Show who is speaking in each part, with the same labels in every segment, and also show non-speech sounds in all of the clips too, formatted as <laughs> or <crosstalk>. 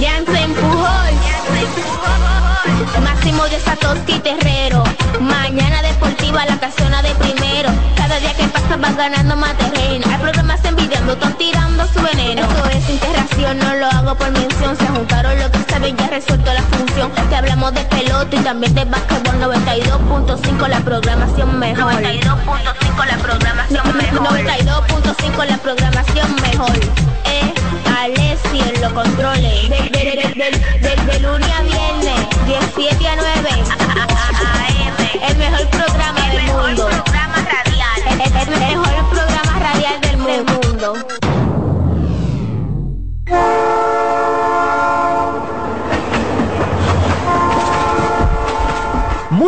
Speaker 1: Jansen Pujol. Máximo de Satoshi Terrero. Mañana deportiva, la casona de primero. Cada día que pasa vas ganando más terreno. Hay programas envidiando, están tirando su veneno. Eso es interacción, no lo hago por mención. Se juntaron lo que saben, ya resuelto la función. Te hablamos de pelota y también de básquetbol 92.5 la programación mejor. 92.5 la programación mejor. 92.5 la programación mejor. Eh, Alessi en los controles. De, de, de, de, lunes a viernes, 17 a 9. El mejor programa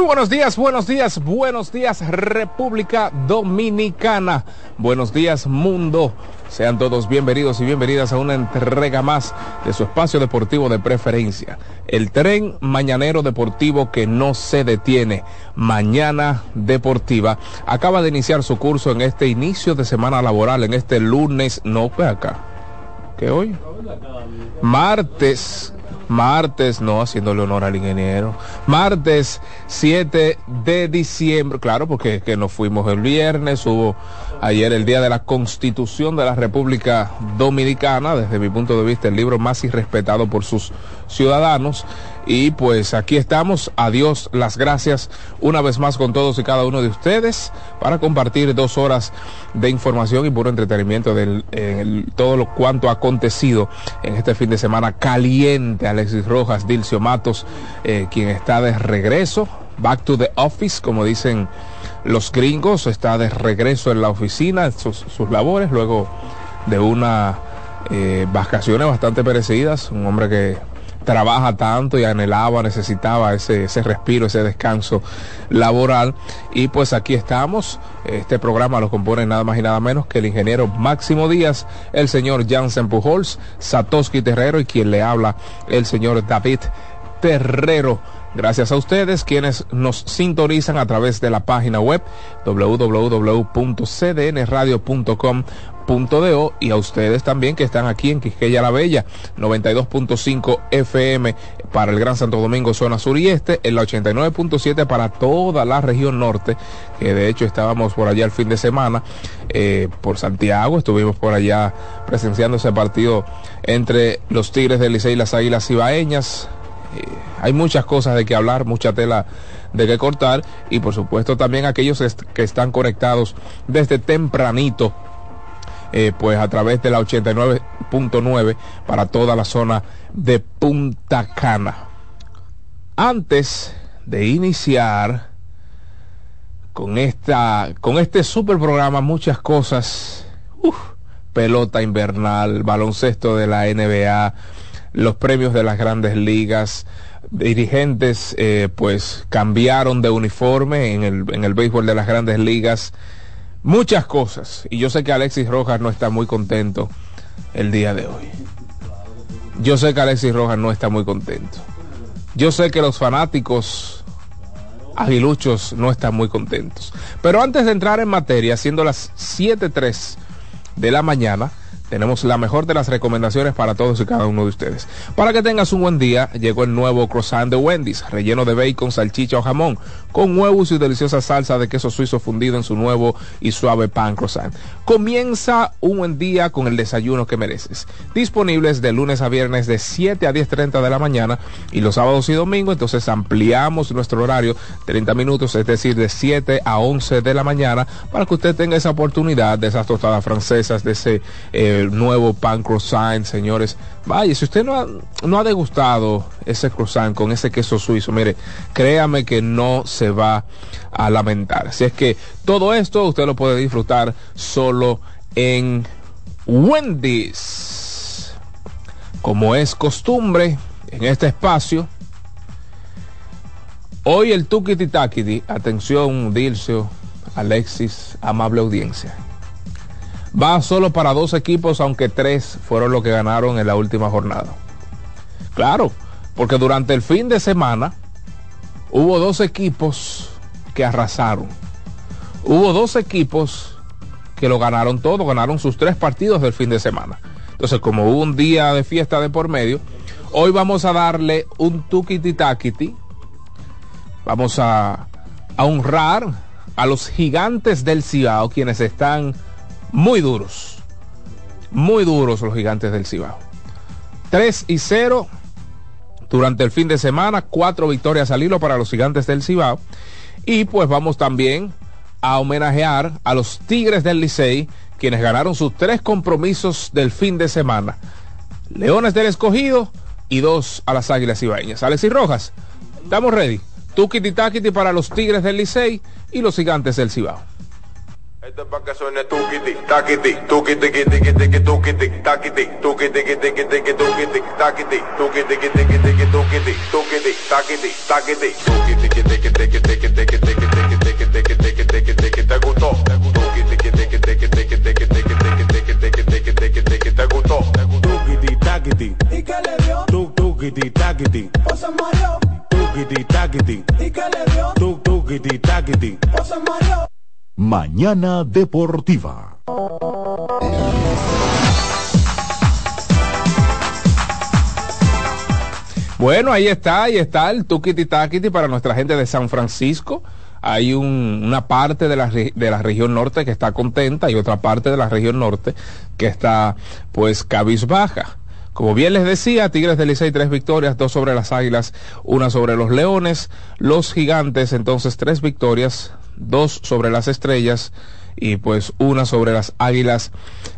Speaker 2: buenos días, buenos días, buenos días República Dominicana. Buenos días mundo. Sean todos bienvenidos y bienvenidas a una entrega más de su espacio deportivo de preferencia. El tren mañanero deportivo que no se detiene. Mañana Deportiva acaba de iniciar su curso en este inicio de semana laboral, en este lunes, no, ve acá. ¿Qué hoy? Martes, martes, no, haciéndole honor al ingeniero. Martes 7 de diciembre, claro, porque que nos fuimos el viernes, hubo ayer el Día de la Constitución de la República Dominicana, desde mi punto de vista el libro más irrespetado por sus ciudadanos. Y pues aquí estamos, adiós, las gracias una vez más con todos y cada uno de ustedes para compartir dos horas de información y puro entretenimiento de todo lo cuanto ha acontecido en este fin de semana caliente. Alexis Rojas, Dilcio Matos, eh, quien está de regreso, back to the office, como dicen los gringos, está de regreso en la oficina, sus, sus labores, luego de una eh, vacaciones bastante merecidas, un hombre que trabaja tanto y anhelaba, necesitaba ese, ese respiro, ese descanso laboral. Y pues aquí estamos. Este programa lo compone nada más y nada menos que el ingeniero Máximo Díaz, el señor Jansen Pujols, Satoshi Terrero y quien le habla, el señor David Terrero. Gracias a ustedes quienes nos sintonizan a través de la página web www.cdnradio.com.do y a ustedes también que están aquí en Quisqueya la Bella, 92.5 FM para el Gran Santo Domingo, zona sur y este, en la 89.7 para toda la región norte, que de hecho estábamos por allá el fin de semana, eh, por Santiago, estuvimos por allá presenciando ese partido entre los Tigres del Licey y las Águilas Ibaeñas, eh, hay muchas cosas de que hablar, mucha tela de que cortar y por supuesto también aquellos que están conectados desde tempranito, eh, pues a través de la 89.9 para toda la zona de Punta Cana. Antes de iniciar con esta, con este super programa, muchas cosas, uf, pelota invernal, baloncesto de la NBA, los premios de las grandes ligas, dirigentes eh, pues cambiaron de uniforme en el, en el béisbol de las grandes ligas, muchas cosas. Y yo sé que Alexis Rojas no está muy contento el día de hoy. Yo sé que Alexis Rojas no está muy contento. Yo sé que los fanáticos aguiluchos no están muy contentos. Pero antes de entrar en materia, siendo las 7.3 de la mañana, tenemos la mejor de las recomendaciones para todos y cada uno de ustedes. Para que tengas un buen día, llegó el nuevo croissant de Wendy's, relleno de bacon, salchicha o jamón, con huevos y deliciosa salsa de queso suizo fundido en su nuevo y suave pan croissant. Comienza un buen día con el desayuno que mereces. Disponibles de lunes a viernes de 7 a 10.30 de la mañana y los sábados y domingos, entonces ampliamos nuestro horario 30 minutos, es decir, de 7 a 11 de la mañana, para que usted tenga esa oportunidad de esas tostadas francesas, de ese... Eh, nuevo pan croissant, señores. Vaya, si usted no ha, no ha degustado ese croissant con ese queso suizo, mire, créame que no se va a lamentar. Así es que todo esto usted lo puede disfrutar solo en Wendy's. Como es costumbre en este espacio, hoy el Tukiti Takiti, atención, Dilcio, Alexis, amable audiencia va solo para dos equipos, aunque tres fueron los que ganaron en la última jornada. Claro, porque durante el fin de semana hubo dos equipos que arrasaron. Hubo dos equipos que lo ganaron todo, ganaron sus tres partidos del fin de semana. Entonces, como hubo un día de fiesta de por medio, hoy vamos a darle un tukiti takiti. Vamos a, a honrar a los gigantes del Cibao, quienes están muy duros. Muy duros los gigantes del Cibao. 3 y 0 durante el fin de semana, cuatro victorias al hilo para los gigantes del Cibao. Y pues vamos también a homenajear a los Tigres del Licey, quienes ganaron sus tres compromisos del fin de semana. Leones del Escogido y dos a las Águilas Ibaeñas. Alexis Rojas, estamos ready. Tukiti Takiti para los Tigres del Licey y los Gigantes del Cibao. Esto es para que suene tuquiti, taquiti, tuquiti, tuquiti, tuquiti, tuquiti, taquiti, tuquiti, tuquiti, tuquiti, tuquiti, taquiti, tuquiti, tuquiti, tuquiti, tuquiti, tuquiti, taquiti, taquiti, tuquiti, tuquiti, tuquiti, tuquiti, tuquiti, tuquiti, te gustó, te gustó, tuquiti, tuquiti, tuquiti, tuquiti, tuquiti, tuquiti, tuquiti, te gustó, tuquiti, taquiti, ¿y qué le dio? Tu tuquiti, taquiti, o se mareó, tuquiti, taquiti, ¿y qué le dio? Tu tuquiti, taquiti, o se mareó.
Speaker 3: Mañana Deportiva.
Speaker 2: Bueno, ahí está, ahí está el Tukiti Takiti para nuestra gente de San Francisco. Hay una parte de la, de la región norte que está contenta y otra parte de la región norte que está pues cabizbaja. Como bien les decía, Tigres del Licey tres victorias, dos sobre las Águilas, una sobre los Leones, los Gigantes entonces tres victorias, dos sobre las estrellas y pues una sobre las águilas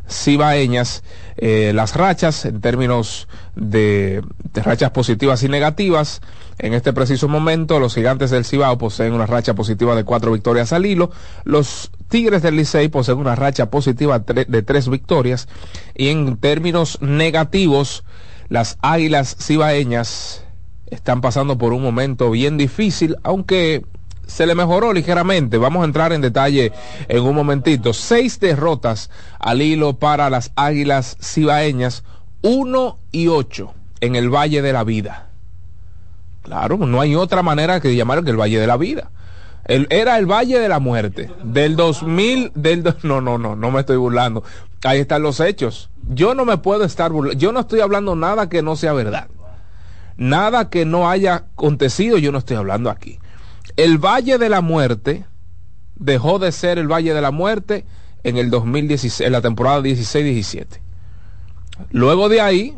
Speaker 2: cibaeñas. Eh, las rachas en términos de, rachas positivas y negativas. En este preciso momento, los gigantes del Cibao poseen una racha positiva de cuatro victorias al hilo. Los Tigres del Licey poseen una racha positiva de tres victorias. Y en términos negativos, las águilas cibaeñas están pasando por un momento bien difícil, aunque se le mejoró ligeramente. Vamos a entrar en detalle en un momentito. Seis derrotas al hilo para las Águilas Cibaeñas, uno y ocho en el Valle de la Vida. Claro, no hay otra manera que llamarlo que el Valle de la Vida. El, era el Valle de la Muerte. Del 2000, del... no, no, no, no me estoy burlando. Ahí están los hechos. Yo no me puedo estar burlando. Yo no estoy hablando nada que no sea verdad. Nada que no haya acontecido, yo no estoy hablando aquí. El Valle de la Muerte dejó de ser el Valle de la Muerte en el 2016, en la temporada 16-17. Luego de ahí,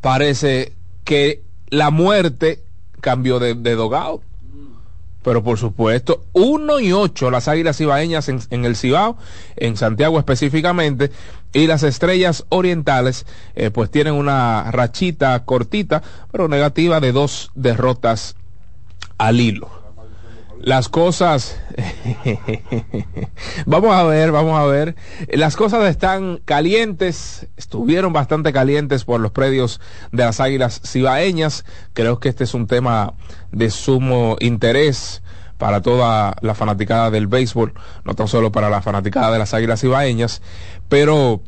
Speaker 2: parece que la muerte cambió de, de dogado. Pero por supuesto, uno y ocho las águilas ibaeñas en, el Cibao, en Santiago específicamente, y las estrellas orientales, eh, pues tienen una rachita cortita, pero negativa de dos derrotas al hilo las cosas, <laughs> vamos a ver, vamos a ver, las cosas están calientes, estuvieron bastante calientes por los predios de las águilas cibaeñas, creo que este es un tema de sumo interés para toda la fanaticada del béisbol, no tan solo para la fanaticada de las águilas cibaeñas, pero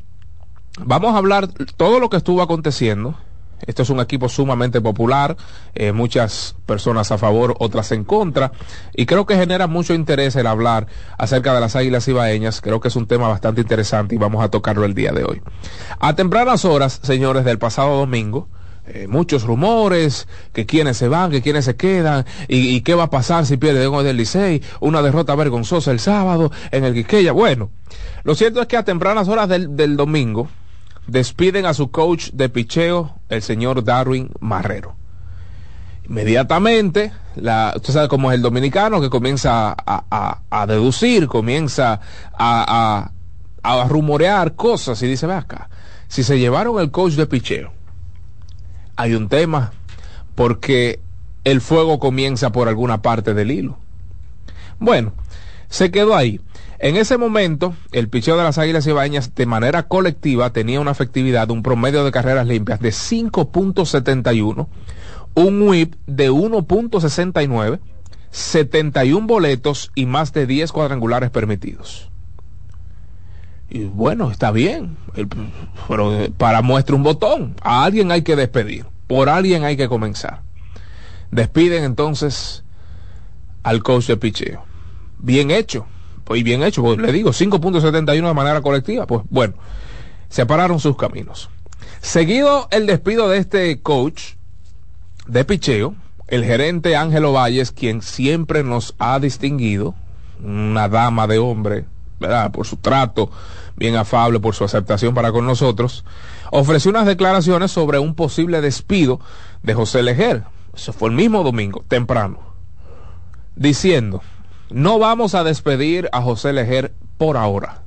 Speaker 2: vamos a hablar todo lo que estuvo aconteciendo esto es un equipo sumamente popular, eh, muchas personas a favor, otras en contra, y creo que genera mucho interés el hablar acerca de las águilas ibaeñas. Creo que es un tema bastante interesante y vamos a tocarlo el día de hoy. A tempranas horas, señores, del pasado domingo, eh, muchos rumores, que quienes se van, que quienes se quedan, y, qué va a pasar si pierde uno del Licey, una derrota vergonzosa el sábado en el Quiqueya. Bueno, lo cierto es que a tempranas horas del, del domingo, despiden a su coach de picheo, el señor Darwin Marrero. Inmediatamente, la, usted sabe cómo es el dominicano que comienza a, deducir, comienza a, a, rumorear cosas y dice, ve acá, si se llevaron el coach de picheo, hay un tema, porque el fuego comienza por alguna parte del hilo. Bueno, se quedó ahí. En ese momento, el picheo de las Águilas Ibañas de manera colectiva tenía una efectividad, un promedio de carreras limpias de 5.71, un whip de 1.69, 71 boletos y más de 10 cuadrangulares permitidos. Y bueno, está bien, pero para muestra un botón, a alguien hay que despedir, por alguien hay que comenzar. Despiden entonces al coach de picheo. Bien hecho, pues bien hecho, pues le digo, 5.71 de manera colectiva, pues bueno, separaron sus caminos. Seguido el despido de este coach de picheo, el gerente Ángelo Valles, quien siempre nos ha distinguido, una dama de hombre, ¿verdad? Por su trato bien afable, por su aceptación para con nosotros, ofreció unas declaraciones sobre un posible despido de José Lejer. Eso fue el mismo domingo, temprano, diciendo, no vamos a despedir a José Lejer por ahora.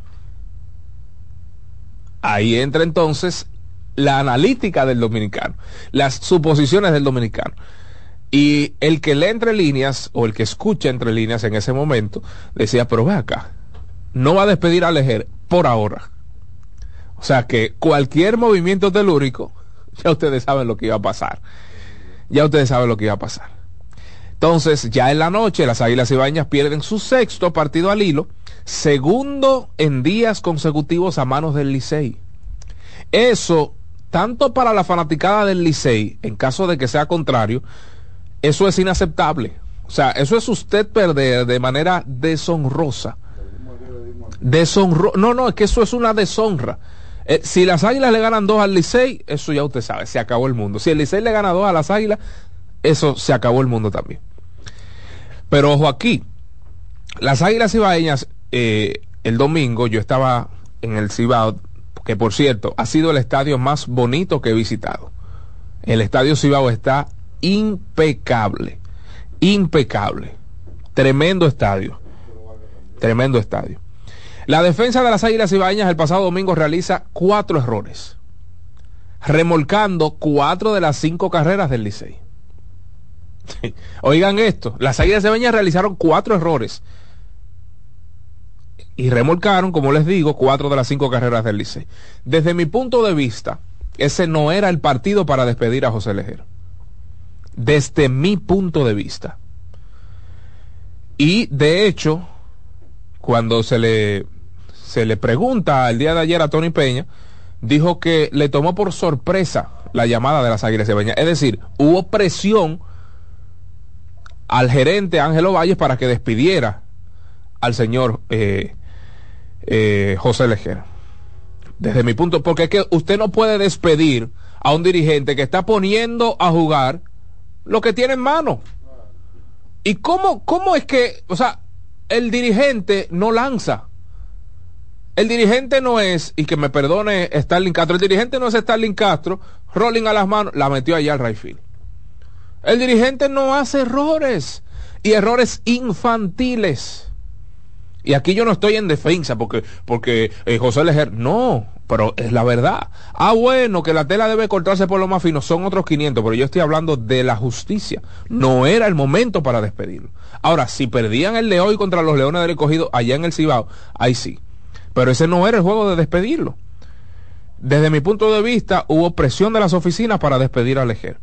Speaker 2: Ahí entra entonces la analítica del dominicano, las suposiciones del dominicano. Y el que lee entre líneas, o el que escucha entre líneas en ese momento, decía, pero ve acá, no va a despedir a Lejer por ahora. O sea que cualquier movimiento telúrico, <laughs> ya ustedes saben lo que iba a pasar. Ya ustedes saben lo que iba a pasar. Entonces, ya en la noche, las Águilas Ibañas pierden su sexto partido al hilo, segundo en días consecutivos a manos del Licey. Eso tanto para la fanaticada del Licey, en caso de que sea contrario, eso es inaceptable. O sea, eso es usted perder de manera deshonrosa. Deshonro no, no, es que eso es una deshonra. Eh, si las águilas le ganan dos al Licey, eso ya usted sabe, se acabó el mundo. Si el Licey le gana dos a las águilas, eso se acabó el mundo también. Pero ojo aquí, las águilas ibaeñas, eh, el domingo yo estaba en el Cibao que por cierto ha sido el estadio más bonito que he visitado. El estadio Cibao está impecable, impecable. Tremendo estadio, tremendo estadio. La defensa de las Águilas Ibañas el pasado domingo realiza cuatro errores, remolcando cuatro de las cinco carreras del Licey. Oigan esto, las Águilas Ibañas realizaron cuatro errores y remolcaron, como les digo, cuatro de las cinco carreras del Licey. Desde mi punto de vista, ese no era el partido para despedir a José Lejero. Desde mi punto de vista. Y de hecho, cuando se le, se le pregunta el día de ayer a Tony Peña, dijo que le tomó por sorpresa la llamada de las Águilas de Peña. Es decir, hubo presión al gerente Ángelo Valles para que despidiera al señor eh, eh, José Lejera. Desde mi punto, porque es que usted no puede despedir a un dirigente que está poniendo a jugar lo que tiene en mano. ¿Y cómo, cómo es que, o sea, el dirigente no lanza? El dirigente no es, y que me perdone Starling Castro, el dirigente no es Starling Castro, rolling a las manos, la metió allá al Rayfield. El dirigente no hace errores y errores infantiles. Y aquí yo no estoy en defensa porque, porque eh, José Lejer, no, pero es la verdad. Ah, bueno, que la tela debe cortarse por lo más fino, son otros 500, pero yo estoy hablando de la justicia. No era el momento para despedirlo. Ahora, si perdían el de hoy contra los Leones del Recogido allá en el Cibao, ahí sí. Pero ese no era el juego de despedirlo. Desde mi punto de vista, hubo presión de las oficinas para despedir a Lejer.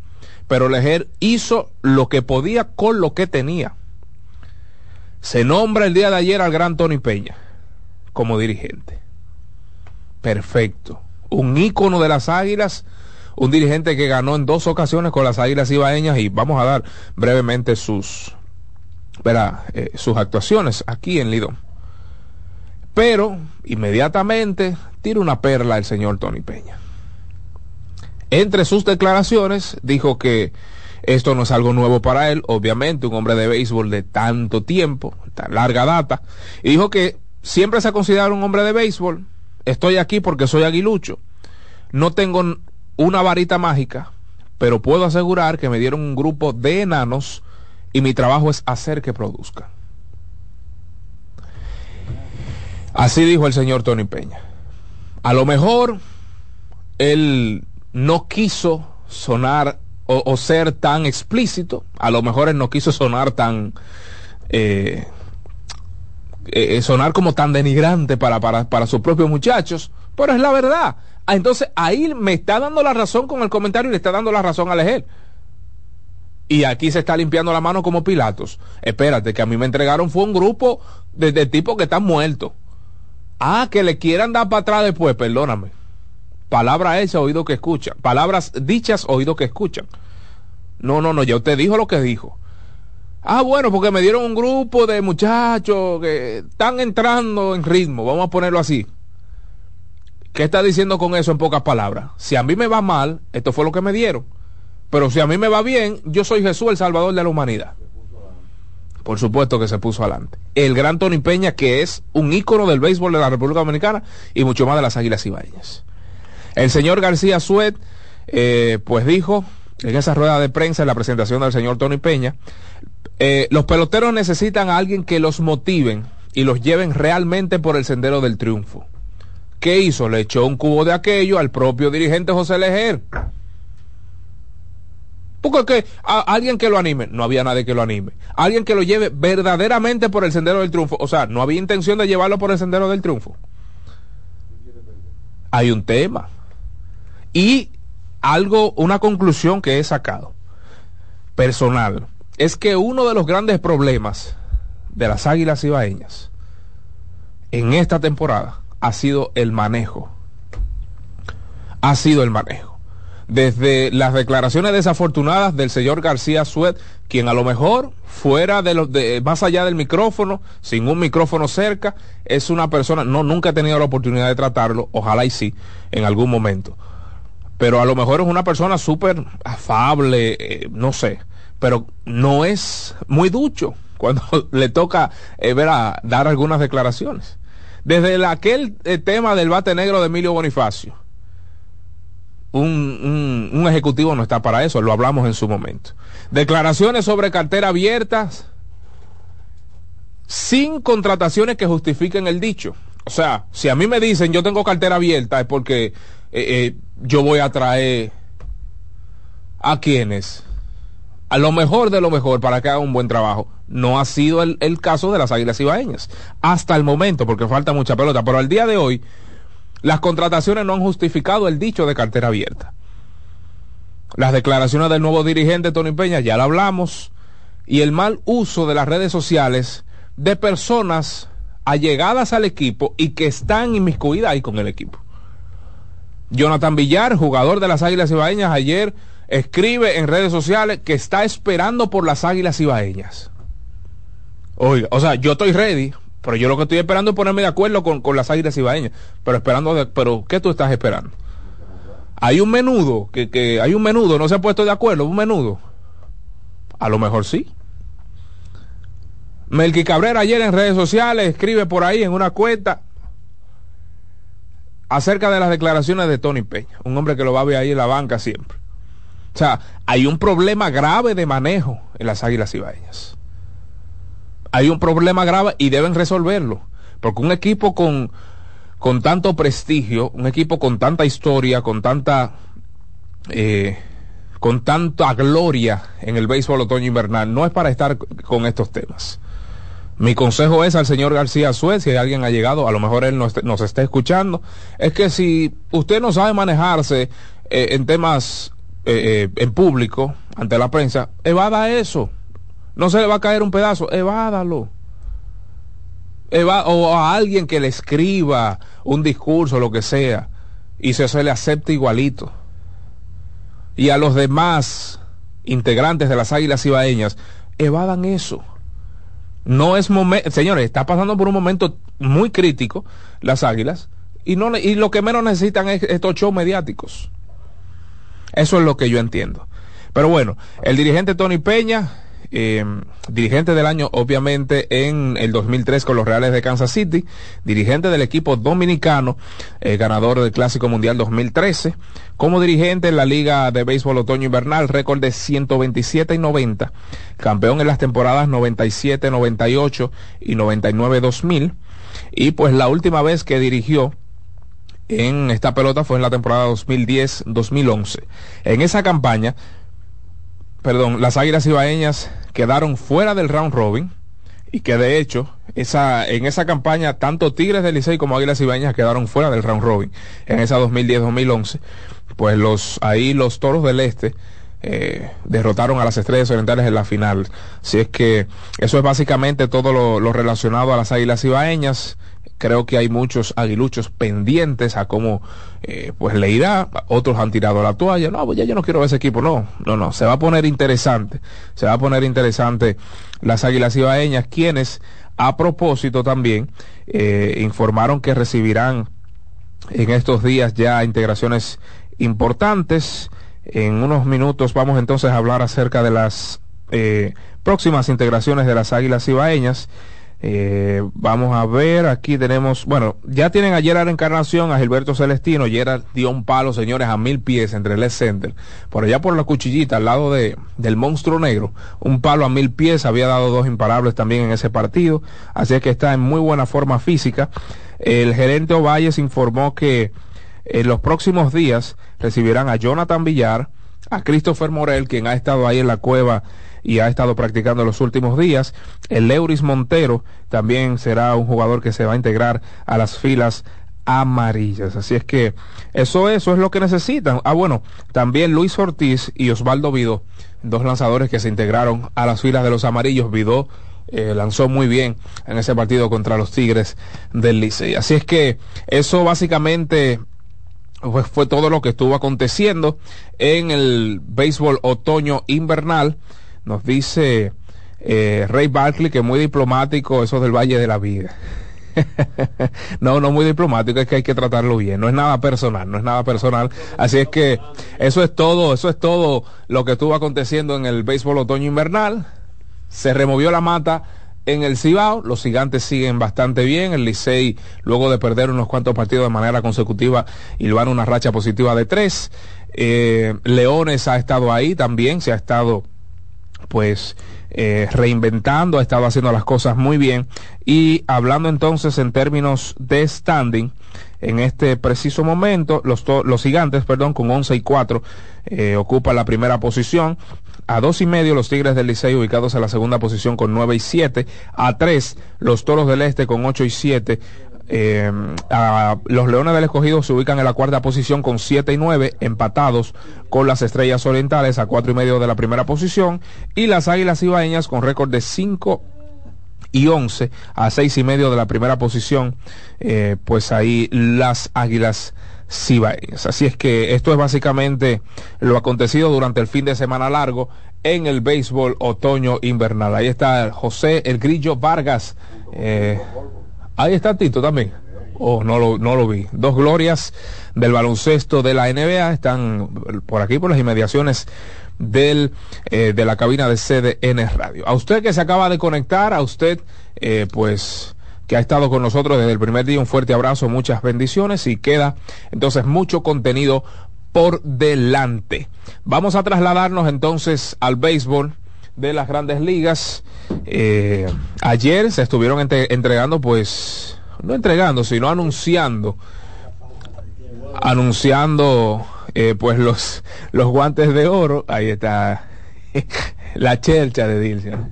Speaker 2: Pero Lejer hizo lo que podía con lo que tenía. Se nombra el día de ayer al gran Tony Peña como dirigente. Perfecto. Un ícono de las águilas, un dirigente que ganó en dos ocasiones con las águilas ibaeñas y vamos a dar brevemente sus, eh, sus actuaciones aquí en Lidón. Pero inmediatamente tira una perla el señor Tony Peña. Entre sus declaraciones dijo que esto no es algo nuevo para él, obviamente, un hombre de béisbol de tanto tiempo, tan larga data, y dijo que siempre se ha considerado un hombre de béisbol. Estoy aquí porque soy aguilucho. No tengo una varita mágica, pero puedo asegurar que me dieron un grupo de enanos y mi trabajo es hacer que produzca. Así dijo el señor Tony Peña. A lo mejor él no quiso sonar o, ser tan explícito. A lo mejor no quiso sonar tan... Eh, eh, sonar como tan denigrante para, para, para sus propios muchachos, pero es la verdad. Ah, entonces ahí me está dando la razón con el comentario y le está dando la razón a Lejel. Y aquí se está limpiando la mano como Pilatos. Espérate, que a mí me entregaron fue un grupo de, de tipos que están muertos. Ah, que le quieran dar para atrás después, perdóname. Palabra hecha, oído que escuchan. Palabras dichas, oído que escuchan. No, no, no, ya usted dijo lo que dijo. Ah, bueno, porque me dieron un grupo de muchachos que están entrando en ritmo, vamos a ponerlo así. ¿Qué está diciendo con eso en pocas palabras? Si a mí me va mal, esto fue lo que me dieron. Pero si a mí me va bien, yo soy Jesús, el Salvador de la humanidad. Por supuesto que se puso adelante. El gran Tony Peña, que es un ícono del béisbol de la República Dominicana y mucho más de las Águilas Ibaeñas. El señor García Suet, eh, pues dijo en esa rueda de prensa, en la presentación del señor Tony Peña, eh, los peloteros necesitan a alguien que los motiven y los lleven realmente por el sendero del triunfo. ¿Qué hizo? Le echó un cubo de aquello al propio dirigente José Lejer. Porque que alguien que lo anime, no había nadie que lo anime. Alguien que lo lleve verdaderamente por el sendero del triunfo. O sea, no había intención de llevarlo por el sendero del triunfo. Hay un tema. Y algo, una conclusión que he sacado personal, es que uno de los grandes problemas de las águilas ibaeñas en esta temporada ha sido el manejo. Ha sido el manejo. Desde las declaraciones desafortunadas del señor García Suet, quien a lo mejor fuera de los de, más allá del micrófono, sin un micrófono cerca, es una persona, no, nunca he tenido la oportunidad de tratarlo, ojalá y sí, en algún momento. Pero a lo mejor es una persona súper afable, eh, no sé, pero no es muy ducho <laughs> cuando le toca eh, ver a, dar algunas declaraciones. Desde aquel eh, tema del bate negro de Emilio Bonifacio, un, un, ejecutivo no está para eso, lo hablamos en su momento. Declaraciones sobre cartera abiertas sin contrataciones que justifiquen el dicho. O sea, si a mí me dicen yo tengo cartera abierta es porque eh, eh, yo voy a traer a quienes a lo mejor de lo mejor para que haga un buen trabajo. No ha sido el, el caso de las Águilas Ibaeñas. Hasta el momento, porque falta mucha pelota. Pero al día de hoy, las contrataciones no han justificado el dicho de cartera abierta. Las declaraciones del nuevo dirigente Tony Peña ya lo hablamos. Y el mal uso de las redes sociales de personas allegadas al equipo y que están inmiscuidas ahí con el equipo. Jonathan Villar, jugador de las Águilas Ibaeñas, ayer escribe en redes sociales que está esperando por las Águilas Ibaeñas. Oiga, o sea, yo estoy ready, pero yo lo que estoy esperando es ponerme de acuerdo con, con las Águilas Ibaeñas. Pero esperando, pero ¿qué tú estás esperando? Hay un menudo, que, que hay un menudo, no se ha puesto de acuerdo, un menudo. A lo mejor sí. Melqui Cabrera ayer en redes sociales escribe por ahí en una cuenta acerca de las declaraciones de Tony Peña, un hombre que lo va a ver ahí en la banca siempre. O sea, hay un problema grave de manejo en las Águilas Ibaeñas. Hay un problema grave y deben resolverlo. Porque un equipo con, con tanto prestigio, un equipo con tanta historia, con tanta, eh, con tanta gloria en el béisbol otoño invernal, no es para estar con estos temas. Mi consejo es al señor García Suez, si alguien ha llegado, a lo mejor él nos, nos está escuchando, es que si usted no sabe manejarse eh, en temas eh, eh, en público, ante la prensa, evada eso. No se le va a caer un pedazo, evádalo. Eva o a alguien que le escriba un discurso, lo que sea, y se, se le acepte igualito. Y a los demás integrantes de las águilas ibaeñas, evadan eso. No es momento, señores, está pasando por un momento muy crítico las águilas, y, no, y lo que menos necesitan es estos shows mediáticos. Eso es lo que yo entiendo. Pero bueno, el dirigente Tony Peña, eh, dirigente del año obviamente en el 2003 con los Reales de Kansas City, dirigente del equipo dominicano, eh, ganador del Clásico Mundial 2013, como dirigente en la Liga de Béisbol Otoño Invernal, récord de 127 y 90, campeón en las temporadas 97, 98 y 99, 2000, y pues la última vez que dirigió en esta pelota fue en la temporada 2010-2011. En esa campaña, perdón, las Águilas Ibaeñas quedaron fuera del round robin y que de hecho esa en esa campaña tanto Tigres del Licey como Águilas Ibaeñas quedaron fuera del round robin en esa 2010-2011 pues los ahí los Toros del Este eh, derrotaron a las Estrellas Orientales en la final. Si es que eso es básicamente todo lo, lo relacionado a las Águilas Ibaeñas creo que hay muchos aguiluchos pendientes a cómo eh, pues le irá, otros han tirado la toalla, no, pues ya yo no quiero ver ese equipo, no, no, no, se va a poner interesante, se va a poner interesante las águilas ibaeñas, quienes a propósito también eh, informaron que recibirán en estos días ya integraciones importantes. En unos minutos vamos entonces a hablar acerca de las eh, próximas integraciones de las Águilas Ibaeñas. Eh, vamos a ver, aquí tenemos, bueno, ya tienen a Gerard Encarnación, a Gilberto Celestino, Gerard dio un palo, señores, a mil pies entre el Center, por allá por la cuchillita, al lado de, del monstruo negro, un palo a mil pies, había dado dos imparables también en ese partido, así es que está en muy buena forma física. El gerente Ovalles informó que en los próximos días recibirán a Jonathan Villar, a Christopher Morel, quien ha estado ahí en la cueva y ha estado practicando los últimos días. El Leuris Montero también será un jugador que se va a integrar a las filas amarillas. Así es que eso, eso es lo que necesitan. Ah, bueno, también Luis Ortiz y Osvaldo Vido, dos lanzadores que se integraron a las filas de los amarillos. Vido eh, lanzó muy bien en ese partido contra los Tigres del Licey. Así es que eso básicamente fue todo lo que estuvo aconteciendo en el béisbol otoño invernal. Nos dice eh, Ray Barkley que muy diplomático eso del Valle de la Vida. <laughs> no, no muy diplomático, es que hay que tratarlo bien. No es nada personal, no es nada personal. Así es que eso es todo, eso es todo lo que estuvo aconteciendo en el béisbol otoño invernal. Se removió la mata en el Cibao, los gigantes siguen bastante bien. El Licey, luego de perder unos cuantos partidos de manera consecutiva, y van una racha positiva de tres. Eh, Leones ha estado ahí también, se ha estado pues eh, reinventando, ha estado haciendo las cosas muy bien. Y hablando entonces en términos de standing, en este preciso momento, los, los gigantes, perdón, con 11 y 4, eh, ocupan la primera posición. A dos y medio los Tigres del Licey ubicados en la segunda posición con 9 y 7. A tres los Toros del Este con 8 y 7. Eh, los Leones del Escogido se ubican en la cuarta posición con 7 y 9, empatados con las Estrellas Orientales a cuatro y medio de la primera posición. Y las Águilas Ibaeñas con récord de 5 y 11 a seis y medio de la primera posición. Eh, pues ahí las Águilas Cibaeñas. Así es que esto es básicamente lo acontecido durante el fin de semana largo en el béisbol otoño invernal. Ahí está José El Grillo Vargas. Eh, Ahí está Tito también. Oh, no lo, no lo vi. Dos glorias del baloncesto de la NBA están por aquí, por las inmediaciones del, eh, de la cabina de CDN Radio. A usted que se acaba de conectar, a usted, eh, pues, que ha estado con nosotros desde el primer día, un fuerte abrazo, muchas bendiciones y queda entonces mucho contenido por delante. Vamos a trasladarnos entonces al béisbol de las grandes ligas. Eh, ayer se estuvieron entregando, pues, no entregando, sino anunciando, anunciando, eh, pues, los, los guantes de oro. Ahí está <laughs> la chercha de Dilcia.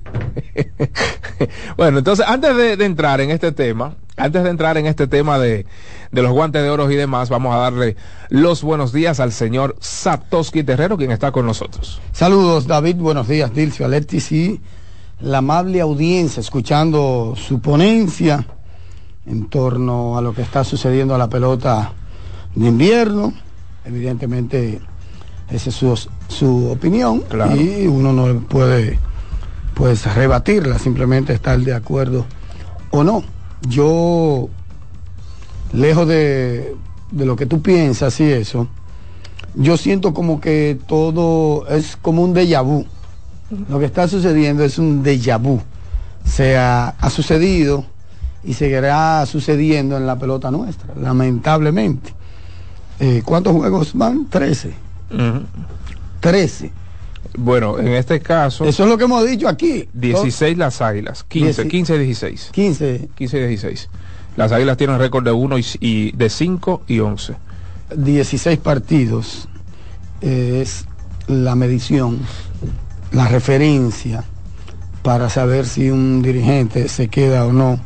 Speaker 2: <laughs> bueno, entonces, antes de entrar en este tema, antes de entrar en este tema de, de los guantes de oro y demás, vamos a darle los buenos días al señor Satoshi Terrero, quien está con nosotros.
Speaker 4: Saludos, David. Buenos días, Dilcio Alertis y la amable audiencia escuchando su ponencia en torno a lo que está sucediendo a la pelota de invierno. Evidentemente, esa es su, su opinión y uno no puede pues rebatirla, simplemente estar de acuerdo o no. Yo lejos de, lo que tú piensas y eso, yo siento como que todo es como un déjà vu. Lo que está sucediendo es un déjà vu. O sea, ha sucedido y seguirá sucediendo en la pelota nuestra, lamentablemente. Eh, ¿Cuántos juegos van? Trece. Trece.
Speaker 2: Bueno, en este caso.
Speaker 4: Eso es lo que hemos dicho aquí.
Speaker 2: 16 las águilas. 15, 15 16.
Speaker 4: 15.
Speaker 2: 15 16. Las Águilas tienen récord de 1 y, de 5 y 11.
Speaker 4: 16 partidos es la medición, la referencia para saber si un dirigente se queda o no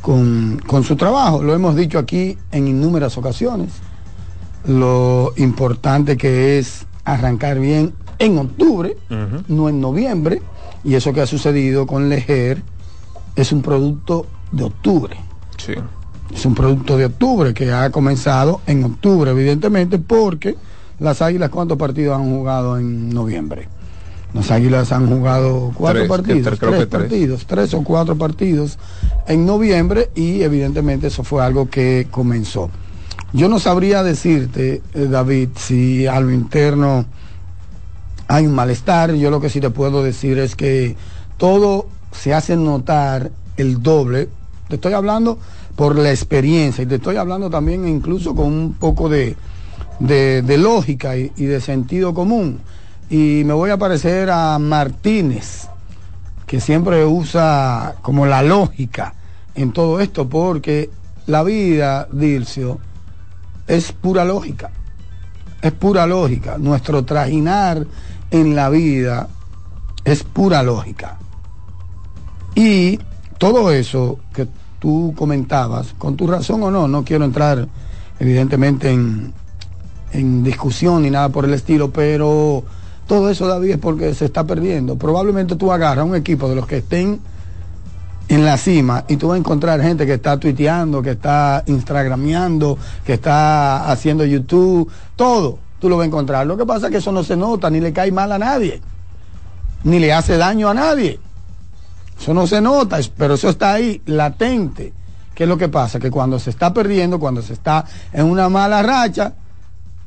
Speaker 4: con, su trabajo. Lo hemos dicho aquí en innúmeras ocasiones. Lo importante que es arrancar bien en octubre, no en noviembre. Y eso que ha sucedido con Leger es un producto de octubre. Es un producto de octubre que ha comenzado en octubre, evidentemente, porque las Águilas, ¿cuántos partidos han jugado en noviembre? Las Águilas han jugado cuatro partidos, tres, partidos, tres o cuatro partidos en noviembre y evidentemente eso fue algo que comenzó. Yo no sabría decirte, eh, David, si a lo interno hay un malestar. Yo lo que sí te puedo decir es que todo se hace notar el doble. Te estoy hablando por la experiencia y te estoy hablando también incluso con un poco de, de, lógica y, y, de sentido común. Y me voy a parecer a Martínez, que siempre usa como la lógica en todo esto, porque la vida, Dilcio, es pura lógica. Es pura lógica. Nuestro trajinar en la vida es pura lógica. Y todo eso que tú comentabas, con tu razón o no, no quiero entrar evidentemente en, en discusión ni nada por el estilo, pero todo eso, David, es porque se está perdiendo. Probablemente tú agarras un equipo de los que estén en la cima y tú vas a encontrar gente que está tuiteando, que está instagrameando, que está haciendo YouTube, todo, tú lo vas a encontrar. Lo que pasa es que eso no se nota, ni le cae mal a nadie, ni le hace daño a nadie. Eso no se nota, pero eso está ahí, latente. ¿Qué es lo que pasa? Que cuando se está perdiendo, cuando se está en una mala racha,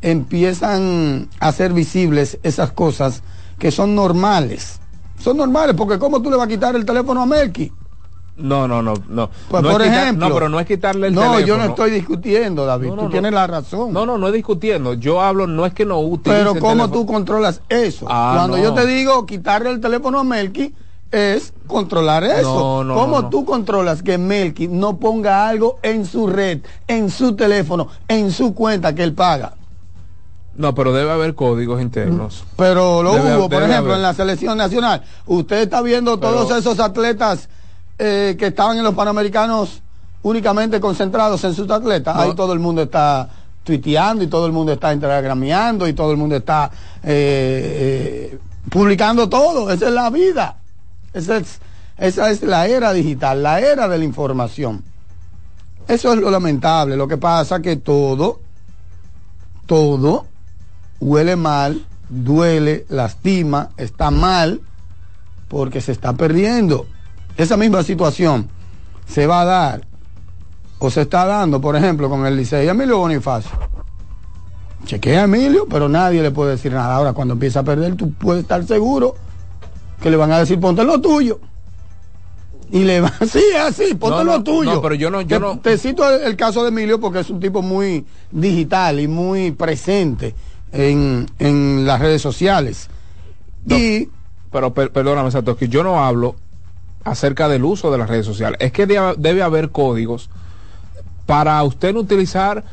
Speaker 4: empiezan a ser visibles esas cosas que son normales. Son normales, porque ¿cómo tú le vas a quitar el teléfono a Melky?
Speaker 2: No, no, no, no.
Speaker 4: Pues
Speaker 2: no
Speaker 4: por ejemplo.
Speaker 2: no, pero no es quitarle el
Speaker 4: no,
Speaker 2: teléfono.
Speaker 4: No, yo no estoy discutiendo, David.
Speaker 2: No, no,
Speaker 4: tú tienes la razón.
Speaker 2: No, no, no es discutiendo. Yo hablo, no es que no utilice
Speaker 4: Pero ¿cómo tú controlas eso?
Speaker 2: Ah,
Speaker 4: Cuando yo te digo quitarle el teléfono a Melky, es controlar eso. ¿Cómo tú controlas que Melky no ponga algo en su red, en su teléfono, en su cuenta que él paga?
Speaker 2: No, pero debe haber códigos internos.
Speaker 4: Pero lo hubo, por ejemplo, haber. en la selección nacional. Usted está viendo todos pero, esos atletas eh, que estaban en los Panamericanos únicamente concentrados en sus atletas. No. Ahí todo el mundo está tuiteando y todo el mundo está instagrameando y todo el mundo está eh, eh, publicando todo. Esa es la vida. Esa es, esa es la era digital, la era de la información. Eso es lo lamentable. Lo que pasa que todo, todo huele mal, duele, lastima, está mal, porque se está perdiendo. Esa misma situación se va a dar o se está dando, por ejemplo, con el Licey Emilio Bonifacio. Chequea a Emilio, pero nadie le puede decir nada. Ahora, cuando empieza a perder, tú puedes estar seguro que le van a decir, ponte lo tuyo. Y le va, <laughs> sí, así, ponte
Speaker 2: no,
Speaker 4: lo tuyo.
Speaker 2: No, pero yo no, yo
Speaker 4: te,
Speaker 2: no.
Speaker 4: Te cito el, el, caso de Emilio porque es un tipo muy digital y muy presente en, en las redes sociales.
Speaker 2: No,
Speaker 4: y.
Speaker 2: Pero per, perdóname, Satoshi, yo no hablo acerca del uso de las redes sociales. Es que debe, debe haber códigos para usted no utilizar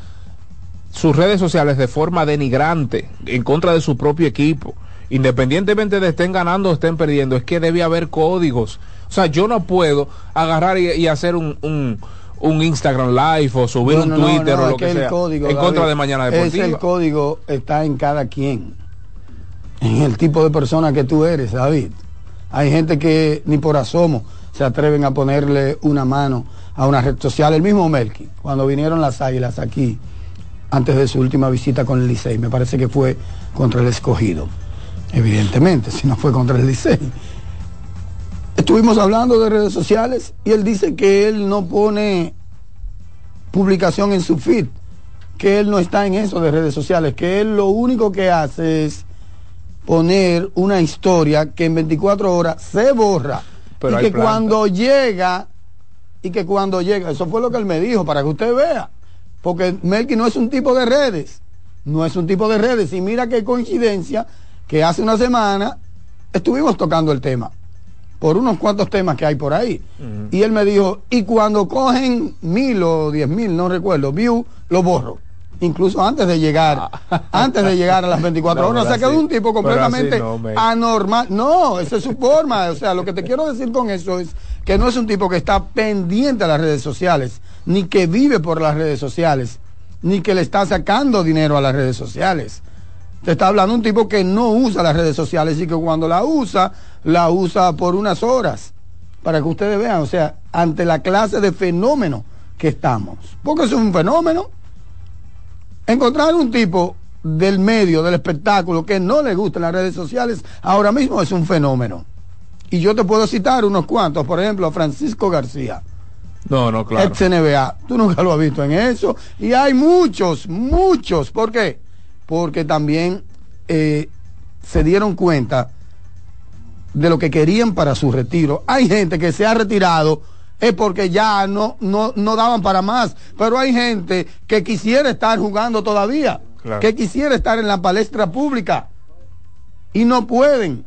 Speaker 2: sus redes sociales de forma denigrante en contra de su propio equipo. Independientemente de estén ganando o estén perdiendo, es que debe haber códigos. O sea, yo no puedo agarrar y, y hacer un, un, un, Instagram Live o subir
Speaker 4: no,
Speaker 2: un Twitter
Speaker 4: no,
Speaker 2: o lo que,
Speaker 4: que
Speaker 2: sea
Speaker 4: código,
Speaker 2: en
Speaker 4: David,
Speaker 2: contra de Mañana Deportiva.
Speaker 4: Es el código está en cada quien. En el tipo de persona que tú eres, David. Hay gente que ni por asomo se atreven a ponerle una mano a una red social. El mismo Melky, cuando vinieron las águilas aquí, antes de su última visita con el Licey, me parece que fue contra el escogido. Evidentemente, si no fue contra el Licey. Estuvimos hablando de redes sociales y él dice que él no pone publicación en su feed, que él no está en eso de redes sociales, que él lo único que hace es poner una historia que en 24 horas se borra
Speaker 2: Pero
Speaker 4: y que
Speaker 2: planta.
Speaker 4: cuando llega y que cuando llega, eso fue lo que él me dijo para que usted vea, porque Melky no es un tipo de redes, no es un tipo de redes y mira qué coincidencia que hace una semana estuvimos tocando el tema por unos cuantos temas que hay por ahí. Uh -huh. Y él me dijo, y cuando cogen mil o diez mil, no recuerdo, view, lo borro. Incluso antes de llegar, ah. <laughs> antes de llegar a las 24 no, horas. O sea, que es un tipo completamente
Speaker 2: no,
Speaker 4: anormal. No, esa es su forma. O sea, lo que te quiero decir con eso es que no es un tipo que está pendiente a las redes sociales, ni que vive por las redes sociales, ni que le está sacando dinero a las redes sociales. Te está hablando un tipo que no usa las redes sociales y que cuando la usa, la usa por unas horas. Para que ustedes vean, o sea, ante la clase de fenómeno que estamos. Porque es un fenómeno. Encontrar un tipo del medio, del espectáculo, que no le gustan las redes sociales, ahora mismo es un fenómeno. Y yo te puedo citar unos cuantos, por ejemplo, a Francisco García.
Speaker 2: No, no, claro.
Speaker 4: ex NBA. Tú nunca lo has visto en eso. Y hay muchos, muchos. ¿Por qué? Porque también eh, se dieron cuenta de lo que querían para su retiro. Hay gente que se ha retirado es porque ya no, no, no daban para más. Pero hay gente que quisiera estar jugando todavía,
Speaker 2: Claro.
Speaker 4: que quisiera estar en la palestra pública y no pueden.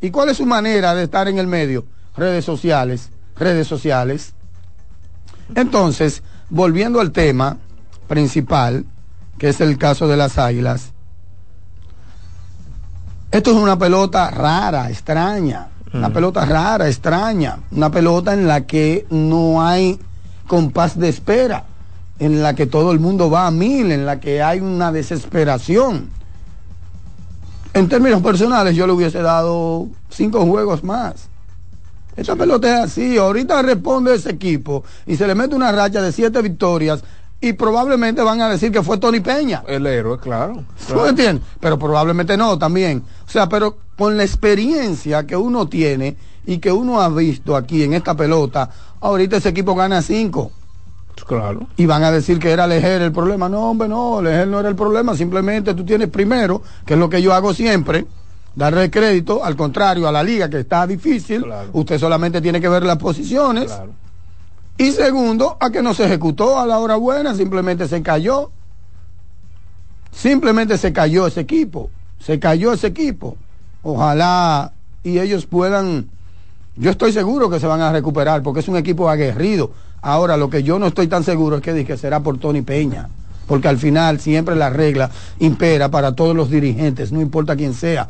Speaker 4: ¿Y cuál es su manera de estar en el medio? Redes sociales, redes sociales. Entonces, volviendo al tema principal, que es el caso de las águilas, esto es una pelota rara, extraña, una pelota rara, extraña, una pelota en la que no hay compás de espera, en la que todo el mundo va a mil, en la que hay una desesperación. En términos personales, yo le hubiese dado cinco juegos más. Esta pelota es así. Ahorita responde ese equipo y se le mete una racha de siete victorias y probablemente van a decir que fue Tony Peña.
Speaker 2: El héroe, claro.
Speaker 4: ¿Tú me entiendes? Pero probablemente no también. O sea, pero con la experiencia que uno tiene y que uno ha visto aquí en esta pelota, ahorita ese equipo gana cinco.
Speaker 2: Claro.
Speaker 4: Y van a decir que era Lejer el problema. No, hombre, no, Lejer no era el problema. Simplemente tú tienes primero, que es lo que yo hago siempre, darle crédito, al contrario, a la liga que está difícil.
Speaker 2: Claro.
Speaker 4: Usted solamente tiene que ver las posiciones.
Speaker 2: Claro.
Speaker 4: Y segundo, a que no se ejecutó a la hora buena, simplemente se cayó. Simplemente se cayó ese equipo. Se cayó ese equipo. Ojalá y ellos puedan. Yo estoy seguro que se van a recuperar porque es un equipo aguerrido. Ahora, lo que yo no estoy tan seguro es que, dije, será por Tony Peña. Porque al final siempre la regla impera para todos los dirigentes, no importa quién sea.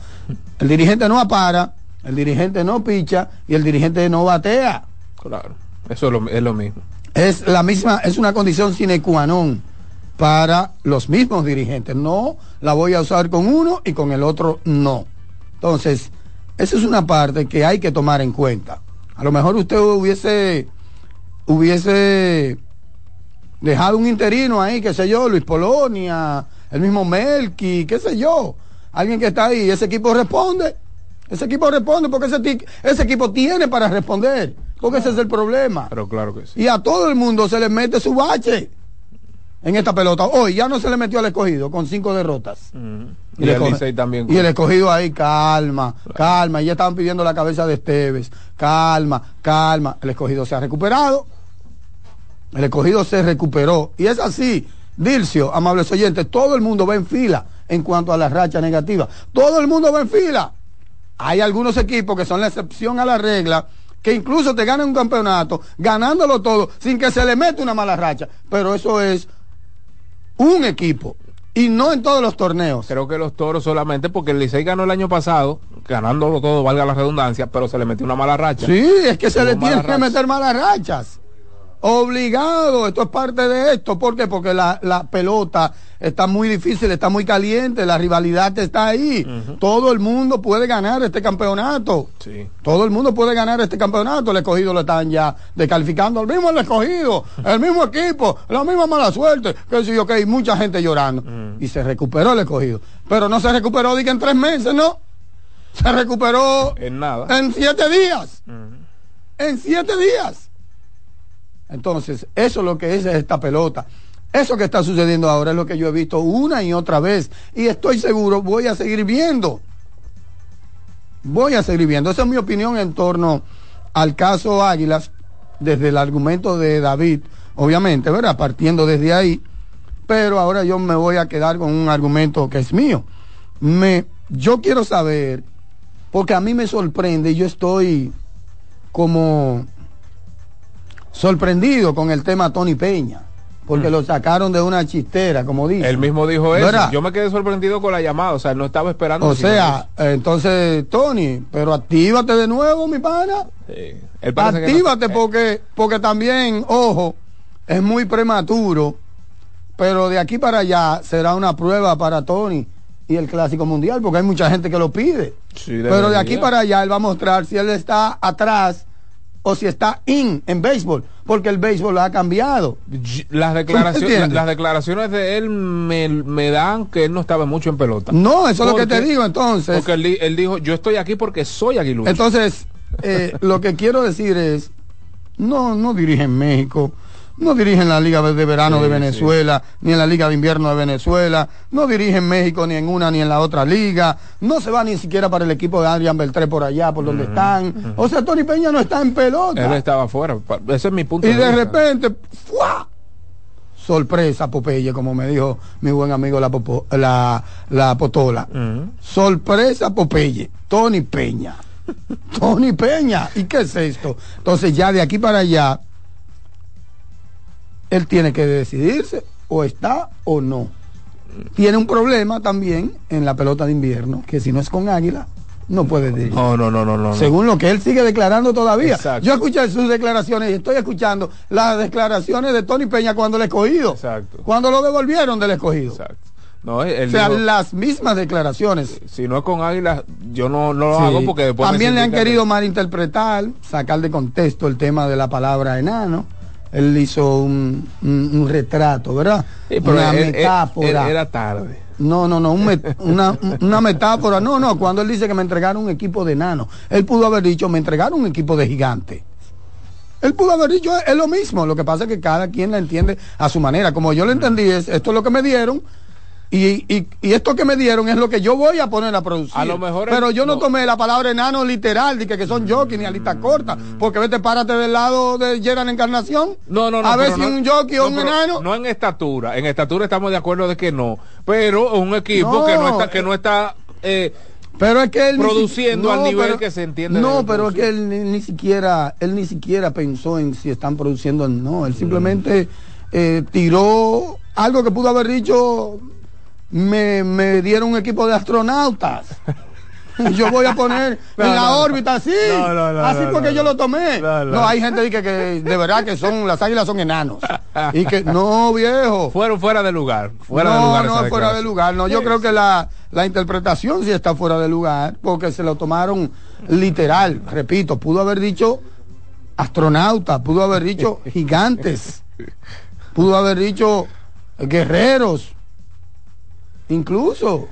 Speaker 4: El dirigente no apara, el dirigente no picha y el dirigente no batea.
Speaker 2: Claro. Eso es lo, es lo mismo.
Speaker 4: Es la misma, es una condición sine qua non para los mismos dirigentes. No la voy a usar con uno y con el otro no. Entonces, esa es una parte que hay que tomar en cuenta. A lo mejor usted hubiese hubiese dejado un interino ahí, qué sé yo, Luis Polonia, el mismo Melqui, qué sé yo, alguien que está ahí, ese equipo responde, ese equipo responde porque ese, equipo tiene para responder, porque ese es el problema.
Speaker 2: Pero claro que sí.
Speaker 4: Y a todo el mundo se le mete su bache en esta pelota. Hoy ya no se le metió al escogido con cinco derrotas.
Speaker 2: Ujú.
Speaker 4: Y
Speaker 2: el
Speaker 4: coge-
Speaker 2: Licey también.
Speaker 4: Y el escogido ahí, calma, calma. Y ya estaban pidiendo la cabeza de Esteves. Calma, calma. El escogido se ha recuperado. El escogido se recuperó. Y es así, Dilcio, amables oyentes, todo el mundo va en fila en cuanto a la racha negativa. Todo el mundo va en fila. Hay algunos equipos que son la excepción a la regla, que incluso te ganan un campeonato, ganándolo todo, sin que se le mete una mala racha. Pero eso es un equipo. Y no en todos los torneos.
Speaker 2: Creo que los toros solamente porque el Licey ganó el año pasado, ganándolo todo, valga la redundancia, pero se le metió una mala racha.
Speaker 4: Sí, es que se
Speaker 2: Tuvo
Speaker 4: le tiene que meter malas rachas. Obligado, esto es parte de esto. ¿Por qué? Porque la, la pelota está muy difícil, está muy caliente, la rivalidad está ahí. Todo el mundo puede ganar este campeonato.
Speaker 2: Sí.
Speaker 4: Todo el mundo puede ganar este campeonato. El escogido lo están ya descalificando. El mismo el escogido, el mismo equipo, la misma mala suerte. Que sí, ok, mucha gente llorando. Y se recuperó el escogido. Pero no se recuperó, diga, en tres meses, ¿no? Se recuperó
Speaker 2: En nada.
Speaker 4: en siete días.
Speaker 2: Ujú.
Speaker 4: En siete días. Entonces, eso es lo que es esta pelota. Eso que está sucediendo ahora es lo que yo he visto una y otra vez. Y estoy seguro, voy a seguir viendo. Voy a seguir viendo. Esa es mi opinión en torno al caso Águilas, desde el argumento de David, obviamente, ¿verdad? Partiendo desde ahí. Pero ahora yo me voy a quedar con un argumento que es mío. Me, yo quiero saber, porque a mí me sorprende, y yo estoy como sorprendido con el tema Tony Peña, porque lo sacaron de una chistera, como dice.
Speaker 2: Él mismo dijo eso. Yo me quedé sorprendido con la llamada, o sea, no estaba esperando.
Speaker 4: O sea, entonces, Tony, pero actívate de nuevo, mi pana.
Speaker 2: Sí. Él no-
Speaker 4: Actívate
Speaker 2: eh,
Speaker 4: porque, porque también, ojo, es muy prematuro, pero de aquí para allá será una prueba para Tony y el Clásico Mundial, porque hay mucha gente que lo pide.
Speaker 2: Sí,
Speaker 4: pero de aquí para allá él va a mostrar si él está atrás o si está in en béisbol, porque el béisbol ha cambiado.
Speaker 2: Las declaraciones,
Speaker 4: entiendes?
Speaker 2: las declaraciones de él me, me dan que él no estaba mucho en pelota.
Speaker 4: No, eso es lo que te digo entonces.
Speaker 2: Porque él dijo, yo estoy aquí porque soy aguilucho.
Speaker 4: Entonces, eh, lo que quiero decir es, no, no dirige en México, no dirige en la Liga de Verano
Speaker 2: Sí,
Speaker 4: de Venezuela, ni en la Liga de Invierno de Venezuela, no dirige en México ni en una ni en la otra liga, no se va ni siquiera para el equipo de Adrián Beltré por allá, por donde están. O sea, Tony Peña no está en pelota.
Speaker 2: Él estaba afuera. Ese es mi punto
Speaker 4: Y
Speaker 2: de,
Speaker 4: repente, ¡fua! Sorpresa, Popeye, como me dijo mi buen amigo la, Popo- la, la Potola.
Speaker 2: Ujú.
Speaker 4: Sorpresa, Popeye. Tony Peña. <laughs> Tony Peña. ¿Y qué es esto? Entonces, ya de aquí para allá, él tiene que decidirse, o está o no. Tiene un problema también en la pelota de invierno, que si no es con Águila, no puede dirigir.
Speaker 2: No, no, no, no, no.
Speaker 4: Según lo que él sigue declarando todavía.
Speaker 2: Exacto.
Speaker 4: Yo escuché sus declaraciones y estoy escuchando las declaraciones de Tony Peña cuando el escogido.
Speaker 2: Exacto.
Speaker 4: Cuando lo devolvieron del escogido.
Speaker 2: Exacto. No, él
Speaker 4: O sea,
Speaker 2: dijo,
Speaker 4: las mismas declaraciones.
Speaker 2: si no es con Águila, yo no, no lo
Speaker 4: Sí.
Speaker 2: hago porque después
Speaker 4: También le han
Speaker 2: que-
Speaker 4: querido malinterpretar, sacar de contexto el tema de la palabra enano. Él hizo un, un- un retrato, ¿verdad?
Speaker 2: Sí, pero
Speaker 4: una
Speaker 2: él- él-
Speaker 4: metáfora.
Speaker 2: él- era tarde.
Speaker 4: No, no, no, un met- una, una metáfora. No, no, cuando él dice que me entregaron un equipo de enanos, él pudo haber dicho, me entregaron un equipo de gigante. Él pudo haber dicho, es lo mismo, lo que pasa es que cada quien la entiende a su manera. Como yo lo entendí, es esto es lo que me dieron. Y, y, y esto que me dieron es lo que yo voy a poner a producir.
Speaker 2: A lo mejor
Speaker 4: Pero yo no,
Speaker 2: no.
Speaker 4: tomé la palabra enano literal, de que, que son jockey ni alita corta. Porque vete, párate del lado de Gerard Encarnación.
Speaker 2: No, no, no.
Speaker 4: A ver si
Speaker 2: no-
Speaker 4: un jockey o
Speaker 2: no,
Speaker 4: un enano.
Speaker 2: No en estatura. En estatura estamos de acuerdo de que no. Pero un equipo que no está, que no está eh,
Speaker 4: Pero es que él
Speaker 2: Produciendo
Speaker 4: si-
Speaker 2: al nivel que se entiende
Speaker 4: No, pero es que él ni, ni siquiera, él ni siquiera pensó en si están produciendo o no. Él simplemente eh, tiró algo que pudo haber dicho. Me, me dieron un equipo de astronautas. Yo voy a poner <laughs>
Speaker 2: No,
Speaker 4: en la
Speaker 2: no, no.
Speaker 4: órbita así.
Speaker 2: No, no, no,
Speaker 4: así
Speaker 2: no,
Speaker 4: porque
Speaker 2: no,
Speaker 4: yo
Speaker 2: no.
Speaker 4: lo tomé.
Speaker 2: No,
Speaker 4: No,
Speaker 2: no.
Speaker 4: hay gente que, que de verdad que son, las águilas son enanos. Y que, <laughs> no, viejo.
Speaker 2: fueron fuera de lugar. Fuera
Speaker 4: no,
Speaker 2: de lugar.
Speaker 4: no es fuera de lugar. No, yo
Speaker 2: Sí,
Speaker 4: creo
Speaker 2: sí.
Speaker 4: que la, la interpretación sí está fuera de lugar porque se lo tomaron literal. Repito, pudo haber dicho astronauta, pudo haber dicho <laughs> gigantes, pudo haber dicho guerreros, incluso.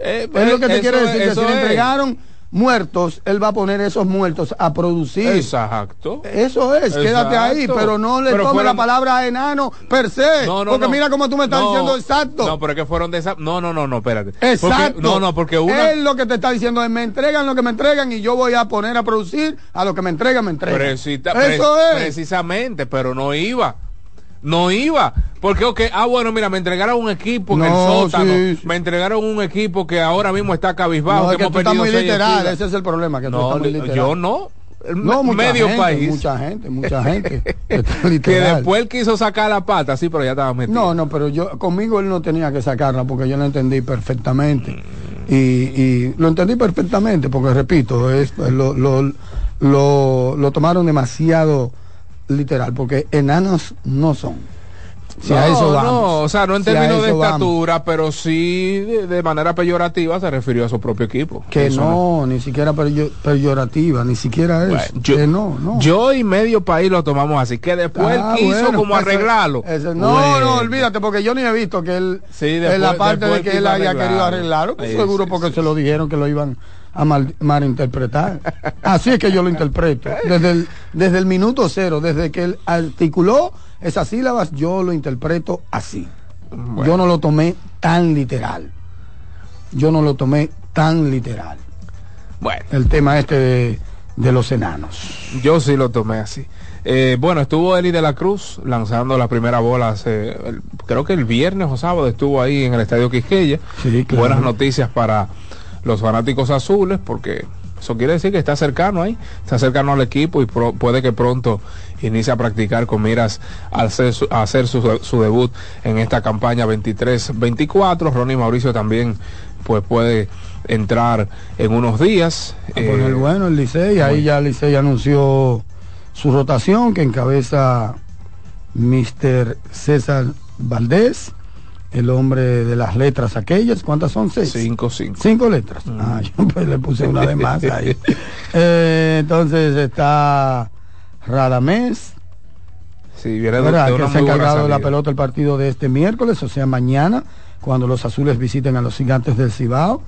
Speaker 2: Eh,
Speaker 4: Es lo que te
Speaker 2: es-
Speaker 4: decir, que si le entregaron muertos, él va a poner esos muertos a producir.
Speaker 2: Exacto.
Speaker 4: Eso es, quédate ahí, pero no le
Speaker 2: Pero
Speaker 4: tome
Speaker 2: fueron-
Speaker 4: la palabra enano per se.
Speaker 2: No, no,
Speaker 4: porque
Speaker 2: no.
Speaker 4: mira cómo tú me estás
Speaker 2: No,
Speaker 4: diciendo exacto.
Speaker 2: No, pero es que fueron de esa. No, no, no, no, espérate.
Speaker 4: Exacto.
Speaker 2: Porque- no, no, porque una.
Speaker 4: Él lo que te está diciendo es, me entregan lo que me entregan y yo voy a poner a producir a lo que me entregan, me entregan. Eso es.
Speaker 2: Precisamente, pero no iba. No iba. Porque, ok, ah, bueno, mira, me entregaron un equipo en el
Speaker 4: No,
Speaker 2: sótano.
Speaker 4: sí, sí.
Speaker 2: Me entregaron un equipo que ahora mismo está cabizbajo.
Speaker 4: No,
Speaker 2: que
Speaker 4: que
Speaker 2: hemos
Speaker 4: tú estás
Speaker 2: perdido
Speaker 4: muy literal, ese es el problema, que tú
Speaker 2: No,
Speaker 4: estás muy
Speaker 2: yo no.
Speaker 4: No, mucha
Speaker 2: medio
Speaker 4: gente,
Speaker 2: país.
Speaker 4: Mucha gente, mucha <laughs> gente.
Speaker 2: que después él quiso sacar la pata, sí, pero ya estaba metido.
Speaker 4: No, no, pero yo conmigo él no tenía que sacarla porque yo lo entendí perfectamente. Y, y lo entendí perfectamente porque, repito, es, lo, lo, lo, lo tomaron demasiado literal porque enanos no son. Si
Speaker 2: no,
Speaker 4: a eso vamos.
Speaker 2: no, o sea, no en
Speaker 4: Si
Speaker 2: términos de
Speaker 4: vamos.
Speaker 2: estatura, pero sí de, de manera peyorativa se refirió a su propio equipo.
Speaker 4: Que
Speaker 2: Eso
Speaker 4: no, ni siquiera peyo- peyorativa, ni siquiera
Speaker 2: Bueno,
Speaker 4: eso.
Speaker 2: yo,
Speaker 4: que no, no.
Speaker 2: yo y medio país lo tomamos así, que después
Speaker 4: Ah,
Speaker 2: él quiso
Speaker 4: bueno,
Speaker 2: como arreglarlo.
Speaker 4: no,
Speaker 2: Bueno.
Speaker 4: no, olvídate, porque yo ni he visto que él,
Speaker 2: Sí,
Speaker 4: en
Speaker 2: después-
Speaker 4: la parte de que él haya querido arreglarlo, pues seguro
Speaker 2: sí,
Speaker 4: porque
Speaker 2: sí,
Speaker 4: se lo dijeron que lo iban a mal, malinterpretar. Así es que yo lo interpreto. Desde el, desde el minuto cero, desde que él articuló esas sílabas, yo lo interpreto así.
Speaker 2: Bueno.
Speaker 4: Yo no lo tomé tan literal. Yo no lo tomé tan literal.
Speaker 2: Bueno,
Speaker 4: El tema este de, de los enanos.
Speaker 2: yo sí lo tomé así. Eh, bueno, estuvo Eli de la Cruz lanzando la primera bola hace, el- creo que el viernes o sábado estuvo ahí en el Estadio Quisqueya.
Speaker 4: Sí, claro.
Speaker 2: Buenas noticias para los fanáticos azules porque eso quiere decir que está cercano ahí, está cercano al equipo y pro- puede que pronto inicie a practicar con miras a hacer, su, a hacer su, su debut en esta campaña 23-24. Ronnie Mauricio también pues puede entrar en unos días.
Speaker 4: A poner
Speaker 2: Eh,
Speaker 4: bueno el Licey, ahí ya el Licey anunció su rotación que encabeza Mr. César Valdés, el hombre de las letras aquellas, ¿cuántas son? Seis.
Speaker 2: 5-5.
Speaker 4: Cinco letras. Ah, <laughs> yo pues le puse una de más ahí. <laughs> Eh, entonces está Radamés,
Speaker 2: Sí, viene de,
Speaker 4: ¿verdad?
Speaker 2: de
Speaker 4: que se ha de la pelota el partido de este miércoles, o sea, mañana, cuando los azules visiten a los gigantes del Cibao,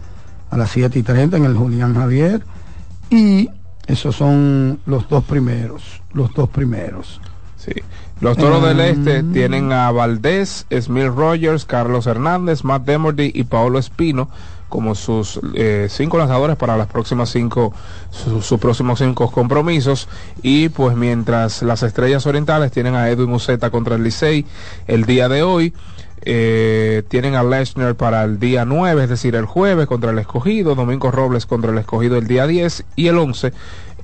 Speaker 4: a las 7 y 30 en el Julián Javier. Y Esos son los dos primeros, los dos primeros.
Speaker 2: Sí. Los Toros del Este
Speaker 4: Mm.
Speaker 2: tienen a Valdés, Smith Rogers, Carlos Hernández, Matt Demerdy y Paolo Espino como sus eh, cinco lanzadores para las próximas cinco, su- sus próximos cinco compromisos. Y pues mientras las Estrellas Orientales tienen a Edwin Uceta contra el Licey el día de hoy. eh, tienen a Lechner para el día 9, es decir, el jueves contra el escogido, Domingo Robles contra el escogido el día 10 y el 11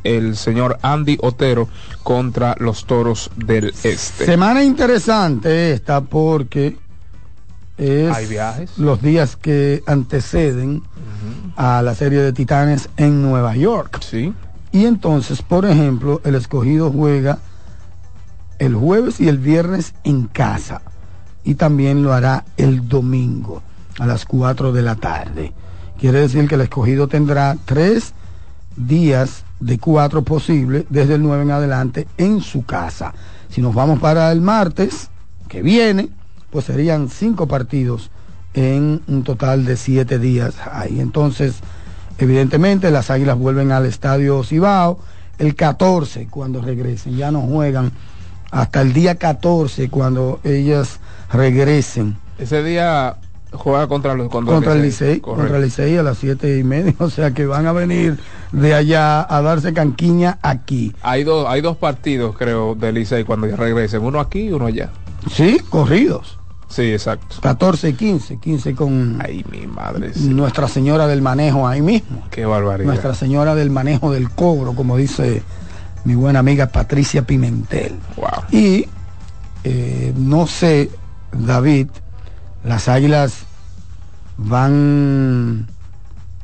Speaker 2: el señor Andy Otero contra los Toros del Este.
Speaker 4: Semana interesante esta porque es
Speaker 2: Hay viajes.
Speaker 4: los días que anteceden a la serie de Titanes en Nueva York.
Speaker 2: Sí,
Speaker 4: Y entonces, por ejemplo, el escogido juega el jueves y el viernes en casa. Y también lo hará el domingo a las 4 de la tarde. Quiere decir que el escogido tendrá tres días de cuatro posibles desde el 9 en adelante en su casa. Si nos vamos para el martes que viene, pues serían cinco partidos en un total de siete días ahí. Entonces, evidentemente las águilas vuelven al estadio Cibao el 14 cuando regresen, ya no juegan hasta el día 14 cuando ellas regresen
Speaker 2: ese día juega contra los
Speaker 4: contra el Licey, contra el Licey a las siete y media, <laughs> o sea que van a venir de allá a darse canquiña aquí.
Speaker 2: Hay dos, hay dos partidos, creo, del Licey cuando ya regresen, uno aquí y uno allá.
Speaker 4: Sí, corridos.
Speaker 2: Sí, exacto.
Speaker 4: 14 y 15, 15 con
Speaker 2: Ay, mi madre, sí.
Speaker 4: Nuestra Señora del Manejo ahí mismo.
Speaker 2: Qué barbaridad.
Speaker 4: Nuestra Señora del Manejo del Cobro, como dice mi buena amiga Patricia Pimentel.
Speaker 2: Wow.
Speaker 4: Y eh, no sé, David, las águilas van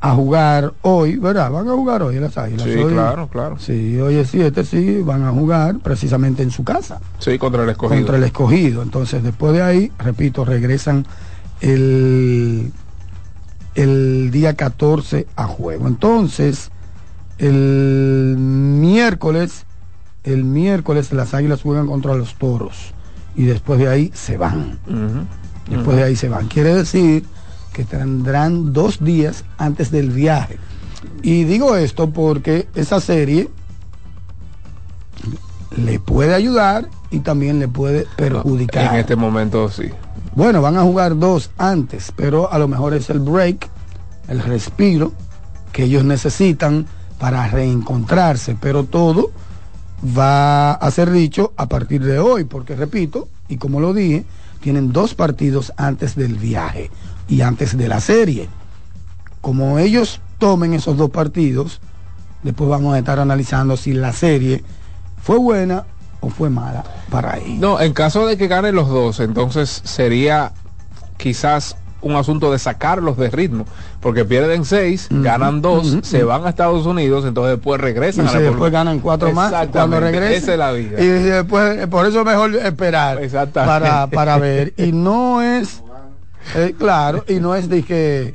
Speaker 4: a jugar hoy, ¿verdad? Van a jugar hoy las águilas.
Speaker 2: Sí,
Speaker 4: Hoy-
Speaker 2: claro, claro.
Speaker 4: Sí, hoy es 7, sí, van a jugar precisamente en su casa
Speaker 2: Sí, contra el escogido.
Speaker 4: contra el escogido. Entonces, después de ahí, repito, regresan el, el día 14 a juego. Entonces, el miércoles, el miércoles las águilas juegan contra los toros y después de ahí se van. Después de ahí se van. Quiere decir que tendrán dos días antes del viaje. Y digo esto porque esa serie le puede ayudar y también le puede perjudicar.
Speaker 2: En este momento sí.
Speaker 4: Bueno, van a jugar dos antes, pero a lo mejor es el break, el respiro que ellos necesitan para reencontrarse, pero todo va a ser dicho a partir de hoy, porque repito, y como lo dije, tienen dos partidos antes del viaje y antes de la serie. Como ellos tomen esos dos partidos, después vamos a estar analizando si la serie fue buena o fue mala para ellos.
Speaker 2: No, en caso de que ganen los dos, entonces sería quizás un asunto de sacarlos de ritmo, porque pierden seis, ganan dos, se van a Estados Unidos, entonces después
Speaker 4: y
Speaker 2: regresan a
Speaker 4: si
Speaker 2: la
Speaker 4: después
Speaker 2: República.
Speaker 4: ganan cuatro más cuando regresen.
Speaker 2: esa es la vida.
Speaker 4: Y después, por eso es mejor esperar para, para <laughs> ver. Y no es, eh, claro, y no es de que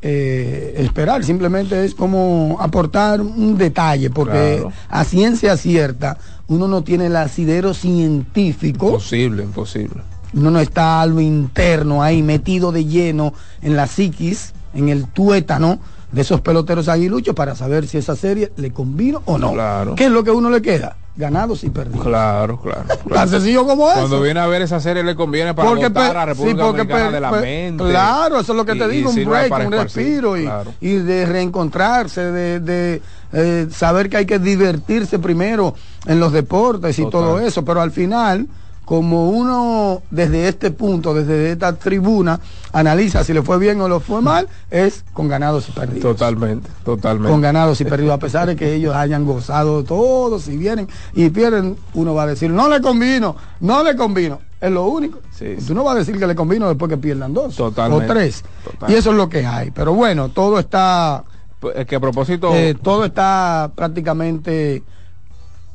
Speaker 4: eh, esperar, simplemente es como aportar un detalle, porque
Speaker 2: Claro.
Speaker 4: a ciencia cierta uno no tiene el asidero científico
Speaker 2: Imposible, imposible.
Speaker 4: Uno no está a lo interno ahí metido de lleno en la psiquis, en el tuétano de esos peloteros aguiluchos para saber si esa serie le convino o no.
Speaker 2: Claro.
Speaker 4: ¿Qué es lo que a uno le queda? Ganados y perdidos.
Speaker 2: Claro, claro. <laughs>
Speaker 4: Tan sencillo como eso.
Speaker 2: Cuando viene a ver esa serie le conviene para
Speaker 4: porque
Speaker 2: botar
Speaker 4: pe-
Speaker 2: a
Speaker 4: sí,
Speaker 2: República
Speaker 4: porque
Speaker 2: Dominicana
Speaker 4: pe-
Speaker 2: de la
Speaker 4: pe-
Speaker 2: mente.
Speaker 4: Claro, eso es lo que
Speaker 2: Y-
Speaker 4: te digo, un break, un respiro y,
Speaker 2: claro.
Speaker 4: y de reencontrarse, de, de, eh, saber que hay que divertirse primero en los deportes y
Speaker 2: Total.
Speaker 4: todo eso, pero al final, como uno desde este punto, desde esta tribuna, analiza si le fue bien o le fue mal, es con ganados y perdidos
Speaker 2: Totalmente, totalmente.
Speaker 4: con ganados y perdidos, a pesar de que ellos hayan gozado todos, si vienen y pierden, uno va a decir, no le convino, no le convino. Es lo único.
Speaker 2: Sí, sí.
Speaker 4: Tú no vas a decir que le convino después que pierdan dos
Speaker 2: Totalmente.
Speaker 4: o tres.
Speaker 2: Total.
Speaker 4: Y eso es lo que hay. Pero bueno, todo está,
Speaker 2: Pues, Es que a propósito,
Speaker 4: eh, todo está prácticamente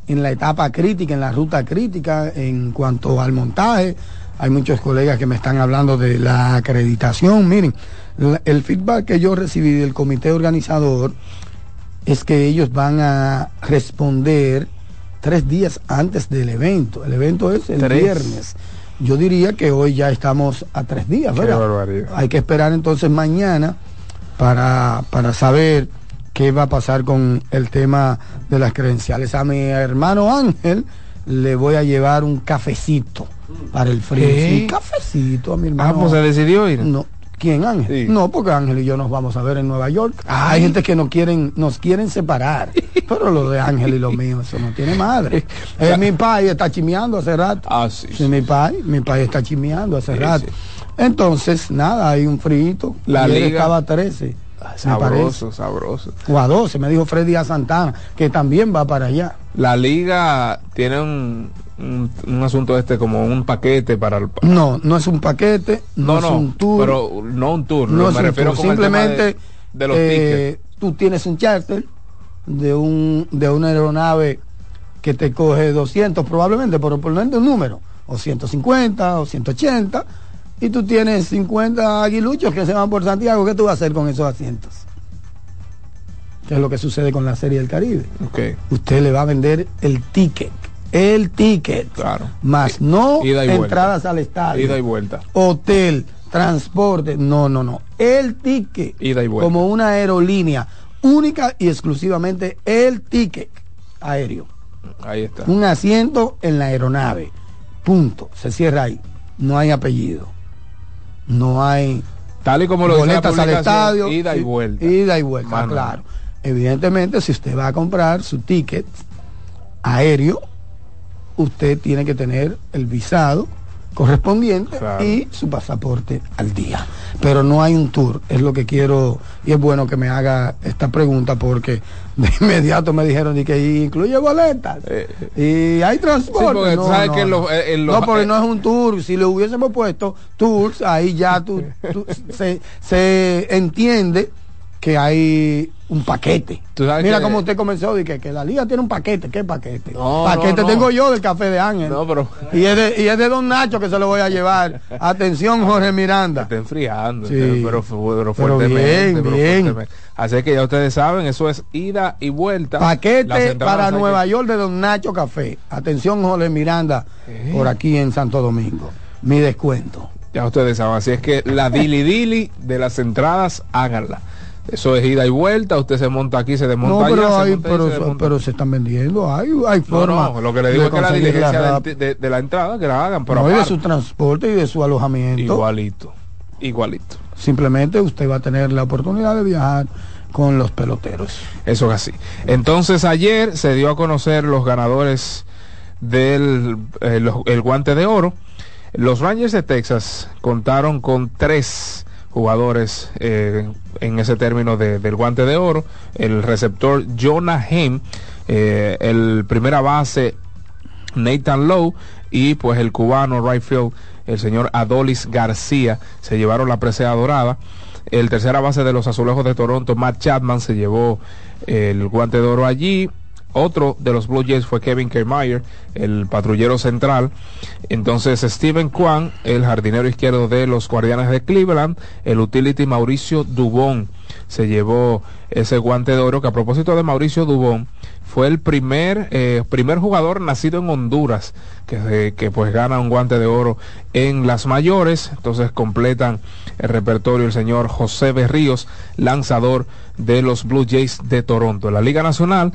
Speaker 4: en la etapa crítica, en la ruta crítica en cuanto al montaje. Hay muchos colegas que me están hablando de la acreditación. Miren, el feedback que yo recibí del comité organizador es que ellos van a responder tres días antes del evento. El evento es el
Speaker 2: Tres.
Speaker 4: viernes. Yo diría que hoy ya estamos a tres días,
Speaker 2: Qué
Speaker 4: ¿verdad?
Speaker 2: barbaridad.
Speaker 4: Hay que esperar entonces mañana para, para saber qué va a pasar con el tema de las credenciales. A mi hermano Ángel le voy a llevar un cafecito para el frío.
Speaker 2: ¿Qué?
Speaker 4: Sí, cafecito a mi hermano.
Speaker 2: Ah, pues se decidió ir.
Speaker 4: No. ¿Quién, Ángel?
Speaker 2: Sí.
Speaker 4: No, porque Ángel y yo nos vamos a ver en Nueva York. Hay gente que no quieren, nos quieren separar. <laughs> Pero lo de Ángel y lo mío, eso no tiene madre. <laughs> Eh, mi país está chimeando hace rato.
Speaker 2: Ah, sí.
Speaker 4: Sí, mi país, mi país está chimeando hace
Speaker 2: Sí,
Speaker 4: rato.
Speaker 2: sí.
Speaker 4: Entonces, nada, hay un frito.
Speaker 2: La
Speaker 4: Ayer
Speaker 2: liga-
Speaker 4: estaba a 13.
Speaker 2: Sabroso, sabroso.
Speaker 4: O a 12, me dijo Freddy a Santana, que también va para allá.
Speaker 2: La liga tiene un, un, un asunto este como un paquete para el...
Speaker 4: No, no es un paquete, no,
Speaker 2: No,
Speaker 4: es
Speaker 2: no,
Speaker 4: un tour.
Speaker 2: pero no un tour,
Speaker 4: no
Speaker 2: me refiero
Speaker 4: tour, simplemente
Speaker 2: de, de los
Speaker 4: eh, tú tienes un charter de un de una aeronave que te coge 200 probablemente por ponerte un número o 150 o 180 y tú tienes 50 aguiluchos que se van por Santiago ¿qué tú vas a hacer con esos asientos? ¿qué es lo que sucede con la serie del Caribe?
Speaker 2: tickets. Ok,
Speaker 4: usted le va a vender el ticket el ticket
Speaker 2: Claro.
Speaker 4: más no
Speaker 2: Ida y vuelta.
Speaker 4: entradas al estadio
Speaker 2: ida y vuelta.
Speaker 4: hotel, transporte, no, no, no. El ticket
Speaker 2: Ida y vuelta.
Speaker 4: como una aerolínea única y exclusivamente el ticket aéreo.
Speaker 2: Ahí está.
Speaker 4: Un asiento en la aeronave. Punto. Se cierra ahí. No hay apellido. No hay
Speaker 2: Tal y como lo
Speaker 4: boletas al estadio.
Speaker 2: ida y vuelta.
Speaker 4: Ida y vuelta, claro. Evidentemente, si usted va a comprar su ticket aéreo, usted tiene que tener el visado correspondiente
Speaker 2: Claro.
Speaker 4: y su pasaporte al día. Pero no hay un tour, es lo que quiero, y es bueno que me haga esta pregunta porque <laughs> de inmediato me dijeron que incluye boletas.
Speaker 2: Eh,
Speaker 4: y hay transporte.
Speaker 2: Sí, porque
Speaker 4: no,
Speaker 2: sabes
Speaker 4: no,
Speaker 2: que en
Speaker 4: no.
Speaker 2: los- eh, en los-
Speaker 4: No, porque
Speaker 2: eh,
Speaker 4: no es un tour. Si le hubiésemos puesto tours, ahí ya tú, <laughs> tú- se, se entiende que hay un paquete. Mira cómo usted comenzó, y que, que la liga tiene un paquete. ¿Qué paquete?
Speaker 2: No,
Speaker 4: paquete
Speaker 2: no, no.
Speaker 4: tengo yo del café de Ángel.
Speaker 2: Pero
Speaker 4: Y es, de, y es de Don Nacho que se lo voy a llevar. <laughs> Atención, Jorge Miranda.
Speaker 2: está enfriando,
Speaker 4: Sí.
Speaker 2: pero, pero, fu- pero
Speaker 4: Pero
Speaker 2: fuertemente.
Speaker 4: bien,
Speaker 2: pero
Speaker 4: bien.
Speaker 2: fuertemente. Así que ya ustedes saben, eso es ida y vuelta.
Speaker 4: Paquete para
Speaker 2: que-
Speaker 4: Nueva York de Don Nacho Café. Atención, Jorge Miranda,
Speaker 2: ¿Qué?
Speaker 4: por aquí en Santo Domingo. Mi descuento.
Speaker 2: Ya ustedes saben, así es que la dili dili de las entradas, háganla. Eso es ida y vuelta, usted se monta aquí, se desmonta
Speaker 4: No, pero,
Speaker 2: allá, se monta
Speaker 4: pero,
Speaker 2: se
Speaker 4: pero se están vendiendo. Hay, hay
Speaker 2: No,
Speaker 4: forma.
Speaker 2: no, lo que le digo es que la diligencia de, de- de la entrada que la hagan, pero
Speaker 4: No, y de su transporte y de su alojamiento.
Speaker 2: igualito, igualito.
Speaker 4: Simplemente usted va a tener la oportunidad de viajar con los peloteros.
Speaker 2: Eso es así. Entonces ayer se dio a conocer los ganadores del eh, los- el guante de oro. Los Rangers de Texas contaron con tres jugadores eh, en ese término de- del guante de oro. El receptor Jonah Haim, eh, el primera base Nathan Lowe y pues el cubano right field, el señor Adolis García, se llevaron la presea dorada. El tercera base de los azulejos de Toronto, Matt Chapman, se llevó el guante de oro allí. Otro de los Blue Jays fue Kevin Kiermaier, el patrullero central. Entonces Steven Kwan, el jardinero izquierdo de los Guardianes de Cleveland, el utility Mauricio Dubón se llevó ese guante de oro que a propósito de Mauricio Dubón fue el primer eh, primer jugador nacido en Honduras que, se- que pues gana un guante de oro en las mayores. Entonces completan el repertorio el señor José Berríos lanzador de los Blue Jays de Toronto. La Liga Nacional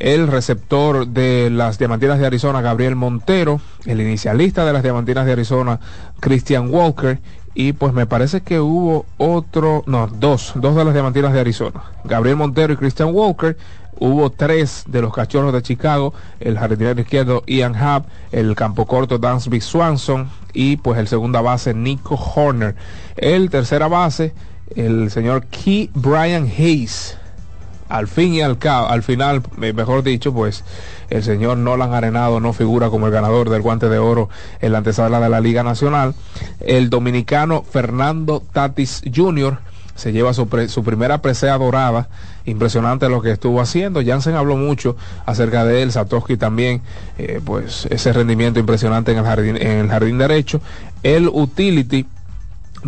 Speaker 2: el receptor de las Diamantinas de Arizona, Gabriel Montero, el inicialista de las Diamantinas de Arizona, Christian Walker, y pues me parece que hubo otro, no, dos, dos de las Diamantinas de Arizona, Gabriel Montero y Christian Walker, hubo tres de los Cachorros de Chicago, el jardinero izquierdo Ian Happ, el campo corto Dansby Swanson y pues el segunda base Nico Horner. El tercera base, el señor Key Brian Hayes al fin y al cabo, al final, eh, mejor dicho, pues el señor Nolan Arenado no figura como el ganador del guante de oro en la antesala de la Liga Nacional. El dominicano Fernando Tatis Jr. se lleva su, primera presea dorada. Impresionante lo que estuvo haciendo. Jansen habló mucho acerca de él, Satoshi también, eh, pues ese rendimiento impresionante en el jardín, derecho. El utility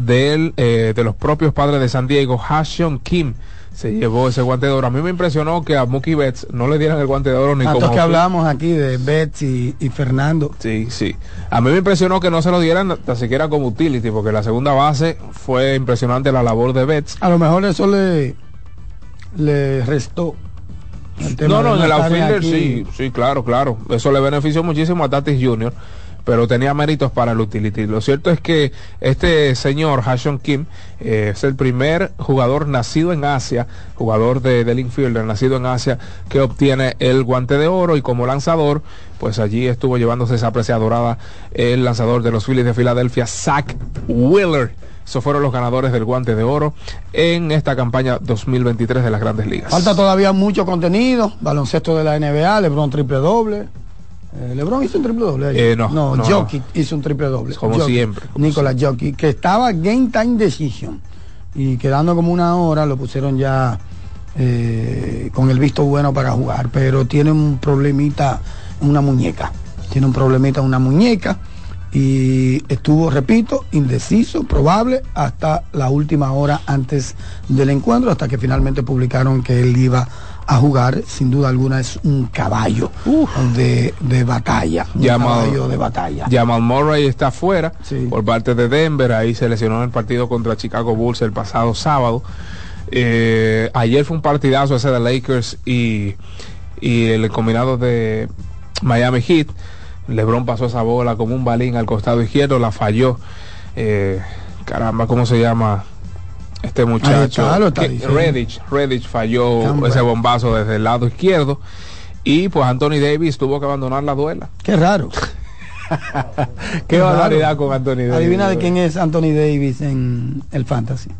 Speaker 2: eh, de los propios padres de San Diego, Hashion Kim, se llevó ese guante de oro. A mí me impresionó que a Mookie Betts no le dieran el guante de oro ni
Speaker 4: Tanto
Speaker 2: como...
Speaker 4: que hablamos aquí de Betsy y, y Fernando.
Speaker 2: Sí, sí. A mí me impresionó que no se lo dieran tan siquiera como utility, porque la segunda base fue impresionante la labor de Betts.
Speaker 4: A lo mejor eso le, le restó.
Speaker 2: no, no, en el outfielder sí, sí, claro, claro. Eso le benefició muchísimo a Tatis Jr., pero tenía méritos para el utility. Lo cierto es que este señor, Hashon Kim, eh, es el primer jugador nacido en Asia, jugador de, del infielder nacido en Asia, que obtiene el guante de oro y como lanzador, pues allí estuvo llevándose esa apreciadorada el lanzador de los Phillies de Filadelfia, Zach Wheeler esos fueron los ganadores del guante de oro en esta campaña 2023 de las grandes ligas.
Speaker 4: Falta todavía mucho contenido. Baloncesto de la NBA, Lebron triple doble. Eh, Lebron hizo un triple doble.
Speaker 2: Eh, no,
Speaker 4: no, no hizo un triple doble.
Speaker 2: Como siempre.
Speaker 4: Nicolás Jockey, que estaba game time decision. Y quedando como una hora, lo pusieron ya eh, con el visto bueno para jugar. Pero tiene un problemita, una muñeca. Tiene un problemita, una muñeca y estuvo, repito, indeciso, probable, hasta la última hora antes del encuentro, hasta que finalmente publicaron que él iba a jugar, sin duda alguna es un caballo de, batalla. Un caballo de batalla.
Speaker 2: Jamal Murray está fuera por parte de Denver, ahí se lesionó en el partido contra Chicago Bulls el pasado sábado. Eh, ayer fue un partidazo ese de Lakers y, y el combinado de Miami Heat. Lebron pasó esa bola como un balín al costado izquierdo, la falló. Eh, caramba, ¿cómo se llama? Este muchacho. Redditch, falló ese bombazo desde el lado izquierdo. Y pues Anthony Davis tuvo que abandonar la duela.
Speaker 4: Qué raro. <laughs>
Speaker 2: Qué, barbaridad con Anthony Davis.
Speaker 4: Adivina de quién es Anthony Davis en el fantasy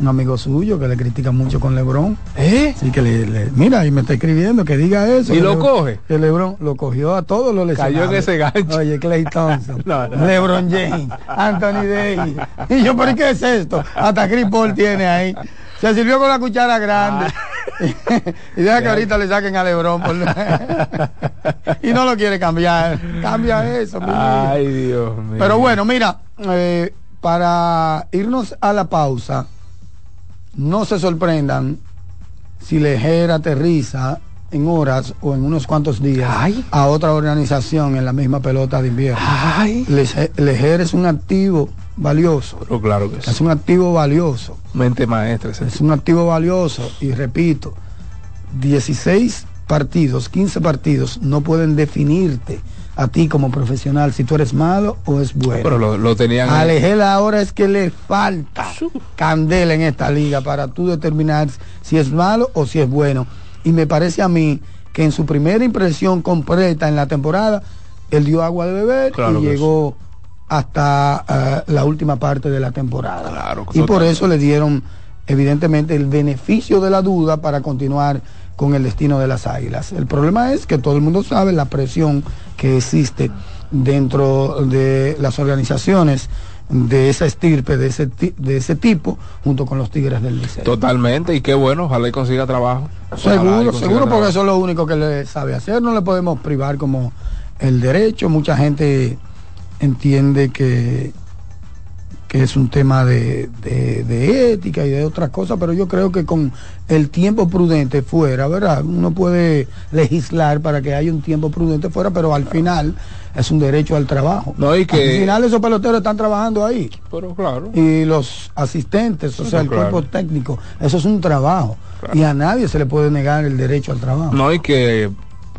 Speaker 4: un amigo suyo que le critica mucho con Lebron.
Speaker 2: ¿Eh?
Speaker 4: Sí, que le, mira, y me está escribiendo que diga eso.
Speaker 2: ¿Y lo coge?
Speaker 4: Que Lebron lo cogió a todos los lesionados.
Speaker 2: Cayó en ese gancho.
Speaker 4: Oye, Clay <laughs> Thompson, Lebron James, Anthony Davis. Y yo, ¿por qué es esto? Hasta Chris Paul tiene ahí. Se sirvió con la cuchara grande. Ah. <laughs> y deja que ahorita le saquen a Lebron. <laughs> y no lo quiere cambiar. Cambia eso.
Speaker 2: Ay, Dios mío.
Speaker 4: Pero bueno, mira, eh, para irnos a la pausa no se sorprendan si Lejer aterriza en horas o en unos cuantos días a otra organización en la misma pelota de invierno. Lejer es un activo valioso.
Speaker 2: Pero claro que sí.
Speaker 4: Es un activo valioso.
Speaker 2: Mente maestra.
Speaker 4: Es un activo valioso y repito, 16 partidos, 15 partidos no pueden definirte a ti como profesional si tú eres malo o es bueno.
Speaker 2: Pero lo, tenían.
Speaker 4: A ahora es que le falta candela en esta liga para tú determinar si es malo o si es bueno. Y me parece a mí que en su primera impresión completa en la temporada, él dio agua de beber y llegó hasta eh, la última parte de la temporada. y por eso le dieron evidentemente el beneficio de la duda para continuar con el destino de las águilas. El problema es que todo el mundo sabe la presión que existe dentro de las organizaciones de esa estirpe, de ese, de ese tipo, junto con los Tigres del Liceo.
Speaker 2: Totalmente, y qué bueno, ojalá y consiga trabajo.
Speaker 4: Seguro, seguro, porque eso es lo único que le sabe hacer, no le podemos privar como el derecho, mucha gente entiende que que es un tema de, ética y de otras cosas, pero yo creo que con el tiempo prudente fuera, ¿verdad? Uno puede legislar para que haya un tiempo prudente fuera, pero al final es un derecho al trabajo.
Speaker 2: No, y que...
Speaker 4: Al final esos peloteros están trabajando ahí.
Speaker 2: Pero claro.
Speaker 4: Y los asistentes, o sea, el cuerpo técnico, eso es un trabajo. Y a nadie se le puede negar el derecho al trabajo.
Speaker 2: No, y que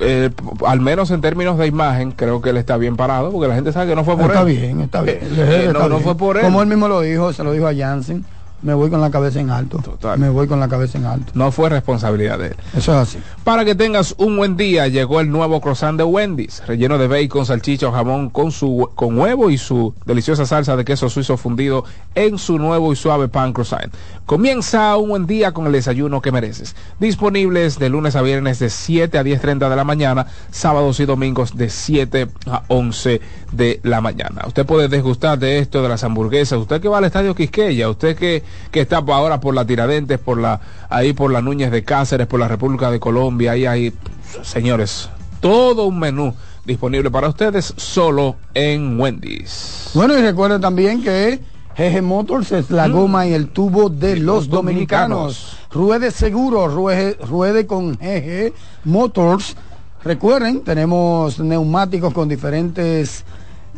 Speaker 2: eh, al menos en términos de imagen, creo que él está bien parado, porque la gente sabe que no fue por
Speaker 4: él. Está bien, está bien.
Speaker 2: Eh, no, no fue por él.
Speaker 4: Como él mismo lo dijo, se lo dijo a Jansen me voy con la cabeza en alto. Total. Me voy con la cabeza en alto.
Speaker 2: No fue responsabilidad de él.
Speaker 4: Eso es así.
Speaker 2: Para que tengas un buen día, llegó el nuevo croissant de Wendy's, relleno de bacon, salchicha o jamón con su con huevo y su deliciosa salsa de queso suizo fundido en su nuevo y suave pan croissant. Comienza un buen día con el desayuno que mereces. Disponibles de lunes a viernes de 7 a 10.30 de la mañana, sábados y domingos de 7 a 11 de la mañana. Usted puede desgustar de esto, de las hamburguesas. Usted que va al estadio Quisqueya, usted que que está ahora por la Tiradentes, por la, ahí por la Núñez de Cáceres, por la República de Colombia, ahí hay, señores, todo un menú disponible para ustedes solo en Wendy's.
Speaker 4: Bueno, y recuerden también que GG Motors es la mm. goma y el tubo de los, dominicanos. Ruede seguro, ruede, ruede con GG Motors. Recuerden, tenemos neumáticos con diferentes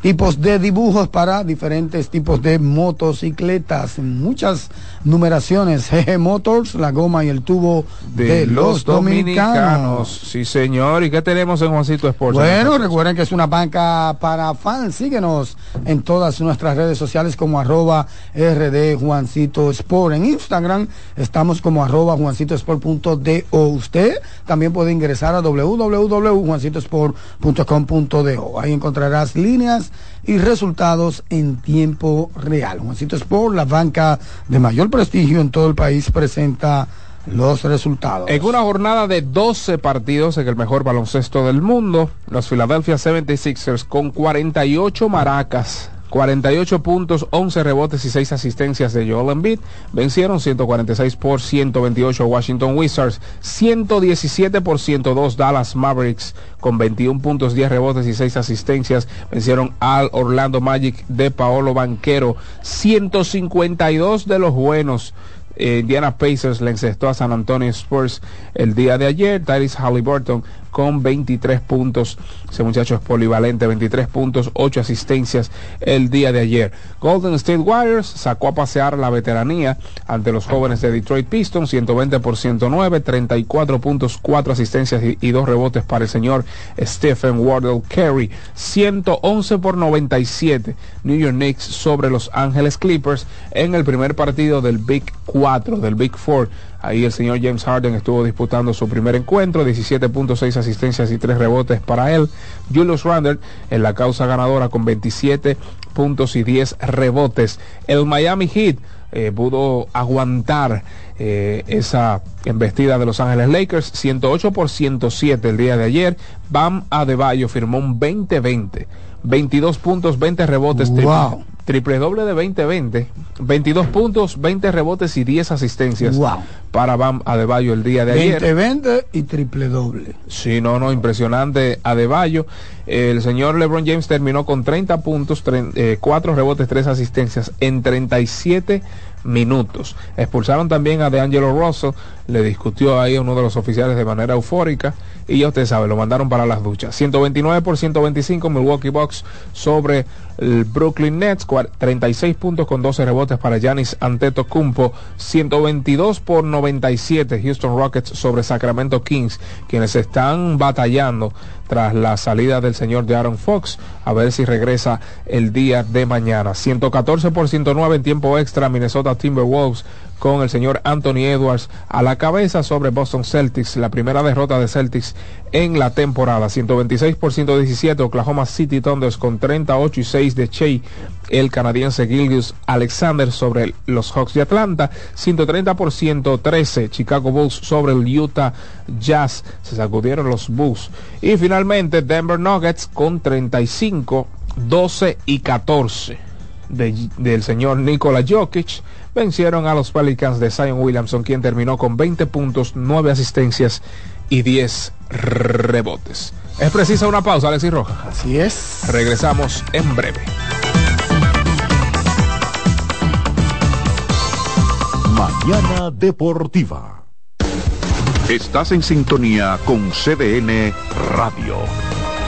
Speaker 4: tipos de dibujos para diferentes tipos de motocicletas. Muchas numeraciones. <laughs> GG Motors, la goma y el tubo de, los, dominicanos.
Speaker 2: Sí, señor. ¿Y qué tenemos en Juancito Sports?
Speaker 4: Bueno, recuerden que es una banca para fans. Síguenos en todas nuestras redes sociales como arroba RD Juancito Sport. En Instagram estamos como arroba juancitosport.do. Usted también puede ingresar a www.juancitosport.com.do. Ahí encontrarás líneas y resultados en tiempo real. Juancito Sport, la banca de mayor prestigio en todo el país, presenta los resultados.
Speaker 2: En una jornada de 12 partidos en el mejor baloncesto del mundo, los Philadelphia 76ers con 48 maracas 48 puntos, 11 rebotes y 6 asistencias de Joel Embiid. Vencieron 146 por 128 Washington Wizards, 117 por 102 Dallas Mavericks con 21 puntos, 10 rebotes y 6 asistencias. Vencieron al Orlando Magic de Paolo Banquero, 152 de los buenos. Eh, Indiana Pacers le encestó a San Antonio Spurs el día de ayer. Tyrese Halliburton con 23 puntos. Ese muchacho es polivalente, 23 puntos, 8 asistencias el día de ayer. Golden State Warriors sacó a pasear la veteranía ante los jóvenes de Detroit Pistons, 120 por 109, 34 puntos, 4 asistencias y, 2 rebotes para el señor Stephen Wardell Carey, 111 por 97. New York Knicks sobre los Ángeles Clippers en el primer partido del Big 4, del Big 4 Ahí el señor James Harden estuvo disputando su primer encuentro, 17.6 asistencias y 3 rebotes para él. Julius Randle en la causa ganadora con 27 puntos y 10 rebotes. El Miami Heat eh, pudo aguantar eh, esa embestida de Los Ángeles Lakers, 108 por 107 el día de ayer. Bam Adebayo firmó un 20-20, 22 puntos, 20 rebotes.
Speaker 4: Wow
Speaker 2: triple doble de 2020, 22 puntos, 20 rebotes y 10 asistencias para Bam Adebayo el día de ayer.
Speaker 4: 20-20 y triple doble.
Speaker 2: Sí, no, no, impresionante Adebayo. El señor LeBron James terminó con 30 puntos, 4 eh, rebotes, 3 asistencias en 37 minutos. Expulsaron también a DeAngelo Russell, le discutió ahí a uno de los oficiales de manera eufórica y ya usted sabe, lo mandaron para las duchas. 129 por 125 Milwaukee Bucks sobre el Brooklyn Nets, 36 puntos con 12 rebotes para Giannis Antetokounmpo, 122 por 97 Houston Rockets sobre Sacramento Kings, quienes están batallando tras la salida del señor de Aaron Fox, a ver si regresa el día de mañana. 114 por 109 en tiempo extra Minnesota Timberwolves con el señor Anthony Edwards a la cabeza sobre Boston Celtics, la primera derrota de Celtics en la temporada. 126 por 117 Oklahoma City Thunders con 38 y 6 de Shea, el canadiense Gilgius Alexander sobre los Hawks de Atlanta. 130 por 113 Chicago Bulls sobre el Utah Jazz. Se sacudieron los Bulls. Y finalmente Denver Nuggets con 35, 12 y 14 del señor Nikola Jokic vencieron a los Pelicans de Zion Williamson, quien terminó con 20 puntos, 9 asistencias y 10 rebotes. Es precisa una pausa, Alexis Roja.
Speaker 4: Así es.
Speaker 2: Regresamos en breve.
Speaker 3: Mañana Deportiva. Estás en sintonía con CDN Radio.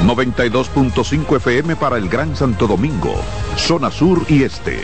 Speaker 3: 92.5 FM para el Gran Santo Domingo, zona sur y este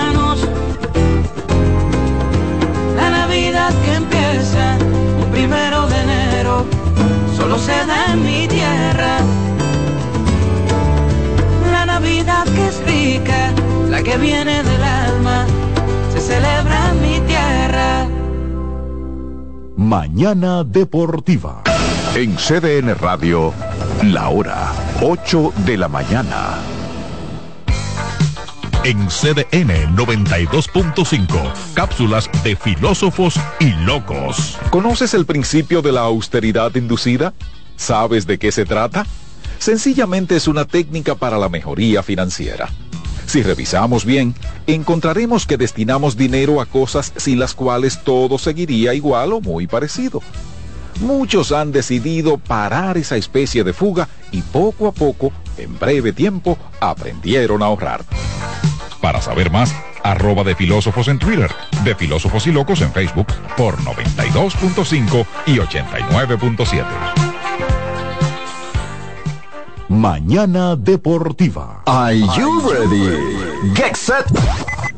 Speaker 5: Navidad que empieza un primero de enero solo se da en mi tierra. La Navidad que es rica, la que viene del alma, se celebra en mi tierra.
Speaker 3: Mañana Deportiva. En CDN Radio, la hora 8 de la mañana.
Speaker 6: En CDN 92.5, cápsulas de filósofos y locos.
Speaker 7: ¿Conoces el principio de la austeridad inducida? ¿Sabes de qué se trata? Sencillamente es una técnica para la mejoría financiera. Si revisamos bien, encontraremos que destinamos dinero a cosas sin las cuales todo seguiría igual o muy parecido. Muchos han decidido parar esa especie de fuga y poco a poco, en breve tiempo, aprendieron a ahorrar.
Speaker 6: Para saber más, arroba de filósofos en Twitter, de filósofos y locos en Facebook por 92.5 y 89.7.
Speaker 3: Mañana Deportiva.
Speaker 8: Are you ready? Get set.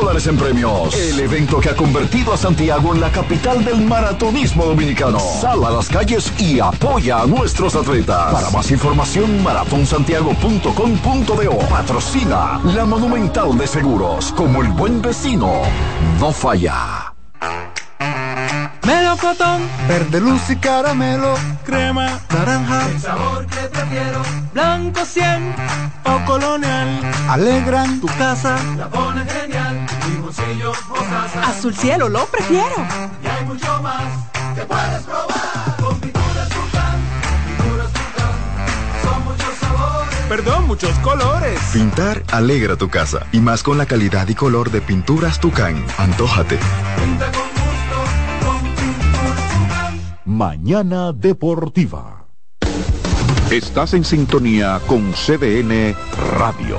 Speaker 8: dólares en premios. El evento que ha convertido a Santiago en la capital del maratonismo dominicano. Sal a las calles y apoya a nuestros atletas. Para más información, maratonsantiago.com.do. Patrocina la Monumental de Seguros. Como el buen vecino, no falla.
Speaker 9: Melocotón, verde luz y caramelo, crema, naranja,
Speaker 10: el sabor que prefiero,
Speaker 9: blanco 100 o colonial, alegran tu casa,
Speaker 10: la pone genial, limoncillo, mostaza,
Speaker 11: azul cielo lo prefiero,
Speaker 10: y hay mucho más que puedes probar, con pinturas Tucán, pinturas Tucán, son muchos sabores,
Speaker 9: perdón, muchos colores.
Speaker 12: Pintar alegra tu casa, y más con la calidad y color de pinturas Tucán, antójate.
Speaker 10: Pinta con
Speaker 3: Mañana Deportiva. Estás en sintonía con CDN Radio.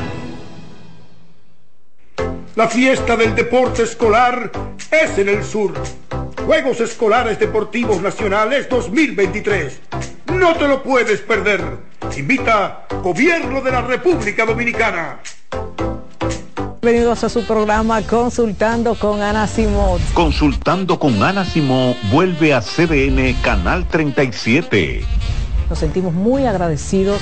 Speaker 11: La fiesta del deporte escolar es en el sur. Juegos Escolares Deportivos Nacionales 2023. No te lo puedes perder. Invita Gobierno de la República Dominicana.
Speaker 13: Bienvenidos a su programa Consultando con Ana Simón.
Speaker 3: Consultando con Ana Simón vuelve a CDN Canal 37.
Speaker 13: Nos sentimos muy agradecidos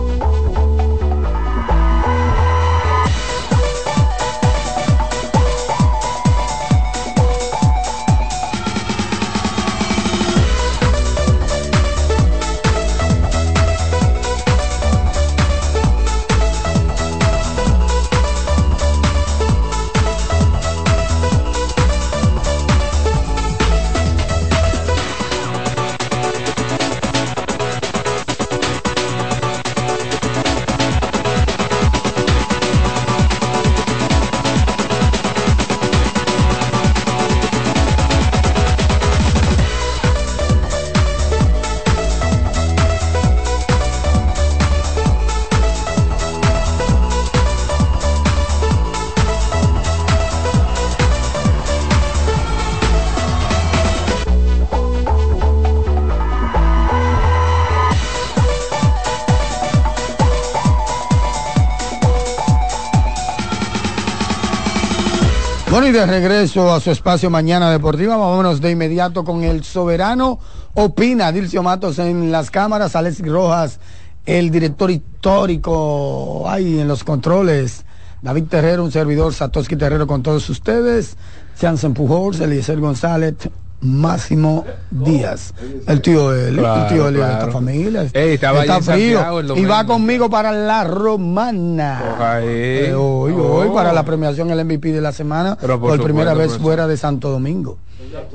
Speaker 4: Bueno, y de regreso a su espacio Mañana Deportiva, vámonos de inmediato con el soberano. Opina, Dilcio Matos en las cámaras, Alex Rojas, el director histórico, ahí en los controles, David Terrero, un servidor, Satoshi Terrero con todos ustedes, Jansen Pujols, Eliezer González, Máximo Díaz, el tío Eli,
Speaker 2: Claro,
Speaker 4: el tío de
Speaker 2: claro.
Speaker 4: esta familia.
Speaker 2: Ey,
Speaker 4: está frío y va conmigo para la romana. Eh, hoy, hoy
Speaker 2: Oh.
Speaker 4: para la premiación el MVP de la semana por, primera vez fuera de Santo Domingo,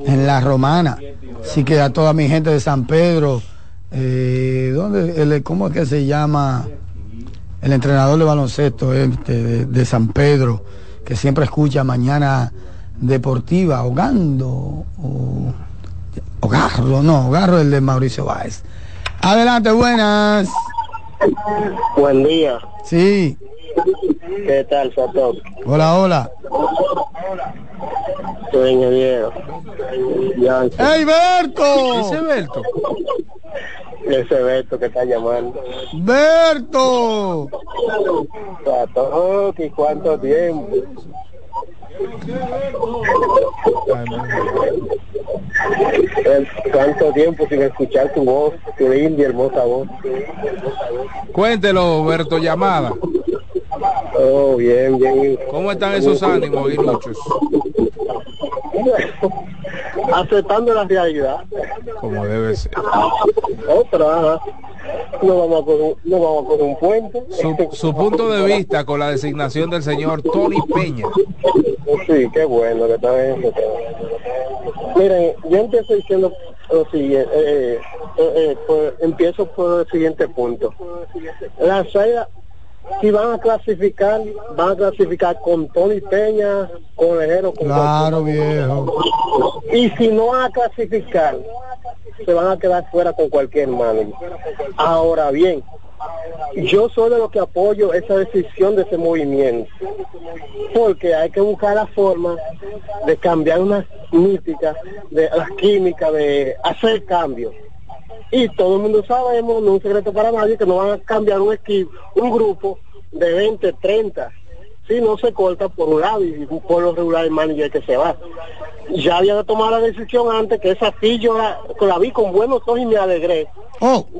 Speaker 4: en la romana. Así que a toda mi gente de San Pedro, eh, ¿dónde, el- ¿cómo es que se llama? El entrenador de baloncesto este, de, de San Pedro, que siempre escucha mañana deportiva, ahogando, o, Ogarro, no, Ogarro el de Mauricio Báez. Adelante, buenas.
Speaker 14: Buen día.
Speaker 4: Sí,
Speaker 14: ¿Qué tal, Sato?
Speaker 4: hola, hola.
Speaker 14: Soy ingeniero. Ya,
Speaker 4: ¡Ey, Berto!
Speaker 2: Ese Berto.
Speaker 14: ese Beto que está llamando.
Speaker 4: ¡Berto!
Speaker 14: Sato, ¿y cuánto tiempo? ¿Cuánto tiempo sin escuchar tu voz, tu linda y hermosa voz?
Speaker 2: Cuéntelo, Berto Llamada.
Speaker 14: Oh, bien, bien.
Speaker 2: ¿Cómo están esos ánimos, Guinuchos? <laughs>
Speaker 14: Aceptando la realidad.
Speaker 2: Como debe ser.
Speaker 14: Otra, no vamos a coger, no vamos a coger un puente.
Speaker 2: Su, su punto de vista con la designación del señor Tony Peña.
Speaker 14: Sí, qué bueno que está eso. Miren, yo empiezo diciendo lo siguiente, eh, eh, eh, por- empiezo por el siguiente punto. Las águilas, si van a clasificar, van a clasificar con Tony Peña, con Lejero, con
Speaker 4: Claro, viejo.
Speaker 14: y si no van a clasificar, se van a quedar fuera con cualquier manager. Ahora bien, yo soy de los que apoyo esa decisión de ese movimiento, porque hay que buscar la forma de cambiar unas míticas, de las químicas, de hacer cambios. Y todo el mundo sabemos, no es un secreto para nadie, que no van a cambiar un equipo, un grupo de 20, 30, si no se corta por un lado y por lo regular el manager que se va. Ya había tomado la decisión antes que esa sí yo la, la vi con buenos ojos y me alegré.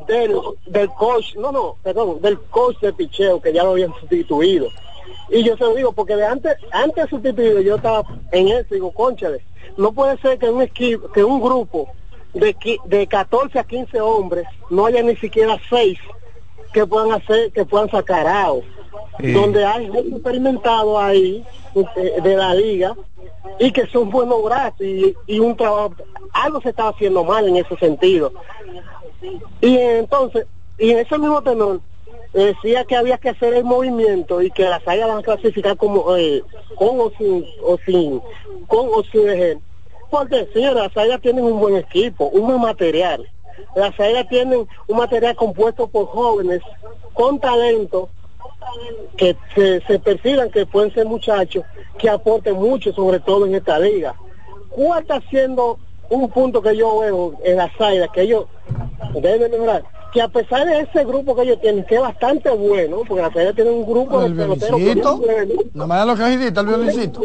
Speaker 14: Del, del coach, no, no, perdón, del coach de picheo que ya lo habían sustituido. Y yo se lo digo, porque de antes, antes de sustituido yo estaba en eso, digo, conchale, no puede ser que un equipo, que un grupo de, de 14 a 15 hombres no haya ni siquiera seis que puedan hacer, que puedan sacar.
Speaker 2: Sí.
Speaker 14: Donde hay gente experimentado ahí eh, de la liga y que son buenos brazos y, y un trabajo, algo se estaba haciendo mal en ese sentido. Y entonces, y en ese mismo tenor, decía que había que hacer el movimiento y que las águilas van a clasificar como eh, con o sin, o sin, con o sin ejer. Porque, señora, las águilas tienen un buen equipo, un buen material. Las águilas tienen un material compuesto por jóvenes con talento que se, se perciban que pueden ser muchachos que aporten mucho, sobre todo en esta liga. ¿Cuál está siendo un punto que yo veo en las águilas que ellos deben mejorar? Que a pesar de ese grupo que ellos tienen, que es bastante bueno, porque las águilas tienen un grupo de
Speaker 4: El
Speaker 14: peloteros bueno,
Speaker 4: lo que el violincito.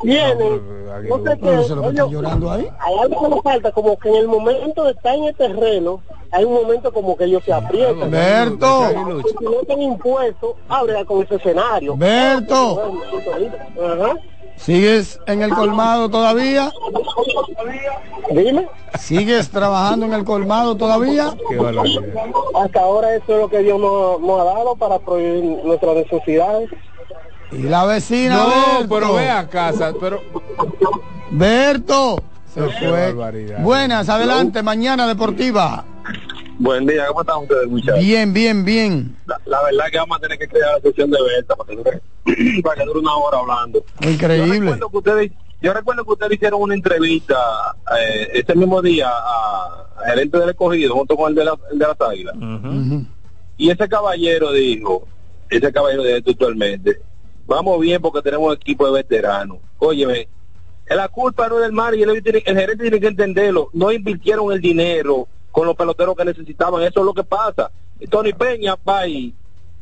Speaker 14: tienen, no sé qué,
Speaker 4: lo está llorando ahí.
Speaker 14: hay algo que nos falta, como que en el momento de estar en el terreno, hay un momento como que ellos se aprietan.
Speaker 4: Berto.
Speaker 14: Si no están impuestos, abre con ese escenario.
Speaker 4: Berto.
Speaker 14: Ajá.
Speaker 4: ¿Sigues en el colmado todavía?
Speaker 14: Dime.
Speaker 4: ¿Sigues trabajando en el colmado todavía?
Speaker 2: Qué barbaridad.
Speaker 14: Hasta ahora eso es lo que Dios nos, nos ha dado para proveer nuestras necesidades.
Speaker 4: Y la vecina
Speaker 2: No,
Speaker 4: Berto.
Speaker 2: pero ve a casa, pero
Speaker 4: Berto. Se fue. Buenas, adelante, mañana deportiva.
Speaker 15: Buen día, ¿cómo están ustedes, muchachos?
Speaker 4: Bien, bien, bien.
Speaker 15: La, la verdad que vamos a tener que crear la sesión de venta para que dure, <clears throat> para que dure una hora hablando. Yo
Speaker 4: Increíble.
Speaker 15: recuerdo que ustedes, yo recuerdo que ustedes hicieron una entrevista eh, ese mismo día a, a gerente del escogido junto con el de, la, el de las águilas. Y ese caballero dijo, ese caballero dijo actualmente, vamos bien porque tenemos equipo de veteranos. Óyeme, la culpa no es del mar y el, el gerente tiene que entenderlo. No invirtieron el dinero con los peloteros que necesitaban. Eso es lo que pasa. Y Tony Peña va y,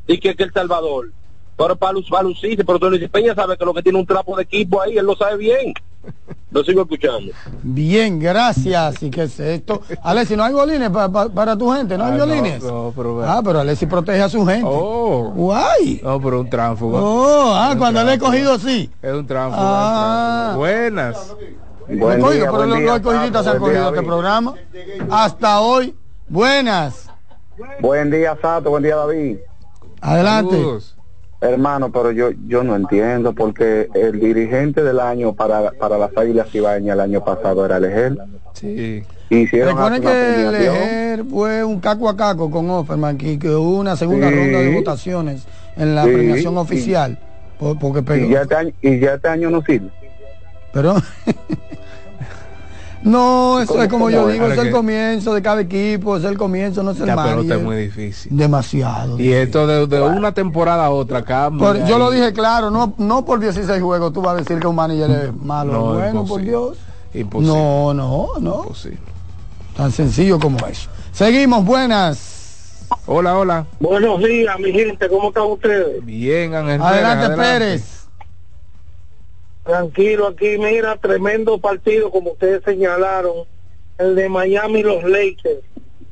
Speaker 15: y que, que El Salvador. Pero para, para lucirse, pero Tony Peña sabe que lo que tiene un trapo de equipo ahí, él lo sabe bien. <laughs> Lo sigo escuchando.
Speaker 4: Bien, gracias. ¿Y qué es esto? Alexi, ¿no hay bolines pa- pa- para tu gente? ¿No hay
Speaker 2: Ah,
Speaker 4: violines?
Speaker 2: no, pero ve.
Speaker 4: ah, pero Alexi protege a su gente.
Speaker 2: Oh.
Speaker 4: Guay.
Speaker 2: No, pero un tránsfugo.
Speaker 4: Oh, ah, cuando le he cogido sí.
Speaker 2: Es un tránsfugo.
Speaker 4: Ah.
Speaker 2: es
Speaker 4: cogido, pero los los escogiditas se han cogido este programa. Hasta hoy. Buenas.
Speaker 16: Buen día, Sato. Buen día, David.
Speaker 4: Adelante.
Speaker 2: Saludos.
Speaker 16: Hermano, pero yo yo no entiendo porque el dirigente del año para, para las Águilas Ibañas el año pasado era Leger.
Speaker 2: Sí.
Speaker 16: Hicieron
Speaker 4: Recuerden que. Leger fue un caco a caco con Offerman y que hubo una segunda
Speaker 16: Sí.
Speaker 4: ronda de votaciones en la
Speaker 16: Sí,
Speaker 4: premiación oficial. por- porque pegó.
Speaker 16: Y ya, este año, y ya este año no sirve.
Speaker 4: Pero <laughs> no, eso
Speaker 16: ¿Cómo-
Speaker 4: es como yo digo, es el comienzo de cada equipo, es el comienzo, no es el
Speaker 2: La pelota
Speaker 4: manager.
Speaker 2: es muy difícil.
Speaker 4: Demasiado.
Speaker 2: Y esto de, de una temporada a otra cambia.
Speaker 4: Por- yo lo dije claro, no, no por 16 juegos tú vas a decir que un manager es malo.
Speaker 2: No,
Speaker 4: bueno, por. Dios.
Speaker 2: Imposible.
Speaker 4: No, no, no.
Speaker 2: Imposible.
Speaker 4: Tan sencillo como eso. Seguimos, buenas.
Speaker 2: Hola, hola.
Speaker 14: Buenos días, mi gente, ¿cómo están ustedes?
Speaker 2: Bien, Ángel.
Speaker 4: Adelante,
Speaker 2: Pérez,
Speaker 4: Pérez.
Speaker 14: Tranquilo, aquí mira, tremendo partido como ustedes señalaron. El de Miami y los Lakers.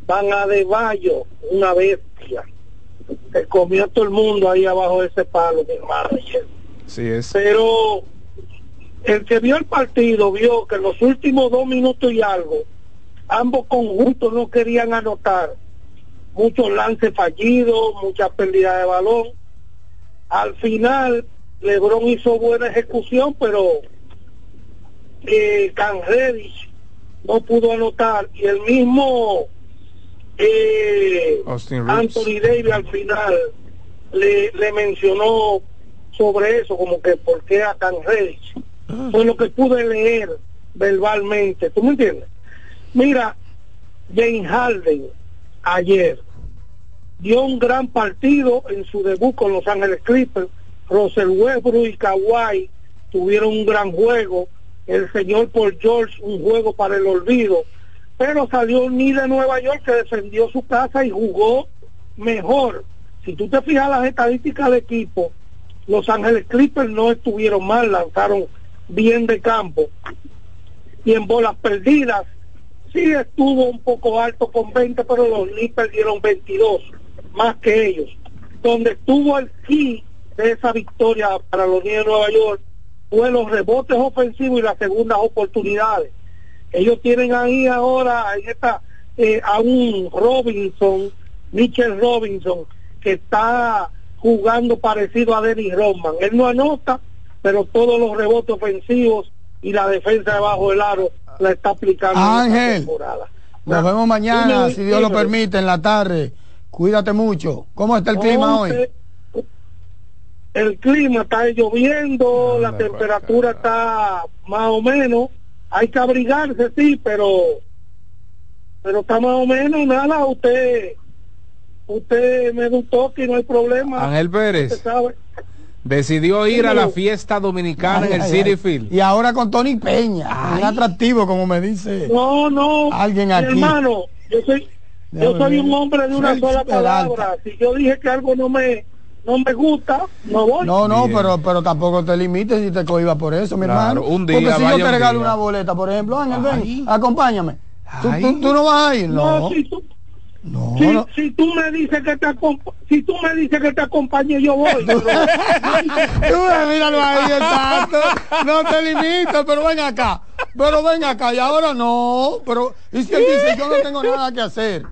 Speaker 14: Van a de Bayo, una bestia. Se comió a todo el mundo ahí abajo de ese palo, mi hermano.
Speaker 2: Sí, es.
Speaker 14: Pero el que vio el partido vio que en los últimos dos minutos y algo, ambos conjuntos no querían anotar. Muchos lances fallidos, mucha pérdida de balón. Al final, Lebron hizo buena ejecución, pero eh, Can Reddish no pudo anotar. Y el mismo eh. Anthony Davis al final le, le mencionó sobre eso, como que por qué a Can Reddish. Fue lo que pude leer verbalmente. ¿Tú me entiendes? Mira, James Harden ayer dio un gran partido en su debut con Los Ángeles Clippers. Russell Westbrook y Kawhi tuvieron un gran juego. El señor Paul George un juego para el olvido. Pero salió ni de Nueva York que defendió su casa y jugó mejor. Si tú te fijas las estadísticas de equipo,
Speaker 17: Los Ángeles Clippers no estuvieron mal, lanzaron bien de campo. Y en bolas perdidas, sí estuvo un poco alto con 20, pero los Knicks perdieron 22, más que ellos. Donde estuvo el key de esa victoria para los Knicks de Nueva York fue los rebotes ofensivos y las segundas oportunidades. Ellos tienen ahí ahora en esta, eh, a un Robinson, Mitchell Robinson, que está jugando parecido a Dennis Rodman. Él no anota, pero todos los rebotes ofensivos y la defensa debajo del aro la está aplicando en esta temporada.
Speaker 4: nos vemos mañana, si Dios lo permite, en la tarde. Cuídate mucho. ¿Cómo está el clima hoy?
Speaker 17: El clima está lloviendo, la temperatura está más o menos. Hay que abrigarse, sí, pero pero está más o menos nada. Usted usted me toque y no hay problema.
Speaker 2: Ángel Pérez.
Speaker 17: Sabe.
Speaker 2: Decidió ir a la fiesta dominicana
Speaker 4: Ay,
Speaker 2: en el
Speaker 4: ay,
Speaker 2: City
Speaker 4: ay.
Speaker 2: Field.
Speaker 4: Y ahora con Tony Peña, un atractivo, como me dice
Speaker 17: No, no.
Speaker 4: alguien aquí.
Speaker 17: hermano, yo soy yo soy un hombre de una sola palabra. Si yo dije que algo no me no me gusta, no voy.
Speaker 4: No, no,
Speaker 2: Bien.
Speaker 4: pero, pero tampoco te limites y te cohibas por eso, mi
Speaker 2: Claro,
Speaker 4: hermano.
Speaker 2: un día,
Speaker 4: Porque si
Speaker 2: vaya
Speaker 4: yo te
Speaker 2: un
Speaker 4: regalo
Speaker 2: día.
Speaker 4: una boleta, por ejemplo, Ángel, ven,
Speaker 2: Ay.
Speaker 4: acompáñame. ¿Tú, tú- tú no vas a ir?
Speaker 17: No,
Speaker 4: No,
Speaker 17: si tú,
Speaker 4: no,
Speaker 17: si,
Speaker 4: no.
Speaker 17: si tú me dices que te si tú me dices que te acompañe yo voy. <laughs> pero-
Speaker 4: míralo ahí, <laughs> exacto. No te limites, pero ven acá. Pero ven acá, y ahora no. Pero, y si él dice, yo no tengo nada que hacer.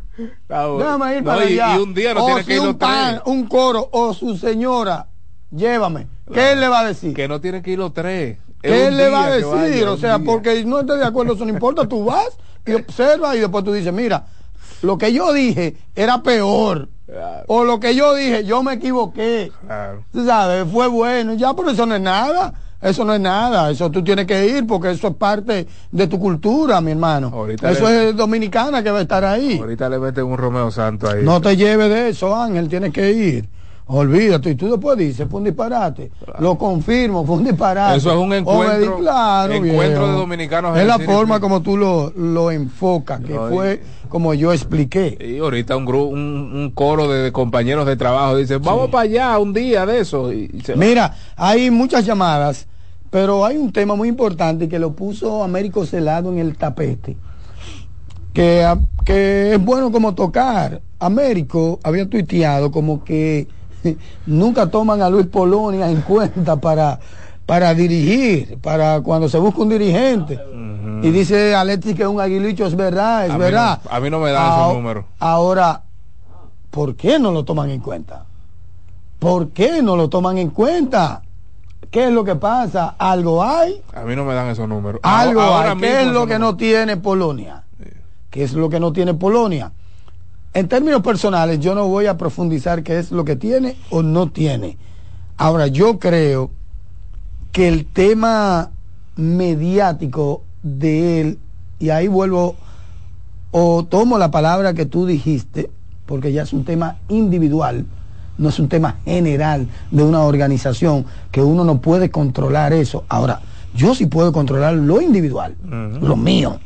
Speaker 4: Déjame ir
Speaker 2: No,
Speaker 4: para
Speaker 2: y,
Speaker 4: allá.
Speaker 2: y un día no
Speaker 4: o
Speaker 2: tiene
Speaker 4: si
Speaker 2: que ir
Speaker 4: un
Speaker 2: los
Speaker 4: pan,
Speaker 2: tres.
Speaker 4: un coro, o su señora, llévame. ¿Qué él le va a decir?
Speaker 2: Que no tiene que ir los tres. Es
Speaker 4: ¿Qué él le va a decir?
Speaker 2: vaya,
Speaker 4: o sea,
Speaker 2: día.
Speaker 4: porque no estés de acuerdo, eso no importa. Tú vas y observas y después tú dices, mira, lo que yo dije era peor. O lo que yo dije, yo me equivoqué.
Speaker 2: Claro.
Speaker 4: Sabes, fue bueno. Ya, pero eso no es nada. Eso no es nada. Eso tú tienes que ir porque eso es parte de tu cultura, mi hermano.
Speaker 2: Ahorita
Speaker 4: eso
Speaker 2: le-
Speaker 4: es dominicana que va a estar ahí.
Speaker 2: Ahorita le meten un Romeo Santo ahí.
Speaker 4: No te lleves de eso, Ángel, tienes que ir. Olvídate, y tú después dices, fue un disparate. Lo confirmo, fue un disparate.
Speaker 2: Eso es un encuentro-
Speaker 4: claro,
Speaker 2: encuentro
Speaker 4: viejo.
Speaker 2: de dominicanos
Speaker 4: Es la forma como tú lo, lo enfocas, que
Speaker 2: No, y-
Speaker 4: fue como yo expliqué.
Speaker 2: Y ahorita un, gru- un, un coro de, de compañeros de trabajo dice, vamos para allá un día de eso. Y, y se va.
Speaker 4: Mira, hay muchas llamadas, pero hay un tema muy importante que lo puso Américo Celado en el tapete, que, que es bueno como tocar. Américo había tuiteado como que <laughs> nunca toman a Luis Polonia en cuenta para, para dirigir, para cuando se busca un dirigente. Y dice Alexis que es un aguilucho, es verdad, es
Speaker 2: A mí
Speaker 4: verdad.
Speaker 2: no- a mí no me dan esos números.
Speaker 4: Ahora, ¿por qué no lo toman en cuenta? ¿Por qué no lo toman en cuenta? ¿Qué es lo que pasa? ¿Algo hay?
Speaker 2: A mí no me dan esos números.
Speaker 4: Algo
Speaker 2: Ahora
Speaker 4: hay. ¿Qué es lo que
Speaker 2: números.
Speaker 4: no tiene Polonia? ¿Qué es lo que no tiene Polonia? En términos personales, yo no voy a profundizar qué es lo que tiene o no tiene. Ahora, yo creo que el tema mediático de él, y ahí vuelvo o tomo la palabra que tú dijiste, porque ya es un tema individual, no es un tema general de una organización, que uno no puede controlar eso. Ahora, yo sí puedo controlar lo individual, lo mío.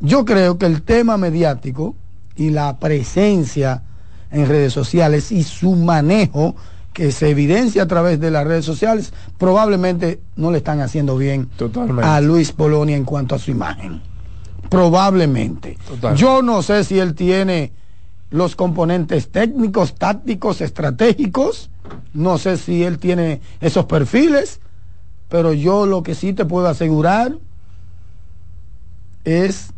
Speaker 4: Yo creo que el tema mediático y la presencia en redes sociales y su manejo que se evidencia a través de las redes sociales probablemente no le están haciendo bien
Speaker 2: Totalmente.
Speaker 4: a Luis Polonia en cuanto a su imagen. Probablemente. Yo no sé si él tiene los componentes técnicos, tácticos, estratégicos. No sé si él tiene esos perfiles, pero yo lo que sí te puedo asegurar es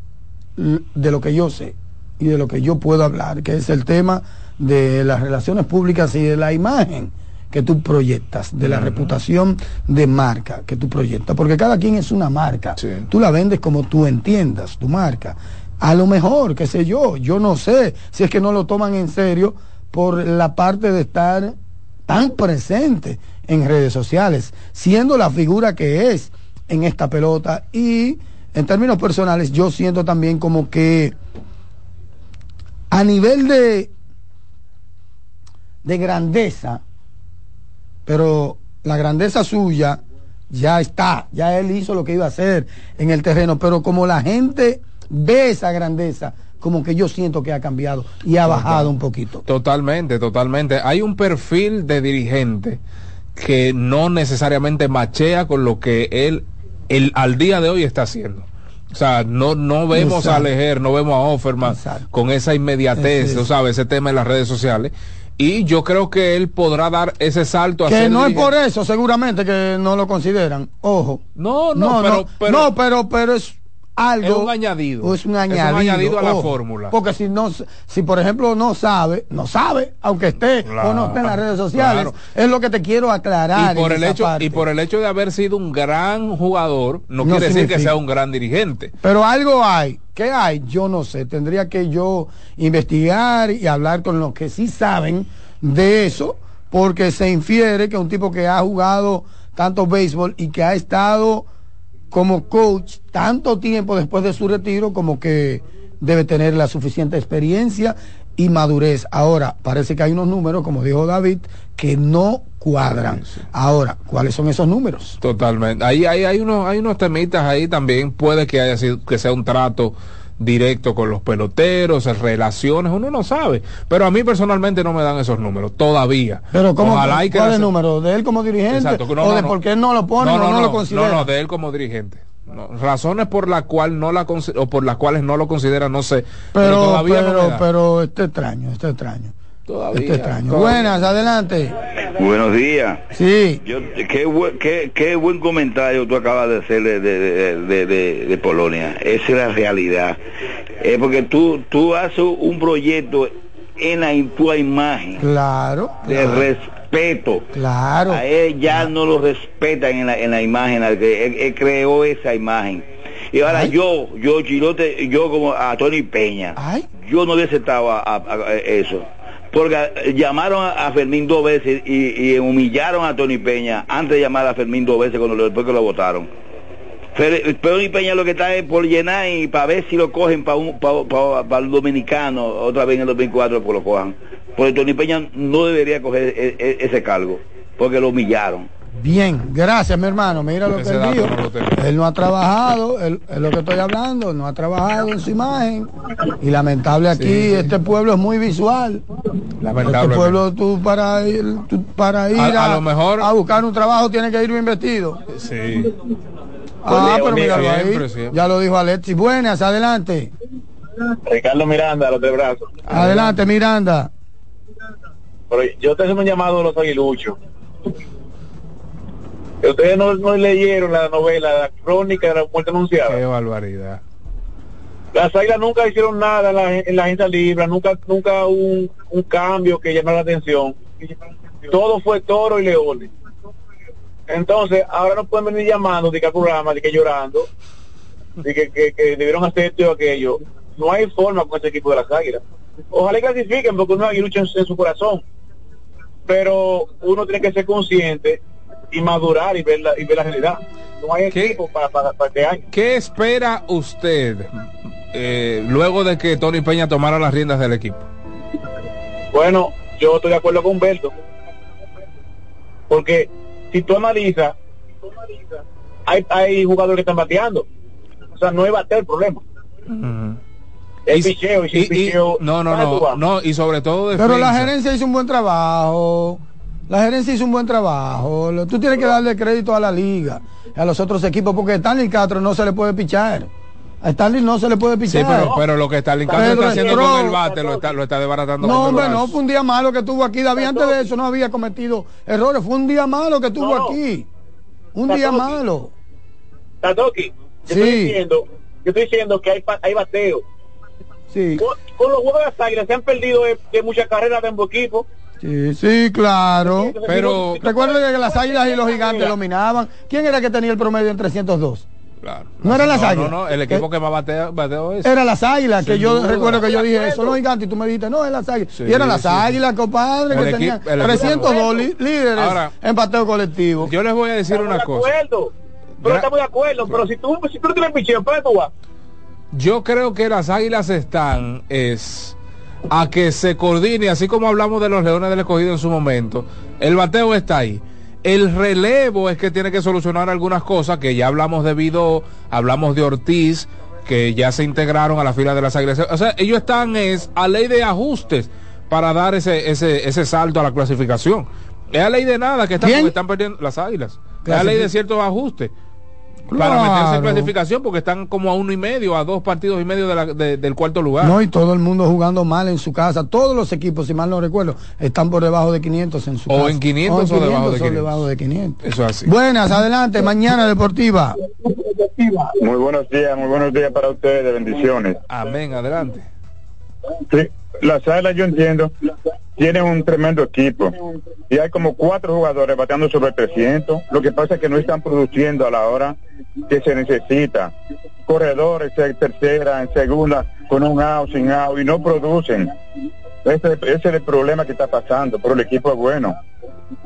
Speaker 4: de lo que yo sé y de lo que yo puedo hablar, que es el tema de las relaciones públicas y de la imagen que tú proyectas, de la reputación de marca que tú proyectas, porque cada quien es una marca. Tú la vendes como tú entiendas, tu marca. A lo mejor, qué sé yo, yo no sé si es que no lo toman en serio por la parte de estar tan presente en redes sociales, siendo la figura que es en esta pelota y en términos personales yo siento también como que a nivel de de grandeza, pero la grandeza suya ya está, ya él hizo lo que iba a hacer en el terreno, pero como la gente ve esa grandeza, como que yo siento que ha cambiado y ha bajado un poquito.
Speaker 2: Totalmente, totalmente. Hay un perfil de dirigente que no necesariamente machea con lo que él el, al día de hoy está haciendo. O sea, no, no vemos
Speaker 4: Exacto.
Speaker 2: a Lejer, no vemos a Offerman con esa inmediatez, tú sabes, ese tema en las redes sociales. Y yo creo que él podrá dar ese salto a
Speaker 4: Que no es por eso, seguramente que no lo consideran. Ojo.
Speaker 2: No, no, pero- pero-
Speaker 4: no, pero, pero es algo.
Speaker 2: Es un añadido.
Speaker 4: Es un
Speaker 2: Es un
Speaker 4: añadido.
Speaker 2: añadido a la fórmula.
Speaker 4: Porque si no, si por ejemplo no sabe, no sabe, aunque esté o no esté en las redes sociales,
Speaker 2: claro.
Speaker 4: es lo que te quiero aclarar.
Speaker 2: y por el hecho
Speaker 4: parte.
Speaker 2: y por el hecho de haber sido un gran jugador no,
Speaker 4: No
Speaker 2: quiere decir que sea un gran dirigente
Speaker 4: Pero algo hay. ¿Qué hay? Yo no sé. Tendría que yo investigar y hablar con los que sí saben de eso, porque se infiere que un tipo que ha jugado tanto béisbol y que ha estado como coach tanto tiempo después de su retiro, como que debe tener la suficiente experiencia y madurez. Ahora, parece que hay unos números, como dijo David, que no cuadran. Ahora, ¿cuáles son esos números?
Speaker 2: totalmente ahí, ahí hay unos hay unos temitas ahí también puede que haya sido que sea un trato directo con los peloteros relaciones uno no sabe pero a mí personalmente no me dan esos números todavía
Speaker 4: Pero ¿cómo,
Speaker 2: Ojalá y que
Speaker 4: ¿cuál es
Speaker 2: la-
Speaker 4: el número? ¿De él como dirigente?
Speaker 2: Exacto, no,
Speaker 4: ¿O
Speaker 2: no,
Speaker 4: de
Speaker 2: no.
Speaker 4: por qué no lo ponen o no, lo consideran?
Speaker 2: No, no, de él como dirigente. Razones por la cual no la o por las cuales no lo considera, no sé. Pero,
Speaker 4: Pero,
Speaker 2: todavía
Speaker 4: pero, pero este extraño, este extraño.
Speaker 2: Todavía,
Speaker 4: este extraño.
Speaker 2: todavía.
Speaker 4: Buenas, adelante.
Speaker 18: Buenos días.
Speaker 4: Sí.
Speaker 18: Yo, qué, buen, qué, qué buen comentario tú acabas de hacer de, de, de- de- de- de Polonia. Esa es la realidad. Es porque tú, tú haces un proyecto en la, en tu imagen
Speaker 4: Claro.
Speaker 18: de
Speaker 4: claro,
Speaker 18: respeto.
Speaker 4: Claro.
Speaker 18: A él ya no lo respetan en la, en la imagen, al que él, él creó esa imagen. Y ahora yo, yo, Chilote, yo como a Tony Peña, yo no hubiese a- a- a eso. Porque eh, llamaron a, Fermín dos veces y, humillaron a Tony Peña antes de llamar a Fermín dos veces cuando después que lo votaron. Fer- Tony Peña lo que está es por llenar y para ver si lo cogen para pa- pa- pa el dominicano otra vez en el 2004 pues lo cojan. Porque Tony Peña no debería coger e- e- ese cargo porque lo humillaron.
Speaker 4: Bien, gracias, mi hermano. Mira lo que
Speaker 18: Ese
Speaker 4: él
Speaker 18: dato
Speaker 4: dijo.
Speaker 18: no.
Speaker 4: Él no ha trabajado, él- es lo que estoy hablando, no ha trabajado en su imagen. Y lamentable aquí,
Speaker 2: Sí, sí.
Speaker 4: este pueblo es muy visual.
Speaker 2: Lamentablemente.
Speaker 4: Este pueblo, tú para ir, tú para ir
Speaker 2: A-
Speaker 4: a,
Speaker 2: a lo mejor-
Speaker 4: a buscar un trabajo tienes que ir bien vestido.
Speaker 2: Sí.
Speaker 4: Ah, pero míralo ahí.
Speaker 18: Siempre, siempre.
Speaker 4: Ya lo dijo Alexis. Buenas, adelante.
Speaker 19: Ricardo Miranda, los de brazos.
Speaker 4: Adelante, Miranda.
Speaker 19: Pero yo te hago un llamado a los aguiluchos. Ustedes no, no leyeron la novela, la crónica de la muerte anunciada.
Speaker 2: Qué barbaridad.
Speaker 19: Las águilas nunca hicieron nada en la, en la agencia libre, nunca nunca un, un cambio que llamara la atención. Todo fue toro y leones. Entonces, ahora no pueden venir llamando de que al programa, de que llorando, de que, que, que debieron hacer esto y aquello. No hay forma con ese equipo de las águilas. Ojalá y clasifiquen porque uno aguilucha en, en su corazón. Pero uno tiene que ser consciente y madurar y ver la, y ver la realidad. No hay equipo para, para, para este año.
Speaker 2: ¿Qué espera usted eh, luego de que Tony Peña tomara las riendas del equipo?
Speaker 19: Bueno, yo estoy de acuerdo con Humberto. Porque si tú analizas, hay, hay jugadores que están bateando. O sea, no es bater el problema. El picheo, y si el
Speaker 2: Y- y-
Speaker 19: picheo...
Speaker 2: no, no,
Speaker 19: ¿dónde tú
Speaker 2: no, y sobre todo
Speaker 4: Pero la
Speaker 2: defensa.
Speaker 4: gerencia hizo un buen trabajo. La gerencia hizo un buen trabajo. Tú tienes que darle crédito a la liga, a los otros equipos, porque Stanley Castro no se le puede pichar. A Stanley no se le puede
Speaker 2: Sí,
Speaker 4: pichar.
Speaker 2: pero, pero lo que Stalin Castro
Speaker 4: Pedro
Speaker 2: está haciendo con el bate lo está, lo está desbaratando
Speaker 4: No,
Speaker 2: con
Speaker 4: hombre, no, fue un día malo que tuvo aquí. David, antes de eso no había cometido errores. Fue un día malo que tuvo aquí. Un día malo.
Speaker 19: Tatoki, yo
Speaker 4: Sí.
Speaker 19: estoy diciendo, yo estoy diciendo que hay, hay bateo.
Speaker 4: Sí.
Speaker 19: Con, con los juegos de las águilas se han perdido de, de muchas carreras de ambos equipos.
Speaker 4: Sí, sí, claro.
Speaker 19: Pero-
Speaker 4: recuerda que las águilas y los gigantes dominaban. ¿Quién era que tenía el promedio en 302?
Speaker 2: Claro.
Speaker 4: No eran las
Speaker 2: no,
Speaker 4: águilas.
Speaker 2: No, no, el equipo que más batea, bateó es.
Speaker 4: Era las águilas, que
Speaker 2: Sin
Speaker 4: yo
Speaker 2: duda.
Speaker 4: recuerdo que yo dije eso, los gigantes, y tú me dijiste, no, es las águilas.
Speaker 2: Sí,
Speaker 4: y eran las
Speaker 2: sí.
Speaker 4: águilas, compadre,
Speaker 2: El
Speaker 4: que tenían
Speaker 2: el equipo-
Speaker 4: 302 li- líderes
Speaker 2: Ahora,
Speaker 4: en pateo colectivo.
Speaker 2: Yo les voy a decir una
Speaker 19: de
Speaker 2: cosa.
Speaker 19: acuerdo. Pero estamos de acuerdo. Pero si tú, si tú no tienes picheo, ¿para tú vas?
Speaker 2: Yo creo que las águilas están es a que se coordine, así como hablamos de los leones del escogido en su momento. El bateo está ahí. El relevo es que tiene que solucionar algunas cosas que ya hablamos de Vidó, hablamos de Ortiz, que ya se integraron a la fila de las águilas. O sea, ellos están es a ley de ajustes para dar ese, ese, ese salto a la clasificación. Es a ley de nada que están, están perdiendo las águilas. Es a ley de ciertos ajustes. Para
Speaker 4: Claro.
Speaker 2: meterse en clasificación porque están como a uno y medio, a dos partidos y medio de la- de- del cuarto lugar.
Speaker 4: No, y todo el mundo jugando mal en su casa. Todos los equipos, si mal no recuerdo, están por debajo de 500 en su
Speaker 2: O
Speaker 4: casa.
Speaker 2: en 500 o debajo de
Speaker 4: 500
Speaker 2: 500.
Speaker 4: debajo de 500.
Speaker 2: Eso es así.
Speaker 4: Buenas, adelante, mañana deportiva.
Speaker 20: Muy buenos días, muy buenos días para ustedes, bendiciones.
Speaker 2: Amén, adelante.
Speaker 20: Sí, las Águilas yo entiendo, tienen un tremendo equipo y hay como cuatro jugadores bateando sobre 300. Lo que pasa es que no están produciendo a la hora que se necesita. Corredores en tercera, en segunda, con un out, sin out y no producen. Ese, ese es el problema que está pasando, pero el equipo es bueno.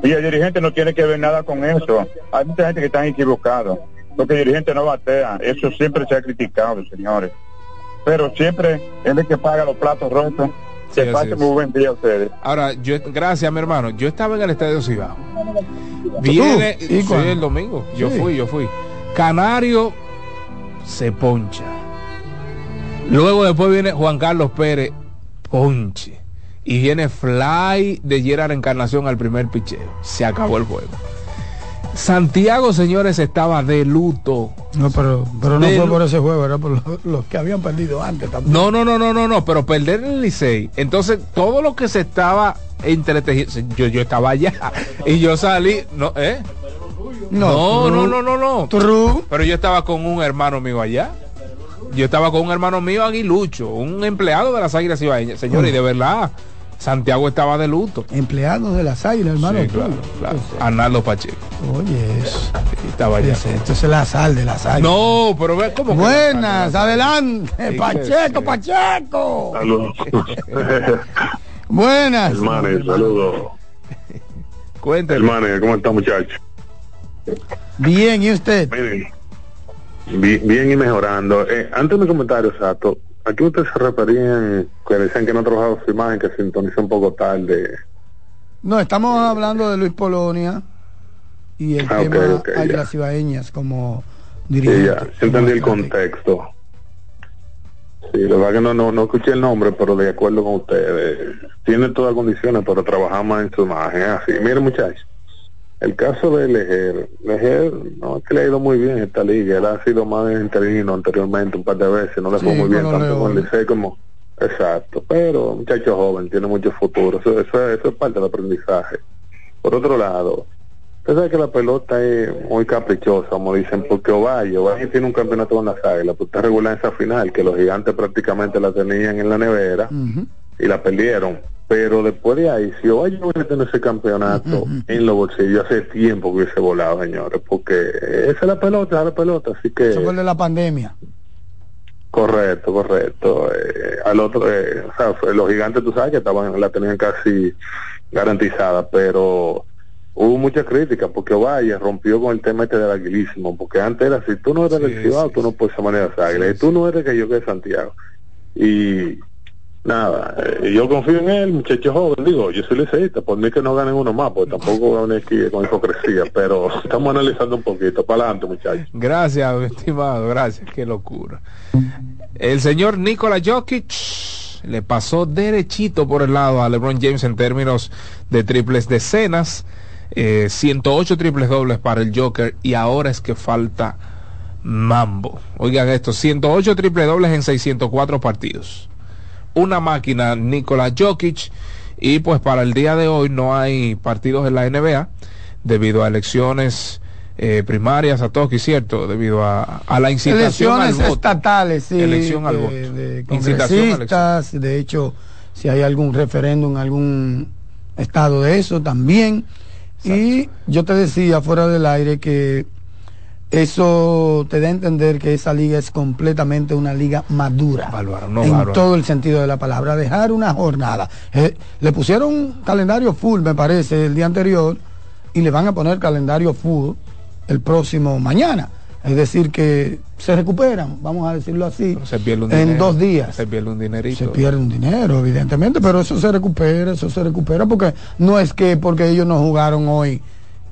Speaker 20: Y el dirigente no tiene que ver nada con eso. Hay mucha gente que está equivocado. Porque el dirigente no batea. Eso siempre se ha criticado, señores. Pero siempre, es que paga los platos rotos. Que pase muy buen día a ustedes.
Speaker 2: Ahora, yo, gracias, mi hermano. Yo estaba en el estadio Cibao. Viene,
Speaker 4: ¿Y
Speaker 2: sí, el domingo. Yo
Speaker 4: Sí.
Speaker 2: fui, yo fui. Canario se poncha. Luego después viene Juan Carlos Pérez, ponche. Y viene fly de Gerard Encarnación al primer picheo. Se acabó el juego. Santiago, señores, estaba de luto.
Speaker 4: No, pero, pero no
Speaker 2: De
Speaker 4: fue por ese juego, era por los, los que habían perdido antes también.
Speaker 2: No, no, no, no, no, no, pero perder el Licey. Entonces, todo lo que se estaba entretejiendo, yo, yo estaba allá <laughs> y yo salí, no, ¿eh? No, no, no, no, no. Pero yo estaba con un hermano mío allá. Yo estaba con un hermano mío aguilucho, un empleado de las Águilas Ibaeñas. Señores, y de verdad, Santiago estaba de luto.
Speaker 4: Empleados de las águilas, hermano.
Speaker 2: Sí, claro, claro. Arnaldo Pacheco.
Speaker 4: Oye, eso.
Speaker 2: Estaba allá.
Speaker 4: Ese- Esto es la sal de las águilas.
Speaker 2: No, pero ve cómo
Speaker 4: Buenas, adelante.
Speaker 2: Sí,
Speaker 4: Pacheco, Pacheco.
Speaker 21: Saludos. <laughs>
Speaker 4: Buenas.
Speaker 21: Hermanes, saludos.
Speaker 2: Cuénteme.
Speaker 21: Hermanes, ¿cómo está muchachos?
Speaker 4: Bien, ¿y usted?
Speaker 21: Miren, bi- bien y mejorando. Eh, antes de mi comentario, Sato, aquí ustedes se referían que decían que no trabajaba su imagen, que sintonizó un poco tarde.
Speaker 4: No, estamos hablando de Luis Polonia y el
Speaker 21: Ah,
Speaker 4: tema
Speaker 21: ok,
Speaker 4: Águilas Ibaeñas como
Speaker 21: Sí,
Speaker 4: dirigente.
Speaker 21: ya, sí entendí el contexto. Sí, la verdad que no, no, no escuché el nombre, pero de acuerdo con ustedes, tiene todas las condiciones para trabajar más en su imagen. Así, miren muchachos, el caso de Lejer, Lejer no es que le ha ido muy bien en esta liga, él ha sido más interino anteriormente un par de veces, no le fue muy bien tanto con. Licey como... Exacto, pero muchacho joven, tiene mucho futuro, eso, eso, eso es parte del aprendizaje. Por otro lado, Usted sabe que la pelota es muy caprichosa, como dicen, porque Ovalle, Ovalle tiene un campeonato con las águilas, pues está regular en esa final, que los gigantes prácticamente la tenían en la nevera y la perdieron. Pero después de ahí, si Ovalle hubiese tenido ese campeonato en los bolsillos, hace tiempo que hubiese volado, señores, porque esa es la pelota, esa es la pelota, así que...
Speaker 4: Eso fue de la pandemia.
Speaker 21: Correcto, correcto. Eh, al otro, eh, o sea, fue- los gigantes, tú sabes que estaban, la tenían casi garantizada, pero hubo mucha crítica porque Ovalle rompió con el tema este del aguilísimo, porque antes era si tú no eres del Cibao, tú no puedes ser manera de águila, y tú no eres que yo que de Santiago. Y nada, eh, yo confío en él, muchacho joven, digo, yo soy liceísta, por mí que no ganen uno más, porque tampoco venir aquí con hipocresía, <laughs> pero estamos analizando un poquito, para adelante muchachos.
Speaker 2: Gracias, estimado, gracias, qué locura. El señor Nikola Jokic le pasó derechito por el lado a LeBron James en términos de triples decenas, eh, 108 triples dobles para el Joker y ahora es que falta mambo. Oigan esto, 108 triples dobles en 604 partidos. Una máquina Nikola Jokic y pues para el día de hoy no hay partidos en la NBA debido a elecciones eh, primarias a Toki, ¿cierto? Debido a, a la incitación
Speaker 4: Elecciones
Speaker 2: al voto.
Speaker 4: estatales, sí.
Speaker 2: Elección al
Speaker 4: de-
Speaker 2: voto.
Speaker 4: de
Speaker 2: Incitación a
Speaker 4: congresistas, de hecho, si hay algún referéndum en algún estado de eso también. Y yo te decía fuera del aire que eso te da a entender que esa liga es completamente una liga madura.
Speaker 2: no,
Speaker 4: en
Speaker 2: bárbaro.
Speaker 4: todo el sentido de la palabra. Dejar una jornada. Eh, le pusieron un calendario full, me parece, el día anterior, y le van a poner calendario full el próximo mañana. Es decir, que se recuperan, vamos a decirlo así,
Speaker 2: se pierde un
Speaker 4: en
Speaker 2: dinero,
Speaker 4: dos días.
Speaker 2: Se pierde un dinerito.
Speaker 4: Se pierde un dinero, evidentemente, pero eso se recupera, eso se recupera, porque no es que porque ellos no jugaron hoy,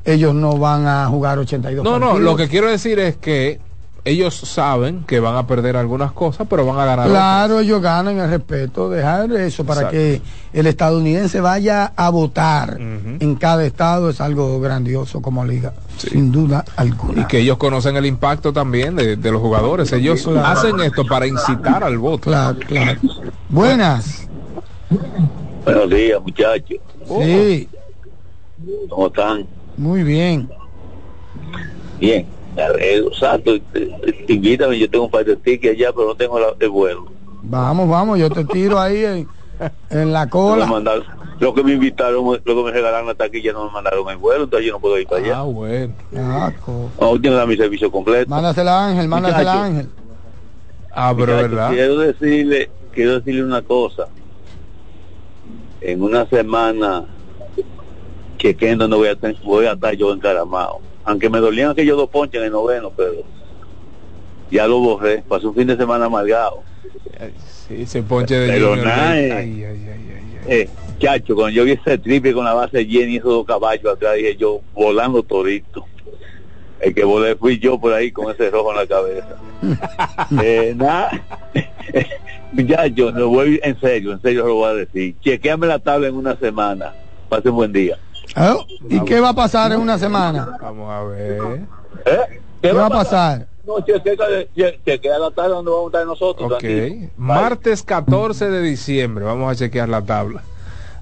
Speaker 4: ellos no van a jugar 82
Speaker 2: No, no,
Speaker 4: partidos.
Speaker 2: lo que quiero decir es que ellos saben que van a perder algunas cosas, pero van a ganar.
Speaker 4: Claro, ellos ganan el respeto, dejar eso para
Speaker 2: Exacto.
Speaker 4: que el estadounidense vaya a votar en cada estado es algo grandioso como liga, sin duda alguna.
Speaker 2: Y que ellos conocen el impacto también de, de los jugadores. Ellos
Speaker 4: Claro.
Speaker 2: hacen esto para incitar al voto.
Speaker 4: Claro, claro. Buenas.
Speaker 18: Buenos días, muchachos.
Speaker 4: Sí,
Speaker 18: ¿Cómo están?
Speaker 4: Muy bien.
Speaker 18: Bien. Arreglo. Santo, invítame, yo tengo un par de tickets allá, pero no tengo la- el vuelo.
Speaker 4: Vamos, vamos, yo te tiro ahí en, en la cola.
Speaker 18: mandaron- lo que me invitaron, lo que me regalaron la taquilla no me mandaron el vuelo, entonces yo no puedo ir para allá.
Speaker 2: Ah, bueno.
Speaker 4: Ah,
Speaker 18: No, tiene que dar mi servicio completo.
Speaker 4: Mándasela a Ángel, mándasela a. Ángel.
Speaker 2: Ah, pero verdad.
Speaker 18: Quiero decirle, quiero decirle una cosa. En una semana, chequeando no voy a, voy a estar yo encaramado. Aunque me dolían aquellos dos ponches en el noveno, pero ya lo borré. Pasó un fin de semana amargado.
Speaker 2: Sí, ese ponche de
Speaker 18: Pero nada, eh.
Speaker 2: Ay, ay, ay, ay.
Speaker 18: Eh, chacho, cuando yo vi ese triple con la base llena y esos dos caballos atrás, dije yo, volando torito. El que volé fui yo por ahí con ese rojo en la cabeza. <laughs> eh, nada, <laughs> muchachos, no voy en serio, en serio lo voy a decir. Chequeame la tabla en una semana. Pase un buen día.
Speaker 4: Ah, ¿Y qué va a pasar en una semana?
Speaker 2: Vamos a ver.
Speaker 18: ¿Eh?
Speaker 4: ¿Qué va a pasar?
Speaker 18: No, chequea, che- chequea la tabla donde vamos a estar nosotros.
Speaker 2: Ok.
Speaker 18: tranquilo.
Speaker 2: Martes 14 de diciembre. Vamos a chequear la tabla.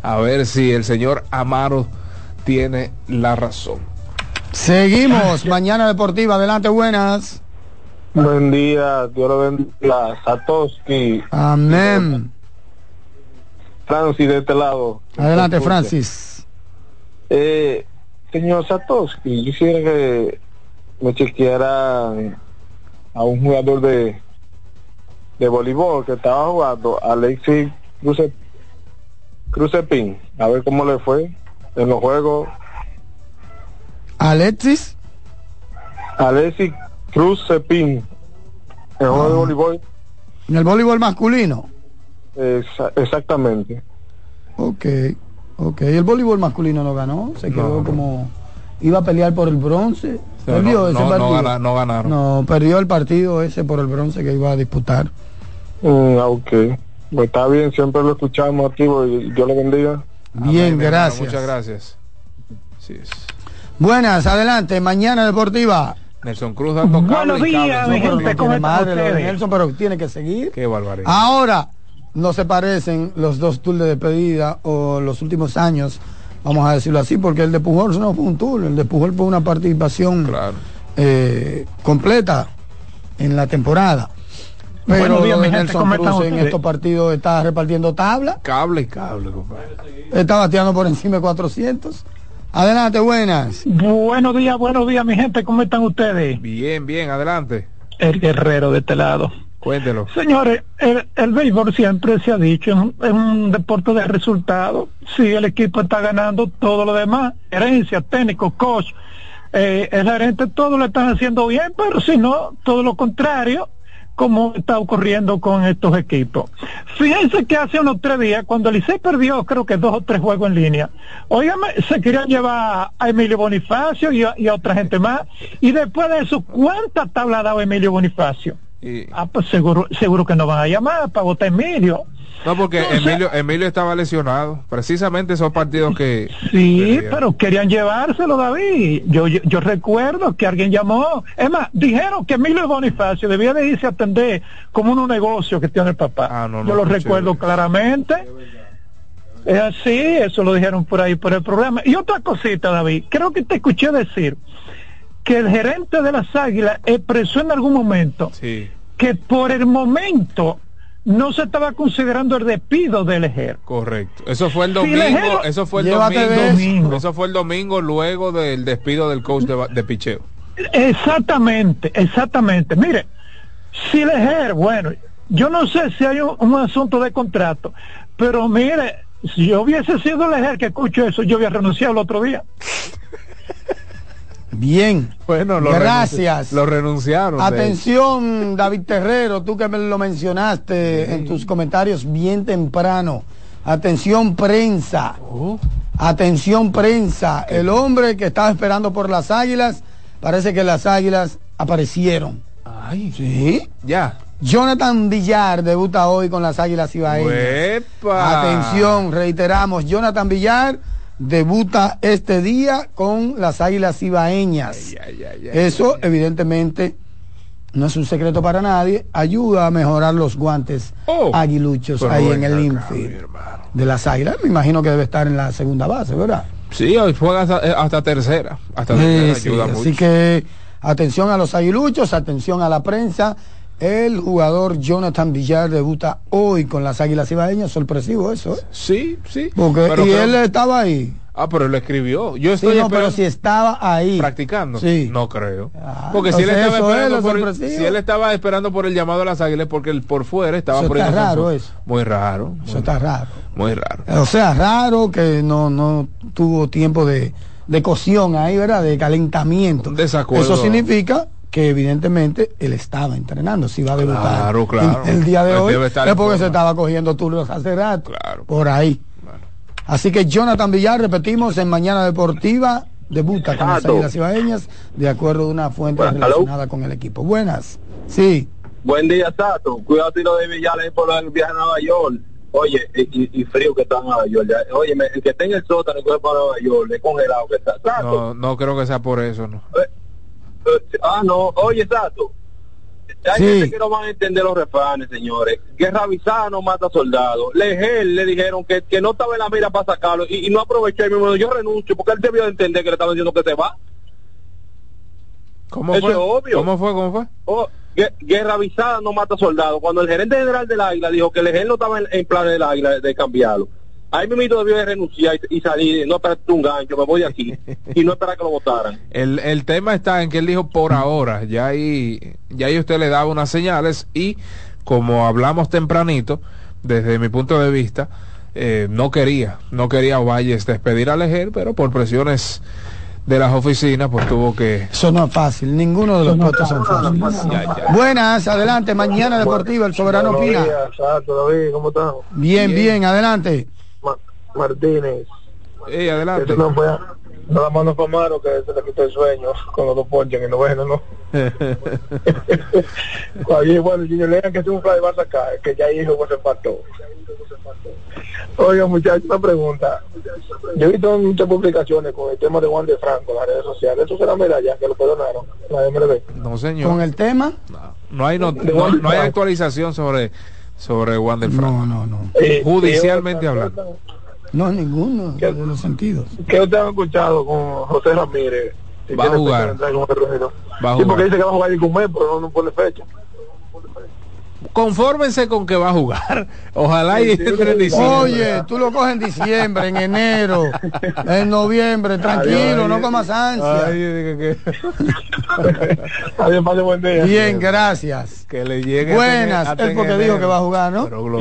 Speaker 2: A ver si el señor Amaro tiene la razón.
Speaker 4: Seguimos, mañana deportiva, adelante, buenas.
Speaker 22: Buen día, Dios lo bendiga. Satoshi,
Speaker 4: Amén.
Speaker 22: Francis de este lado.
Speaker 4: Adelante, Francis.
Speaker 22: Eh, señor Satoshi, yo quisiera que me chequeara a un jugador de de voleibol que estaba jugando, Alexis Cruce, Cruzepin, a ver cómo le fue en los juegos.
Speaker 4: Alexis.
Speaker 22: Alexis Cruzepin, el juego de voleibol,
Speaker 4: En el voleibol masculino.
Speaker 22: exa- exactamente.
Speaker 4: Ok, ok. El voleibol masculino no ganó, se quedó
Speaker 2: No.
Speaker 4: como iba a pelear por el bronce.
Speaker 2: Pero
Speaker 4: Perdió
Speaker 2: no,
Speaker 4: ese
Speaker 2: no, no
Speaker 4: partido.
Speaker 2: gana- no ganaron.
Speaker 4: No, perdió el partido ese por el bronce que iba a disputar.
Speaker 22: Mm, ok. Pues está bien, siempre lo escuchamos activo y Dios le bendiga.
Speaker 4: Bien, gracias.
Speaker 2: Muchas gracias. Sí, es.
Speaker 4: Buenas, adelante, mañana deportiva.
Speaker 2: Nelson Cruz dando
Speaker 4: Buenos días, mi gente, ¿cómo están ustedes?
Speaker 2: Nelson.
Speaker 4: Nelson, pero tiene que seguir.
Speaker 2: Qué barbaridad.
Speaker 4: Ahora no se parecen los dos tours de despedida o los últimos años, vamos a decirlo así, porque el de Pujol no fue un tour, el de Pujol fue una participación eh, completa en la temporada. Pero
Speaker 23: Buenos días, mi gente,
Speaker 4: Nelson
Speaker 23: ¿cómo
Speaker 4: Cruz en estos partidos está repartiendo tabla,
Speaker 2: Cable y cable, compadre.
Speaker 4: está bateando por encima de 400. Adelante, buenas.
Speaker 23: Buenos días, buenos días, mi gente, ¿cómo están ustedes?
Speaker 2: Bien, bien, adelante.
Speaker 23: El guerrero de este lado.
Speaker 2: Cuéntelo.
Speaker 23: Señores, el, el béisbol siempre se ha dicho, es un, deporte de resultados. Si el equipo está ganando, todo lo demás, herencia, técnico, coach, eh, el gerente, todo lo están haciendo bien, pero si no, todo lo contrario, como está ocurriendo con estos equipos. Fíjense que hace unos tres días, cuando el Licey perdió, creo que dos o tres juegos en línea, óigame, se querían llevar a Emilio Bonifacio y a, y a otra gente más, y después de eso, ¿cuántas tablas ha dado Emilio Bonifacio? Ah, pues seguro, seguro que no van a llamar para votar Emilio.
Speaker 2: No, porque
Speaker 23: Entonces-
Speaker 2: Emilio, Emilio estaba lesionado. Precisamente esos partidos que.
Speaker 23: Sí, pero querían llevárselo, David. Yo, yo, yo recuerdo que alguien llamó. Es más, dijeron que Emilio Bonifacio debía de irse a atender como un negocio que tiene el papá.
Speaker 2: Ah, no,
Speaker 23: yo lo recuerdo claramente. Es así, eso lo dijeron por ahí por el programa. Y otra cosita, David, creo que te escuché decir que el gerente de las Águilas expresó en algún momento
Speaker 2: Sí,
Speaker 23: que por el momento no se estaba considerando el despido del Ejer.
Speaker 2: correcto. Eso fue el domingo. Eso fue el domingo,
Speaker 23: eso.
Speaker 2: Fue el domingo luego del despido del coach de, picheo.
Speaker 23: Exactamente, exactamente. Mire, si Lejer, bueno, yo no sé si hay un, un asunto de contrato, pero mire, si yo hubiese sido Lejer que escucho eso, yo hubiera renunciado el otro día. <laughs>
Speaker 4: Bien.
Speaker 2: Bueno, lo
Speaker 4: Gracias.
Speaker 2: renunci- Lo renunciaron.
Speaker 4: Atención, David Terrero, tú que me lo mencionaste en tus comentarios bien temprano. Atención, prensa.
Speaker 2: Oh.
Speaker 4: Atención, prensa. El hombre que estaba esperando por las águilas, parece que las águilas aparecieron.
Speaker 2: Ay,
Speaker 4: sí.
Speaker 2: Ya.
Speaker 4: Jonathan Villar debuta hoy con las Águilas Ibaeñas. Atención, reiteramos, Jonathan Villar debuta este día con las Águilas Ibaeñas. Eso, evidentemente, no es un secreto para nadie, ayuda a mejorar los guantes aguiluchos
Speaker 2: pero
Speaker 4: ahí en el infield de las Águilas. Me imagino que debe estar en la segunda base, ¿verdad?
Speaker 2: Sí, hoy juega hasta, eh, hasta tercera. Hasta
Speaker 4: Sí,
Speaker 2: tercera
Speaker 4: sí,
Speaker 2: ayuda
Speaker 4: así
Speaker 2: mucho.
Speaker 4: que atención a los aguiluchos, atención a la prensa. El jugador Jonathan Villar debuta hoy con las Águilas Ibaeñas, sorpresivo eso, ¿eh?
Speaker 2: Sí, sí.
Speaker 4: Porque,
Speaker 2: Pero
Speaker 4: y
Speaker 2: creo-
Speaker 4: él estaba ahí.
Speaker 2: Ah, pero él lo escribió. Yo
Speaker 4: Sí,
Speaker 2: estoy
Speaker 4: no, pero si estaba ahí.
Speaker 2: practicando.
Speaker 4: Sí.
Speaker 2: No creo. Porque si él, estaba
Speaker 4: es
Speaker 2: esperando por el, si él estaba esperando por el llamado a las águilas, porque el por fuera estaba
Speaker 4: Eso está
Speaker 2: poniendo
Speaker 4: raro, eso.
Speaker 2: Muy raro.
Speaker 4: Eso está raro.
Speaker 2: Muy raro.
Speaker 4: O sea, raro que no, no tuvo tiempo de, de cocción ahí, ¿verdad? De calentamiento.
Speaker 2: desacuerdo.
Speaker 4: Eso significa que evidentemente él estaba entrenando, si va a debutar
Speaker 2: Claro, claro.
Speaker 4: el, el día de
Speaker 2: Él
Speaker 4: hoy, es porque
Speaker 2: forma.
Speaker 4: se estaba cogiendo turnos hace rato, por ahí. Así que Jonathan Villar, repetimos, en Mañana Deportiva, debuta con las. Águilas Ibaeñas, de acuerdo a una fuente
Speaker 15: Bueno,
Speaker 4: relacionada con el equipo. Buenas. Sí.
Speaker 15: Buen día, Tato. Cuidado tiro de Villales por el viaje a Nueva York. Oye, y, y frío que está en Nueva York. ya. Oye, me- el que en el sótano y coge para Nueva York, es congelado que está. Tato.
Speaker 2: No, no creo que sea por eso, ¿no?
Speaker 15: eh, ah, no. Oye, Tato. Hay
Speaker 2: Sí.
Speaker 15: gente que no van a entender los refranes, señores. Guerra avisada no mata soldados. Legel le dijeron que, que no estaba en la mira para sacarlo y, y no aprovechó y dijo, yo renuncio porque él debió de entender que le estaban diciendo que se va.
Speaker 2: ¿Cómo
Speaker 15: Eso
Speaker 2: fue?
Speaker 15: es obvio.
Speaker 2: ¿Cómo fue? ¿Cómo fue?
Speaker 15: Oh, gue- guerra avisada no mata soldados. Cuando el gerente general del Águila dijo que el ejército no estaba en, en plan del Águila de cambiarlo, ahí mismo debió de renunciar y, y salir, no esperar un gancho, me voy de aquí, <laughs> y no esperar que lo votaran.
Speaker 2: El, el tema está en que él dijo por ahora, ya ahí, ya ahí usted le daba unas señales y como hablamos tempranito, desde mi punto de vista, eh, no quería, no quería Valles despedir a Lejer, pero por presiones de las oficinas, pues tuvo que...
Speaker 4: Eso no es fácil, ninguno de los puestos son fáciles. Buenas, adelante, Mañana Deportiva, el soberano
Speaker 22: Buenos
Speaker 4: opina.
Speaker 22: días, Sato, David, ¿cómo estás?
Speaker 4: Bien, bien, adelante.
Speaker 22: Ma- Martínez.
Speaker 2: Ey, adelante.
Speaker 22: No fue, nada más no fue malo que se le quitó el sueño con los dos ponches en noveno, ¿no? Ahí, <laughs> bueno, Junior lean que es un fly va a sacar, que ya hijo pues se empató. Oiga, muchachos, una pregunta. Yo he visto muchas publicaciones con el tema de Juan de Franco en las redes sociales. ¿Eso será medalla que lo perdonaron? La MLB.
Speaker 2: No, señor.
Speaker 4: Con el tema,
Speaker 2: No hay, no,
Speaker 22: De
Speaker 2: no, hay actualización sobre, sobre Wander Franco.
Speaker 4: No, no, no.
Speaker 22: Eh,
Speaker 2: Judicialmente
Speaker 22: otra,
Speaker 2: hablando.
Speaker 4: No, ninguno de los sentidos.
Speaker 22: ¿Qué ustedes han escuchado con José Ramírez? Si
Speaker 2: Va a jugar. Va a
Speaker 22: Sí, porque dice que va a jugar el mes, pero no, no pone fecha.
Speaker 2: Confórmense con que va a jugar. <laughs> Ojalá y entre en diciembre.
Speaker 4: Oye, tú lo coges en diciembre, en enero, <laughs> en noviembre, tranquilo, no comas ansia.
Speaker 2: Ay, digo que, <laughs>
Speaker 22: Adiós, pase buen día.
Speaker 4: Bien, gracias.
Speaker 2: que le llegue
Speaker 4: Buenas, es porque dijo que va a jugar, ¿no?
Speaker 2: Pero.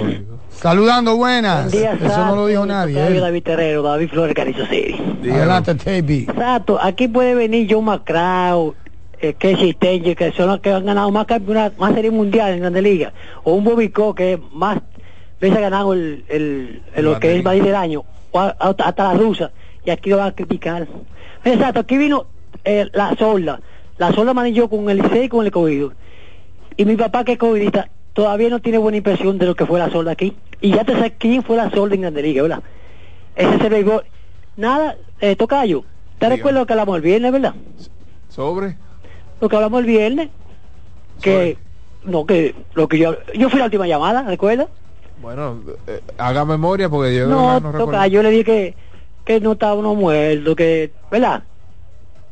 Speaker 4: Saludando, buenas.
Speaker 24: Buen día,
Speaker 4: Eso no lo dijo nadie. ¿eh?
Speaker 24: David Terrero, David Flores Carizo City.
Speaker 4: Adelante, Tebi.
Speaker 24: Exacto, aquí puede venir John McCraw, eh, Casey Stenger, que son los que han ganado más campeonatos, más series mundiales en Grandes Ligas, o un Bobby Coe, que más veces ha ganado el, el, el- lo que es Madrid del año, o a- hasta, hasta la rusa, y aquí lo van a criticar. Exacto, aquí vino eh, la solda, la solda manilló con el Licey y con el cogido. Y mi papá que es covidista todavía no tiene buena impresión de lo que fue la solda aquí. Y ya te sabes quién fue la solda en Grandes Ligas, ¿verdad? Ese es el béisbol. Nada, eh, Tocayo, ¿te recuerdas lo que hablamos el viernes, verdad?
Speaker 2: Sobre.
Speaker 24: Lo que hablamos el viernes, que, no, que, lo que yo, yo fui la última llamada, ¿recuerdas?
Speaker 2: Bueno, eh, haga memoria porque yo
Speaker 24: No,
Speaker 2: no.
Speaker 24: Tocayo, yo le dije que, que no estaba uno muerto, que, ¿verdad?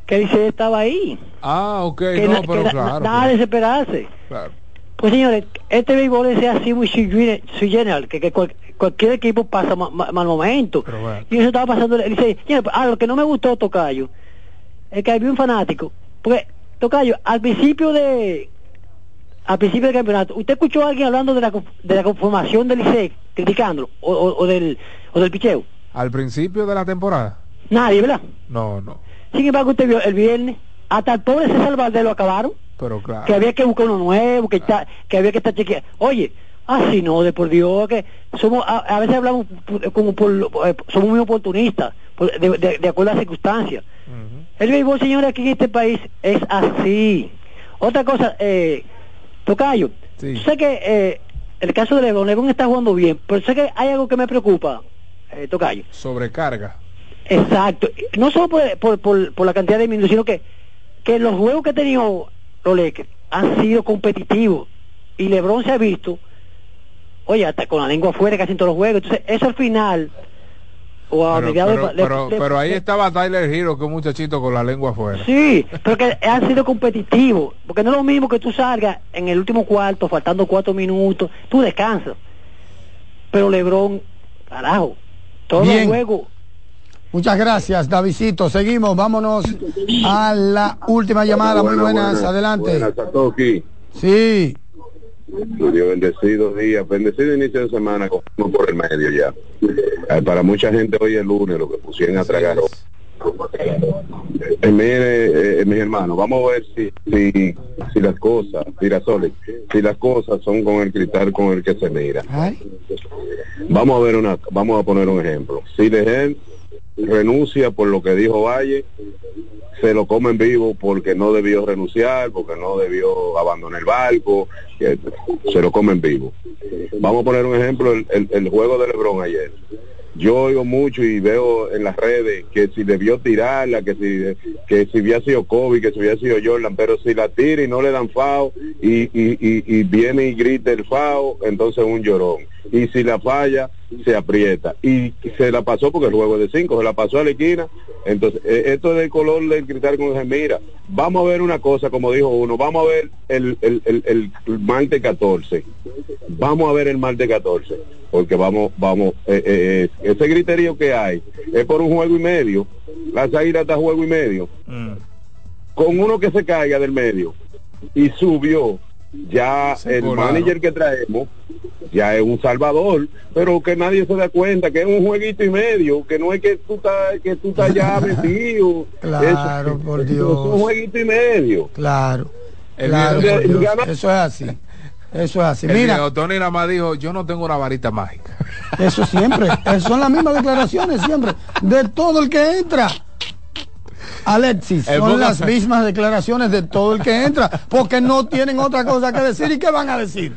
Speaker 24: Que dice estaba ahí.
Speaker 2: Ah, ok,
Speaker 24: que
Speaker 2: no, pero
Speaker 24: que
Speaker 2: claro.
Speaker 24: nada de desesperarse.
Speaker 2: claro.
Speaker 24: Pues señores, este béisbol es así muy sui gene- sui general, que, que cual- cualquier equipo pasa ma- ma- mal momento. Y eso estaba pasando, dice, señores, ah, lo que no me gustó, Tocayo, es que había un fanático, porque, Tocayo, al principio de, al principio del campeonato, ¿usted escuchó a alguien hablando de la, de la conformación del ICE, criticándolo, o, o- o del, o del picheo?
Speaker 2: Al principio de la temporada.
Speaker 24: Nadie, ¿verdad?
Speaker 2: No, no.
Speaker 24: Sin embargo, usted vio el viernes, hasta el pobre César Valdés lo acabaron
Speaker 2: Pero claro.
Speaker 24: que había que buscar uno nuevo, que, está, que había que estar chequeando. Oye, así no, de por Dios, que somos, a, a veces hablamos como por, eh, somos muy oportunistas, por- de, de- de acuerdo a las circunstancias. El béisbol, señores, aquí en este país es así. Otra cosa, eh, Tocayo, sé que eh, el caso de Lebron, Lebron está jugando bien, pero sé que hay algo que me preocupa, eh, Tocayo.
Speaker 2: Sobrecarga.
Speaker 24: Exacto. No solo por, por, por, por la cantidad de minutos, sino que, que los juegos que ha tenido los Lakers han sido competitivos. Y LeBron se ha visto, oye, hasta con la lengua afuera casi en todos los juegos. Entonces, eso al final, o a
Speaker 2: Pero,
Speaker 24: mediados
Speaker 2: pero,
Speaker 24: de- le-
Speaker 2: pero-
Speaker 24: le-
Speaker 2: pero ahí
Speaker 24: le-
Speaker 2: estaba Tyler Hero, que un muchachito con la lengua afuera.
Speaker 24: Sí, pero que han sido competitivos. Porque no es lo mismo que tú salgas en el último cuarto, faltando cuatro minutos, tú descansas. Pero LeBron, carajo, todos
Speaker 4: Bien.
Speaker 24: los juegos
Speaker 4: Muchas gracias, Davidito. Seguimos, vámonos a la última llamada. Muy buenas, adelante.
Speaker 25: Buenas, Satoshi.
Speaker 4: Sí,
Speaker 25: Dios bendecido día, bendecido inicio de semana, como por el medio ya. Eh, para mucha gente hoy es lunes, lo que pusieron a tragar hoy. Eh, mire, eh, mis hermanos, vamos a ver si, si, si las cosas, Girasoles, si las cosas son con el cristal con el que se mira. Vamos a ver una, vamos a poner un ejemplo. Si Lejer renuncia por lo que dijo Valle, se lo comen vivo porque no debió renunciar, porque no debió abandonar el barco, se lo comen vivo. Vamos a poner un ejemplo, el, el- juego de Lebron ayer. Yo oigo mucho y veo en las redes que si debió tirarla, que si que si había sido Kobe, que si había sido Jordan, pero si la tira y no le dan FAO y, y, y, y viene y grita el FAO, entonces un llorón. Y si la falla, se aprieta. Y se la pasó porque el juego es de cinco, se la pasó a la esquina. Entonces, eh, esto es del color del gritar con el mira, vamos a ver una cosa, como dijo uno, vamos a ver el, el, el, el martes 14. Vamos a ver el martes 14. Porque vamos, vamos, eh, eh, ese griterío que hay es por un juego y medio. Las águilas está juego y medio. Con uno que se caiga del medio y subió, ya el
Speaker 2: volaron.
Speaker 25: manager que traemos ya es un salvador, pero que nadie se da cuenta que es un jueguito y medio, que no es que tú estás, que tú estás ya <laughs> metido.
Speaker 4: Claro,
Speaker 25: Eso-
Speaker 4: por
Speaker 25: eso
Speaker 4: Dios.
Speaker 25: Es un jueguito y medio.
Speaker 4: claro.
Speaker 2: El
Speaker 4: claro,
Speaker 2: viejo-
Speaker 4: por Dios.
Speaker 25: gana-
Speaker 4: Eso es así. Eso es así.
Speaker 2: El
Speaker 4: Mira,
Speaker 2: Tony nada más dijo, yo no tengo una varita mágica.
Speaker 4: eso siempre. <laughs> Son las mismas declaraciones siempre. De todo el que entra. Alexis,
Speaker 2: El
Speaker 4: son
Speaker 2: Boca
Speaker 4: las mismas declaraciones de todo el que entra, porque no tienen otra cosa que decir. ¿Y qué van a decir?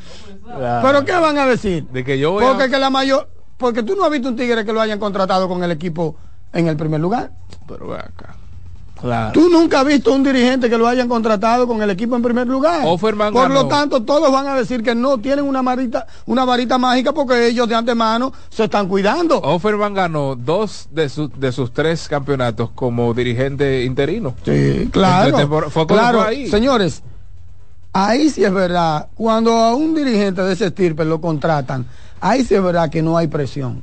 Speaker 4: ¿Pero qué van a decir?
Speaker 2: De que yo voy a-
Speaker 4: Porque que la mayor, porque tú no has visto un tigre que lo hayan contratado con el equipo en el primer lugar.
Speaker 2: Pero ve acá. Claro.
Speaker 4: Tú nunca has visto un dirigente que lo hayan contratado con el equipo en primer lugar.
Speaker 2: Offerman
Speaker 4: Por lo tanto, todos van a decir que no tienen una varita, una varita mágica porque ellos de antemano se están cuidando.
Speaker 2: Offerman ganó dos de, sus de sus tres campeonatos como dirigente interino.
Speaker 4: Sí, claro.
Speaker 2: Fue
Speaker 4: claro,
Speaker 2: ahí.
Speaker 4: señores, ahí sí es verdad. Cuando a un dirigente de ese estirpe lo contratan, ahí sí es verdad que no hay presión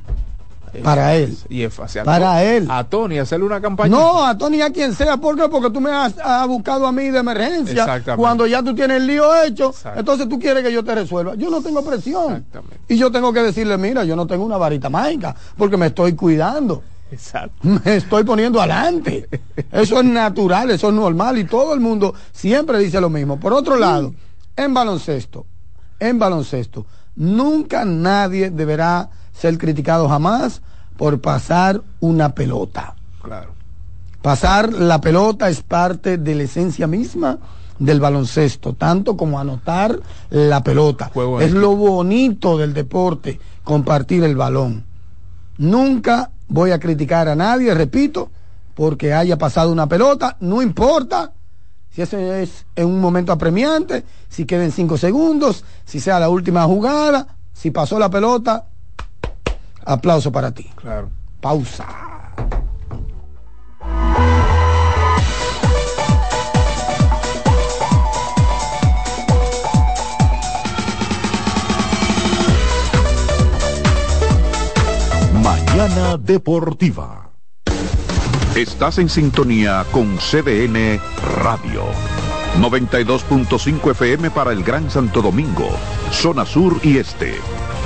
Speaker 4: para él.
Speaker 2: Y es fácil.
Speaker 4: Para él.
Speaker 2: A Tony hacerle una campaña.
Speaker 4: No, a Tony, a quien sea, ¿por qué? Porque tú me has, has buscado a mí de emergencia
Speaker 2: Exactamente.
Speaker 4: cuando ya tú tienes el lío hecho, entonces tú quieres que yo te resuelva. Yo no tengo presión. Y yo tengo que decirle, mira, yo no tengo una varita mágica, porque me estoy cuidando.
Speaker 2: Exacto. <laughs>
Speaker 4: Me estoy poniendo adelante. Eso es natural, eso es normal y todo el mundo siempre dice lo mismo. Por otro lado, en baloncesto, en baloncesto, nunca nadie deberá ser criticado jamás por pasar una pelota.
Speaker 2: Claro.
Speaker 4: Pasar la pelota es parte de la esencia misma del baloncesto, tanto como anotar la pelota.
Speaker 2: Juego
Speaker 4: es lo bonito del deporte, compartir el balón. Nunca voy a criticar a nadie, repito, porque haya pasado una pelota, no importa si ese es en un momento apremiante, si queden cinco segundos, si sea la última jugada, si pasó la pelota, aplauso para ti.
Speaker 2: Claro.
Speaker 4: Pausa.
Speaker 3: Mañana Deportiva. Estás en sintonía con CDN Radio. 92.5 FM para el Gran Santo Domingo, zona sur y este.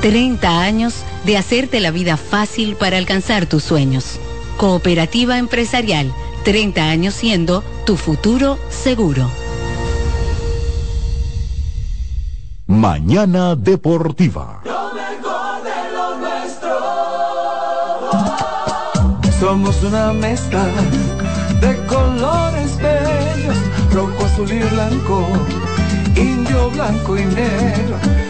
Speaker 26: 30 años de hacerte la vida fácil para alcanzar tus sueños. Cooperativa empresarial, 30 años siendo tu futuro seguro.
Speaker 3: Mañana Deportiva.
Speaker 9: Somos una mezcla de colores bellos, rojo, azul y blanco, indio, blanco y negro.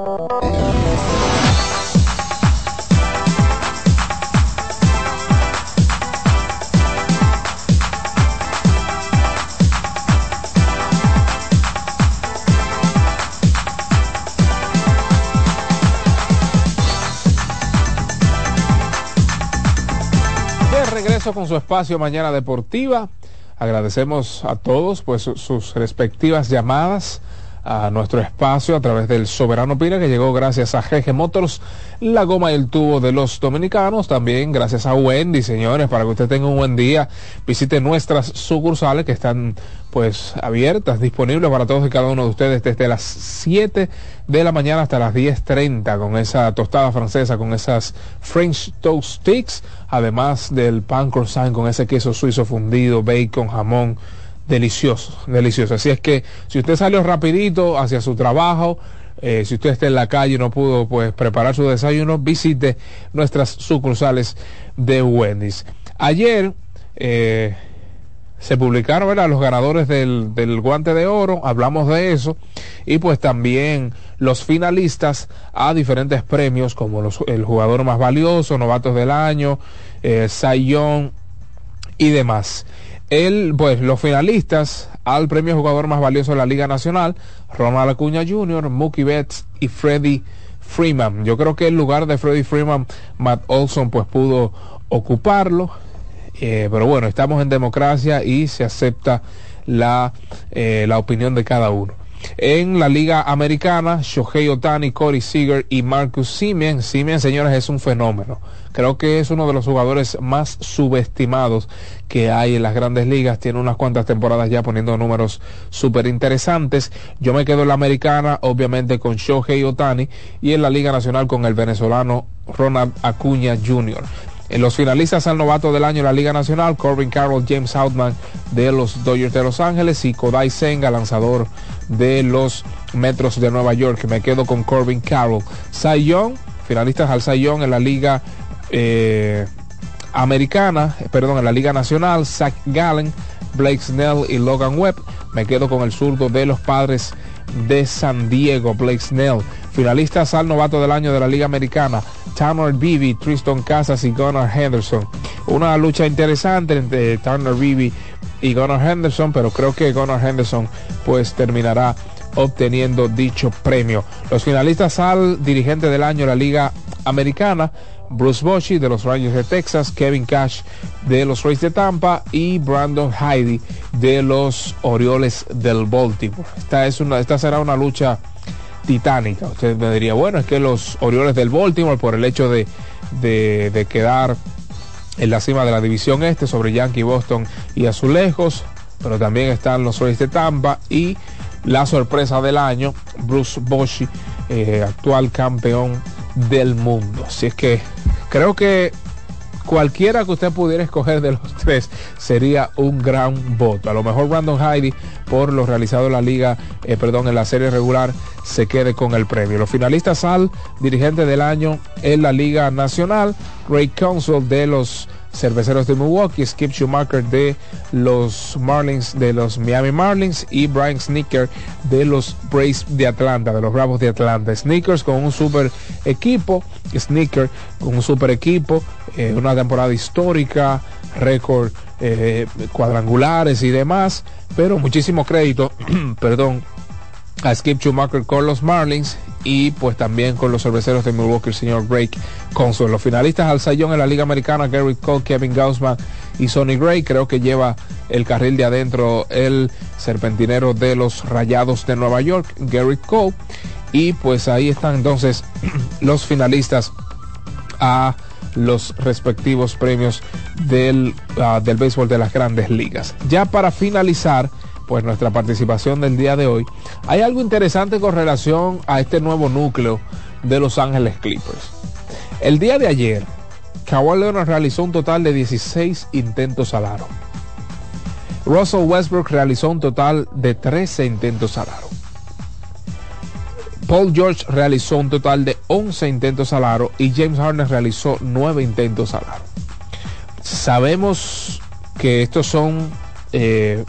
Speaker 2: Con su espacio Mañana Deportiva. Agradecemos a todos pues su- sus respectivas llamadas a nuestro espacio a través del Soberano Pira que llegó gracias a GG Motors, la goma y el tubo de los dominicanos, también gracias a Wendy, señores, para que usted tenga un buen día, visite nuestras sucursales que están pues abiertas, disponibles para todos y cada uno de ustedes desde las 7 de la mañana hasta las 10.30 con esa tostada francesa, con esas French Toast Sticks, además del pan croissant con ese queso suizo fundido, bacon, jamón, delicioso, delicioso. Así es que si usted salió rapidito hacia su trabajo, eh, si usted está en la calle y no pudo pues preparar su desayuno, visite nuestras sucursales de Wendy's. Ayer eh, se publicaron los ganadores del, del guante de oro, hablamos de eso, y pues también los finalistas a diferentes premios como los- el jugador más valioso, novatos del año, eh, Young y demás. Él, pues los finalistas al premio jugador más valioso de la Liga Nacional, Ronald Acuña Jr., Mookie Betts y Freddie Freeman. Yo creo que el lugar de Freddie Freeman, Matt Olson, pues pudo ocuparlo. Eh, pero bueno, estamos en democracia y se acepta la, eh, la opinión de cada uno. En la Liga Americana, Shohei Otani, Corey Seager y Marcus Simeon. Simeon, señores, es un fenómeno. Creo que es uno de los jugadores más subestimados que hay en las grandes ligas. Tiene unas cuantas temporadas ya poniendo números súper interesantes. Yo me quedo en la americana, obviamente, con Shohei Otani y en la Liga Nacional con el venezolano Ronald Acuña Jr. En los finalistas al novato del año en la Liga Nacional, Corbin Carroll, James Outman de los Dodgers de Los Ángeles y Kodai Senga, lanzador de los Metros de Nueva York. Me quedo con Corbin Carroll. Young, finalistas al Young en la Liga eh, Americana, eh, perdón, en la Liga Nacional, Zach Gallen, Blake Snell y Logan Webb. Me quedo con el zurdo de los padres de San Diego, Blake Snell. Finalistas al novato del año de la Liga Americana, Tanner Beebe, Tristan Casas y Gunnar Henderson. Una lucha interesante entre Tanner Beebe y Gunnar Henderson, pero creo que Gunnar Henderson pues terminará obteniendo dicho premio. Los finalistas al dirigente del año de la Liga Americana, Bruce Bochy de los Rangers de Texas, Kevin Cash de los Rays de Tampa y Brandon Heidi de los Orioles del Baltimore. Esta, es una, esta será una lucha titánica. Usted me diría, bueno, es que los Orioles del Baltimore, por el hecho de, de, quedar en la cima de la división este sobre Yankee, Boston y Azulejos, pero también están los Rays de Tampa y la sorpresa del año, Bruce Bochy, eh, actual campeón del mundo. Así es que creo que cualquiera que usted pudiera escoger de los <laughs> tres sería un gran voto. A lo mejor Brandon Heidi, por lo realizado en la liga, eh, perdón, en la serie regular, se quede con el premio. Los finalistas al dirigente del año en la Liga Nacional, Ray Council de los Cerveceros de Milwaukee, Skip Schumacher de los Marlins, de los Miami Marlins y Brian Sneaker de los Braves de Atlanta, de los Bravos de Atlanta. Sneakers con un super equipo, Sneaker con un super equipo, eh, una temporada histórica, récord eh, cuadrangulares y demás, pero muchísimo crédito, <clears throat> perdón, a Skip Schumacher con los Marlins y pues también con los cerveceros de Milwaukee, el señor Drake Consul. Los finalistas al sayón en la Liga Americana, Gary Cole, Kevin Gaussman y Sonny Gray. Creo que lleva el carril de adentro el serpentinero de los Rayados de Nueva York, Gary Cole. Y pues ahí están entonces <clears throat> los finalistas a los respectivos premios del, uh, del béisbol de las grandes ligas. Ya para finalizar, pues nuestra participación del día de hoy, hay algo interesante con relación a este nuevo núcleo de Los Ángeles Clippers. El día de ayer, Kawhi Leonard realizó un total de 16 intentos al aro. Russell Westbrook realizó un total de 13 intentos al aro. Paul George realizó un total de 11 intentos al aro y James Harden realizó 9 intentos al aro. Sabemos que estos son eh,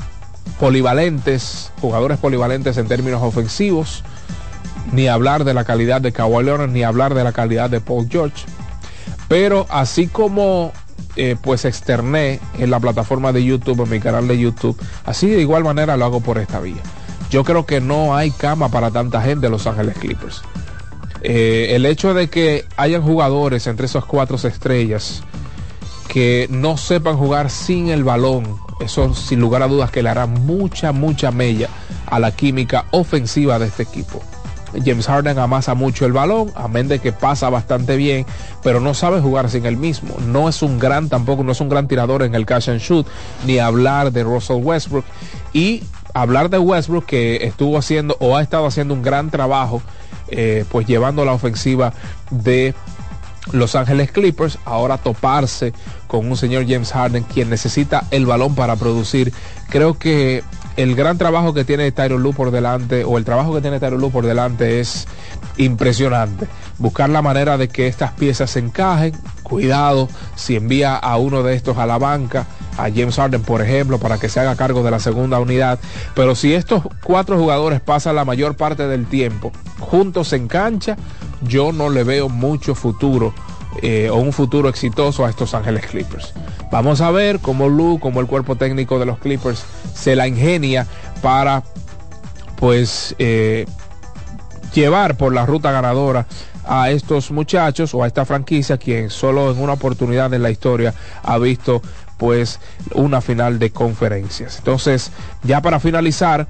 Speaker 2: polivalentes, jugadores polivalentes en términos ofensivos, ni hablar de la calidad de Kawhi Leonard, ni hablar de la calidad de Paul George. Pero así como eh, pues externé en la plataforma de YouTube, en mi canal de YouTube, así de igual manera lo hago por esta vía. Yo creo que no hay cama para tanta gente en Los Ángeles Clippers. Eh, el hecho de que hayan jugadores entre esas cuatro estrellas que no sepan jugar sin el balón, eso sin lugar a dudas que le hará mucha, mucha mella a la química ofensiva de este equipo. James Harden amasa mucho el balón, amén de que pasa bastante bien, pero no sabe jugar sin el mismo. No es un gran, tampoco no es un gran tirador en el catch and shoot, ni hablar de Russell Westbrook. Y hablar de Westbrook que estuvo haciendo o ha estado haciendo un gran trabajo, eh, pues llevando la ofensiva de los Ángeles Clippers, ahora toparse con un señor James Harden quien necesita el balón para producir. Creo que el gran trabajo que tiene Tyron Lue por delante, o el trabajo que tiene Tyron Lue por delante es impresionante. Buscar la manera de que estas piezas se encajen. Cuidado si envía a uno de estos a la banca, a James Harden, por ejemplo, para que se haga cargo de la segunda unidad. Pero si estos cuatro jugadores pasan la mayor parte del tiempo juntos en cancha, yo no le veo mucho futuro eh, o un futuro exitoso a estos Ángeles Clippers. Vamos a ver cómo Lu, como el cuerpo técnico de los Clippers se la ingenia para pues eh, llevar por la ruta ganadora a estos muchachos o a esta franquicia quien solo en una oportunidad en la historia ha visto pues una final de conferencias. Entonces, ya para finalizar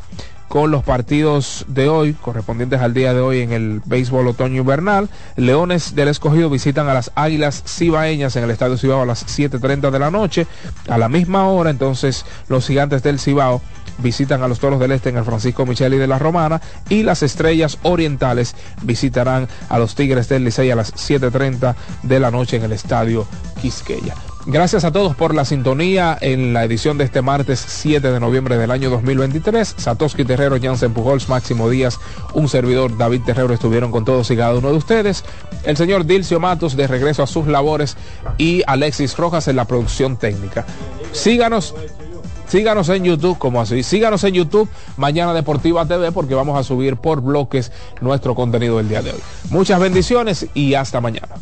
Speaker 2: con los partidos de hoy, correspondientes al día de hoy en el béisbol otoño invernal, Leones del Escogido visitan a las Águilas Cibaeñas en el Estadio Cibao a las 7.30 de la noche. A la misma hora, entonces, los Gigantes del Cibao visitan a los Toros del Este en el Francisco Micheli de la Romana y las Estrellas Orientales visitarán a los Tigres del Licey a las 7.30 de la noche en el Estadio Quisqueya. Gracias a todos por la sintonía en la edición de este martes 7 de noviembre del año 2023. Satoshi Terrero, Jansen Pujols, Máximo Díaz, un servidor David Terrero estuvieron con todos y cada uno de ustedes. El señor Dilcio Matos de regreso a sus labores y Alexis Rojas en la producción técnica. Síganos Síganos en YouTube, como así. Síganos en YouTube, Mañana Deportiva TV, porque vamos a subir por bloques nuestro contenido del día de hoy. Muchas bendiciones y hasta mañana.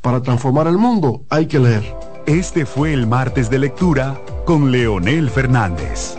Speaker 27: Para transformar el mundo hay que leer.
Speaker 28: Este fue el martes de lectura con Leonel Fernández.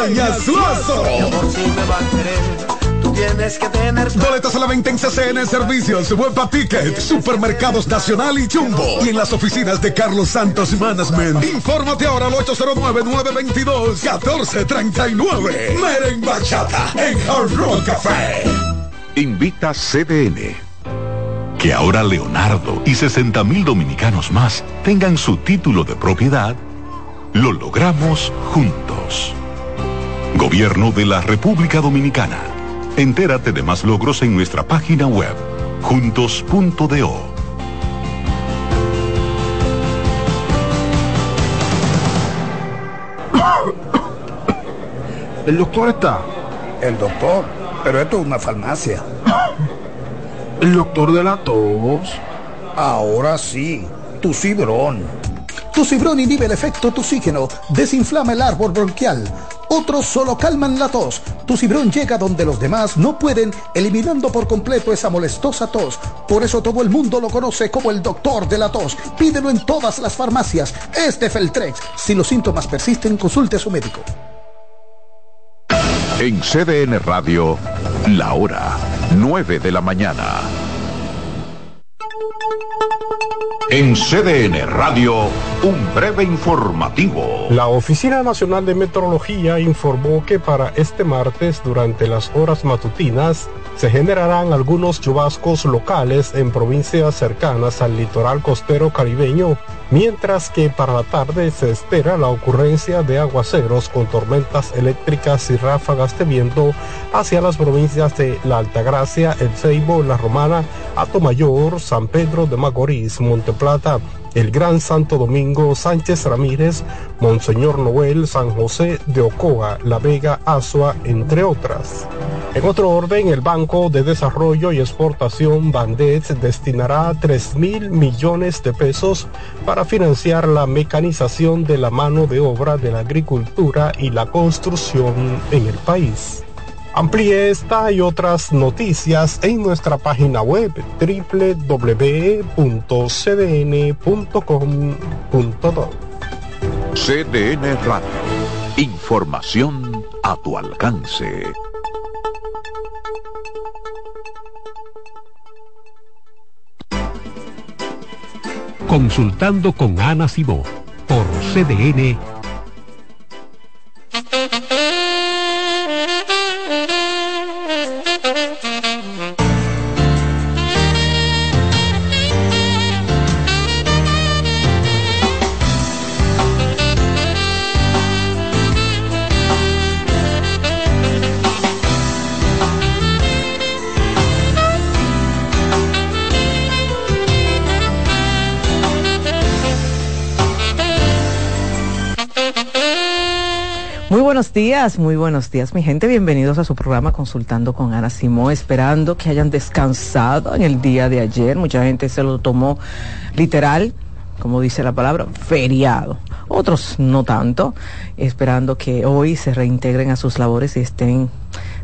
Speaker 10: Ruego.
Speaker 29: Peña Suazo.
Speaker 10: Mi amor, si me va a querer, tú tienes que tener.
Speaker 29: Boletas a la venta en CCN Servicios, Huepa Ticket, Supermercados Nacional y Jumbo. Y en las oficinas de Carlos Santos Management. Infórmate ahora al 809-922-1439. Meren Bachata en Hard Rock Café.
Speaker 3: Invita CDN. Que ahora Leonardo y 60 mil dominicanos más tengan su título de propiedad, lo logramos juntos. Gobierno de la República Dominicana. Entérate de más logros en nuestra página web, juntos.do.
Speaker 30: ¿El doctor está?
Speaker 31: El doctor, pero esto es una farmacia.
Speaker 30: ¿El doctor de la tos?
Speaker 31: Ahora sí, tu cibrón.
Speaker 32: Tu cibrón inhibe el efecto toxígeno, desinflama el árbol bronquial. Otros solo calman la tos. Tu cibrón llega donde los demás no pueden, eliminando por completo esa molestosa tos. Por eso todo el mundo lo conoce como el doctor de la tos. Pídelo en todas las farmacias. Es Feltrex. Si los síntomas persisten, consulte a su médico.
Speaker 3: En CDN Radio, la hora 9 de la mañana. En CDN Radio, un breve informativo.
Speaker 33: La Oficina Nacional de Meteorología informó que para este martes, durante las horas matutinas, se generarán algunos chubascos locales en provincias cercanas al litoral costero caribeño, mientras que para la tarde se espera la ocurrencia de aguaceros con tormentas eléctricas y ráfagas de viento hacia las provincias de La Altagracia, El Ceibo, La Romana, Atomayor, San Pedro de Macorís, Monteplata, el Gran Santo Domingo, Sánchez Ramírez, Monseñor Noel, San José de Ocoa, La Vega, Azua, entre otras. En otro orden, el Banco de Desarrollo y Exportación Bandet destinará 3 mil millones de pesos para financiar la mecanización de la mano de obra de la agricultura y la construcción en el país. Amplíe esta y otras noticias en nuestra página web www.cdn.com.do.
Speaker 3: CDN Radio. Información a tu alcance.
Speaker 34: Consultando con Ana Simó por CDN.
Speaker 35: Buenos días, muy buenos días, mi gente. Bienvenidos a su programa Consultando con Ana Simó, esperando que hayan descansado en el día de ayer. Mucha gente se lo tomó literal, como dice la palabra, feriado. Otros no tanto, esperando que hoy se reintegren a sus labores y estén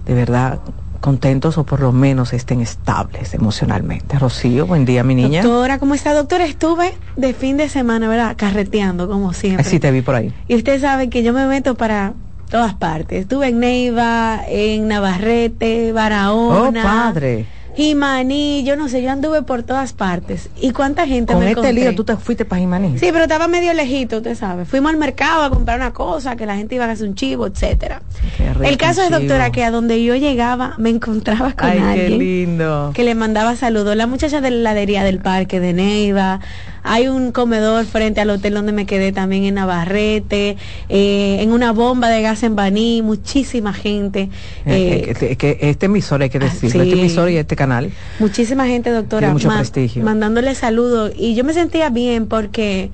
Speaker 35: de verdad contentos o por lo menos estén estables emocionalmente. Rocío, buen día, mi niña.
Speaker 36: Doctora, ¿cómo está? Doctora, estuve de fin de semana, ¿verdad? Carreteando, como siempre.
Speaker 35: Así te vi por ahí.
Speaker 36: Y usted sabe que yo me meto para todas partes. Estuve en Neiva, en Navarrete, Barahona.
Speaker 35: Oh, padre.
Speaker 36: Jimaní, yo no sé, yo anduve por todas partes. ¿Y cuánta gente
Speaker 35: Con
Speaker 36: me
Speaker 35: este
Speaker 36: encontré?
Speaker 35: lío tú te fuiste para Jimaní.
Speaker 36: Sí, pero estaba medio lejito, usted sabe. Fuimos al mercado a comprar una cosa, que la gente iba a hacer un chivo, etcétera.
Speaker 35: Qué
Speaker 36: El caso es, doctora, que a donde yo llegaba me encontraba con
Speaker 35: Ay, qué
Speaker 36: alguien
Speaker 35: lindo.
Speaker 36: que le mandaba saludos. La muchacha de la heladería del parque de Neiva. Hay un comedor frente al hotel donde me quedé también en Navarrete. eh, en una bomba de gas en Baní. Muchísima gente.
Speaker 35: Eh,
Speaker 36: eh,
Speaker 35: que, que este emisor hay que decirlo,
Speaker 36: sí.
Speaker 35: este emisor y este canal.
Speaker 36: Muchísima gente, doctora,
Speaker 35: mucho
Speaker 36: ma-
Speaker 35: prestigio.
Speaker 36: mandándole saludos. Y yo me sentía bien porque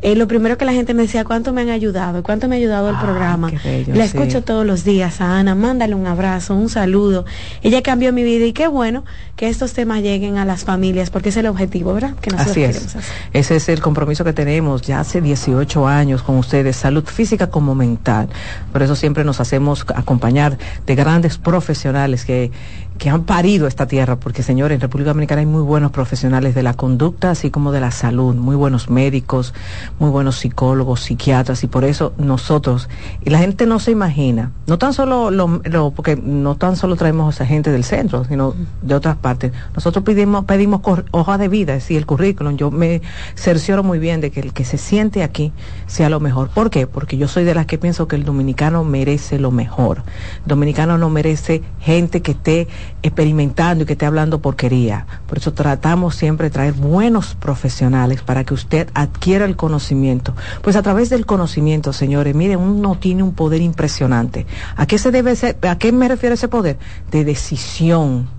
Speaker 36: eh, lo primero que la gente me decía, ¿cuánto me han ayudado? ¿Cuánto me ha ayudado el programa?
Speaker 35: bello,
Speaker 36: la
Speaker 35: sí.
Speaker 36: escucho todos los días a Ana, mándale un abrazo, un saludo. Ella cambió mi vida y qué bueno que estos temas lleguen a las familias porque es el objetivo, ¿verdad? Que nosotros
Speaker 35: Así
Speaker 36: queremos
Speaker 35: es.
Speaker 36: hacer.
Speaker 35: Ese es el compromiso que tenemos ya hace 18 años con ustedes, salud física como mental. Por eso siempre nos hacemos acompañar de grandes profesionales que, que han parido esta tierra, porque señores, en República Dominicana hay muy buenos profesionales de la conducta, así como de la salud, muy buenos médicos, muy buenos psicólogos, psiquiatras, y por eso nosotros, y la gente no se imagina, no tan solo lo, lo- porque no tan solo traemos a gente del centro, sino de otras partes. Nosotros pedimos, pedimos hoja de vida, es decir, el currículum. Yo me cercioro muy bien de que el que se siente aquí sea lo mejor. ¿Por qué? Porque yo soy de las que pienso que el dominicano merece lo mejor. El dominicano no merece gente que esté experimentando y que esté hablando porquería. Por eso tratamos siempre de traer buenos profesionales para que usted adquiera el conocimiento. Pues a través del conocimiento, señores, miren, uno tiene un poder impresionante. ¿A qué se debe ser, a qué me refiero ese poder? De decisión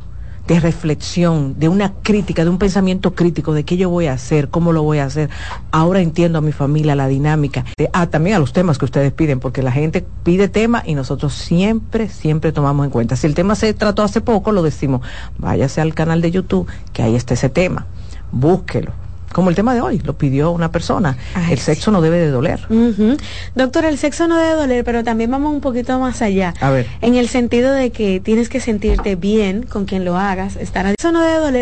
Speaker 35: de reflexión, de una crítica, de un pensamiento crítico de qué yo voy a hacer, cómo lo voy a hacer. Ahora entiendo a mi familia la dinámica. De- ah, también a los temas que ustedes piden, porque la gente pide temas y nosotros siempre, siempre tomamos en cuenta. Si el tema se trató hace poco, lo decimos, váyase al canal de YouTube, que ahí está ese tema, búsquelo. Como el tema de hoy, lo pidió una persona.
Speaker 36: Ay,
Speaker 35: el sexo no debe de doler.
Speaker 36: Ujú. Doctora, el sexo no debe doler, pero también vamos un poquito más allá.
Speaker 35: A ver.
Speaker 36: En el sentido de que tienes que sentirte bien con quien lo hagas, estar Eso no debe doler.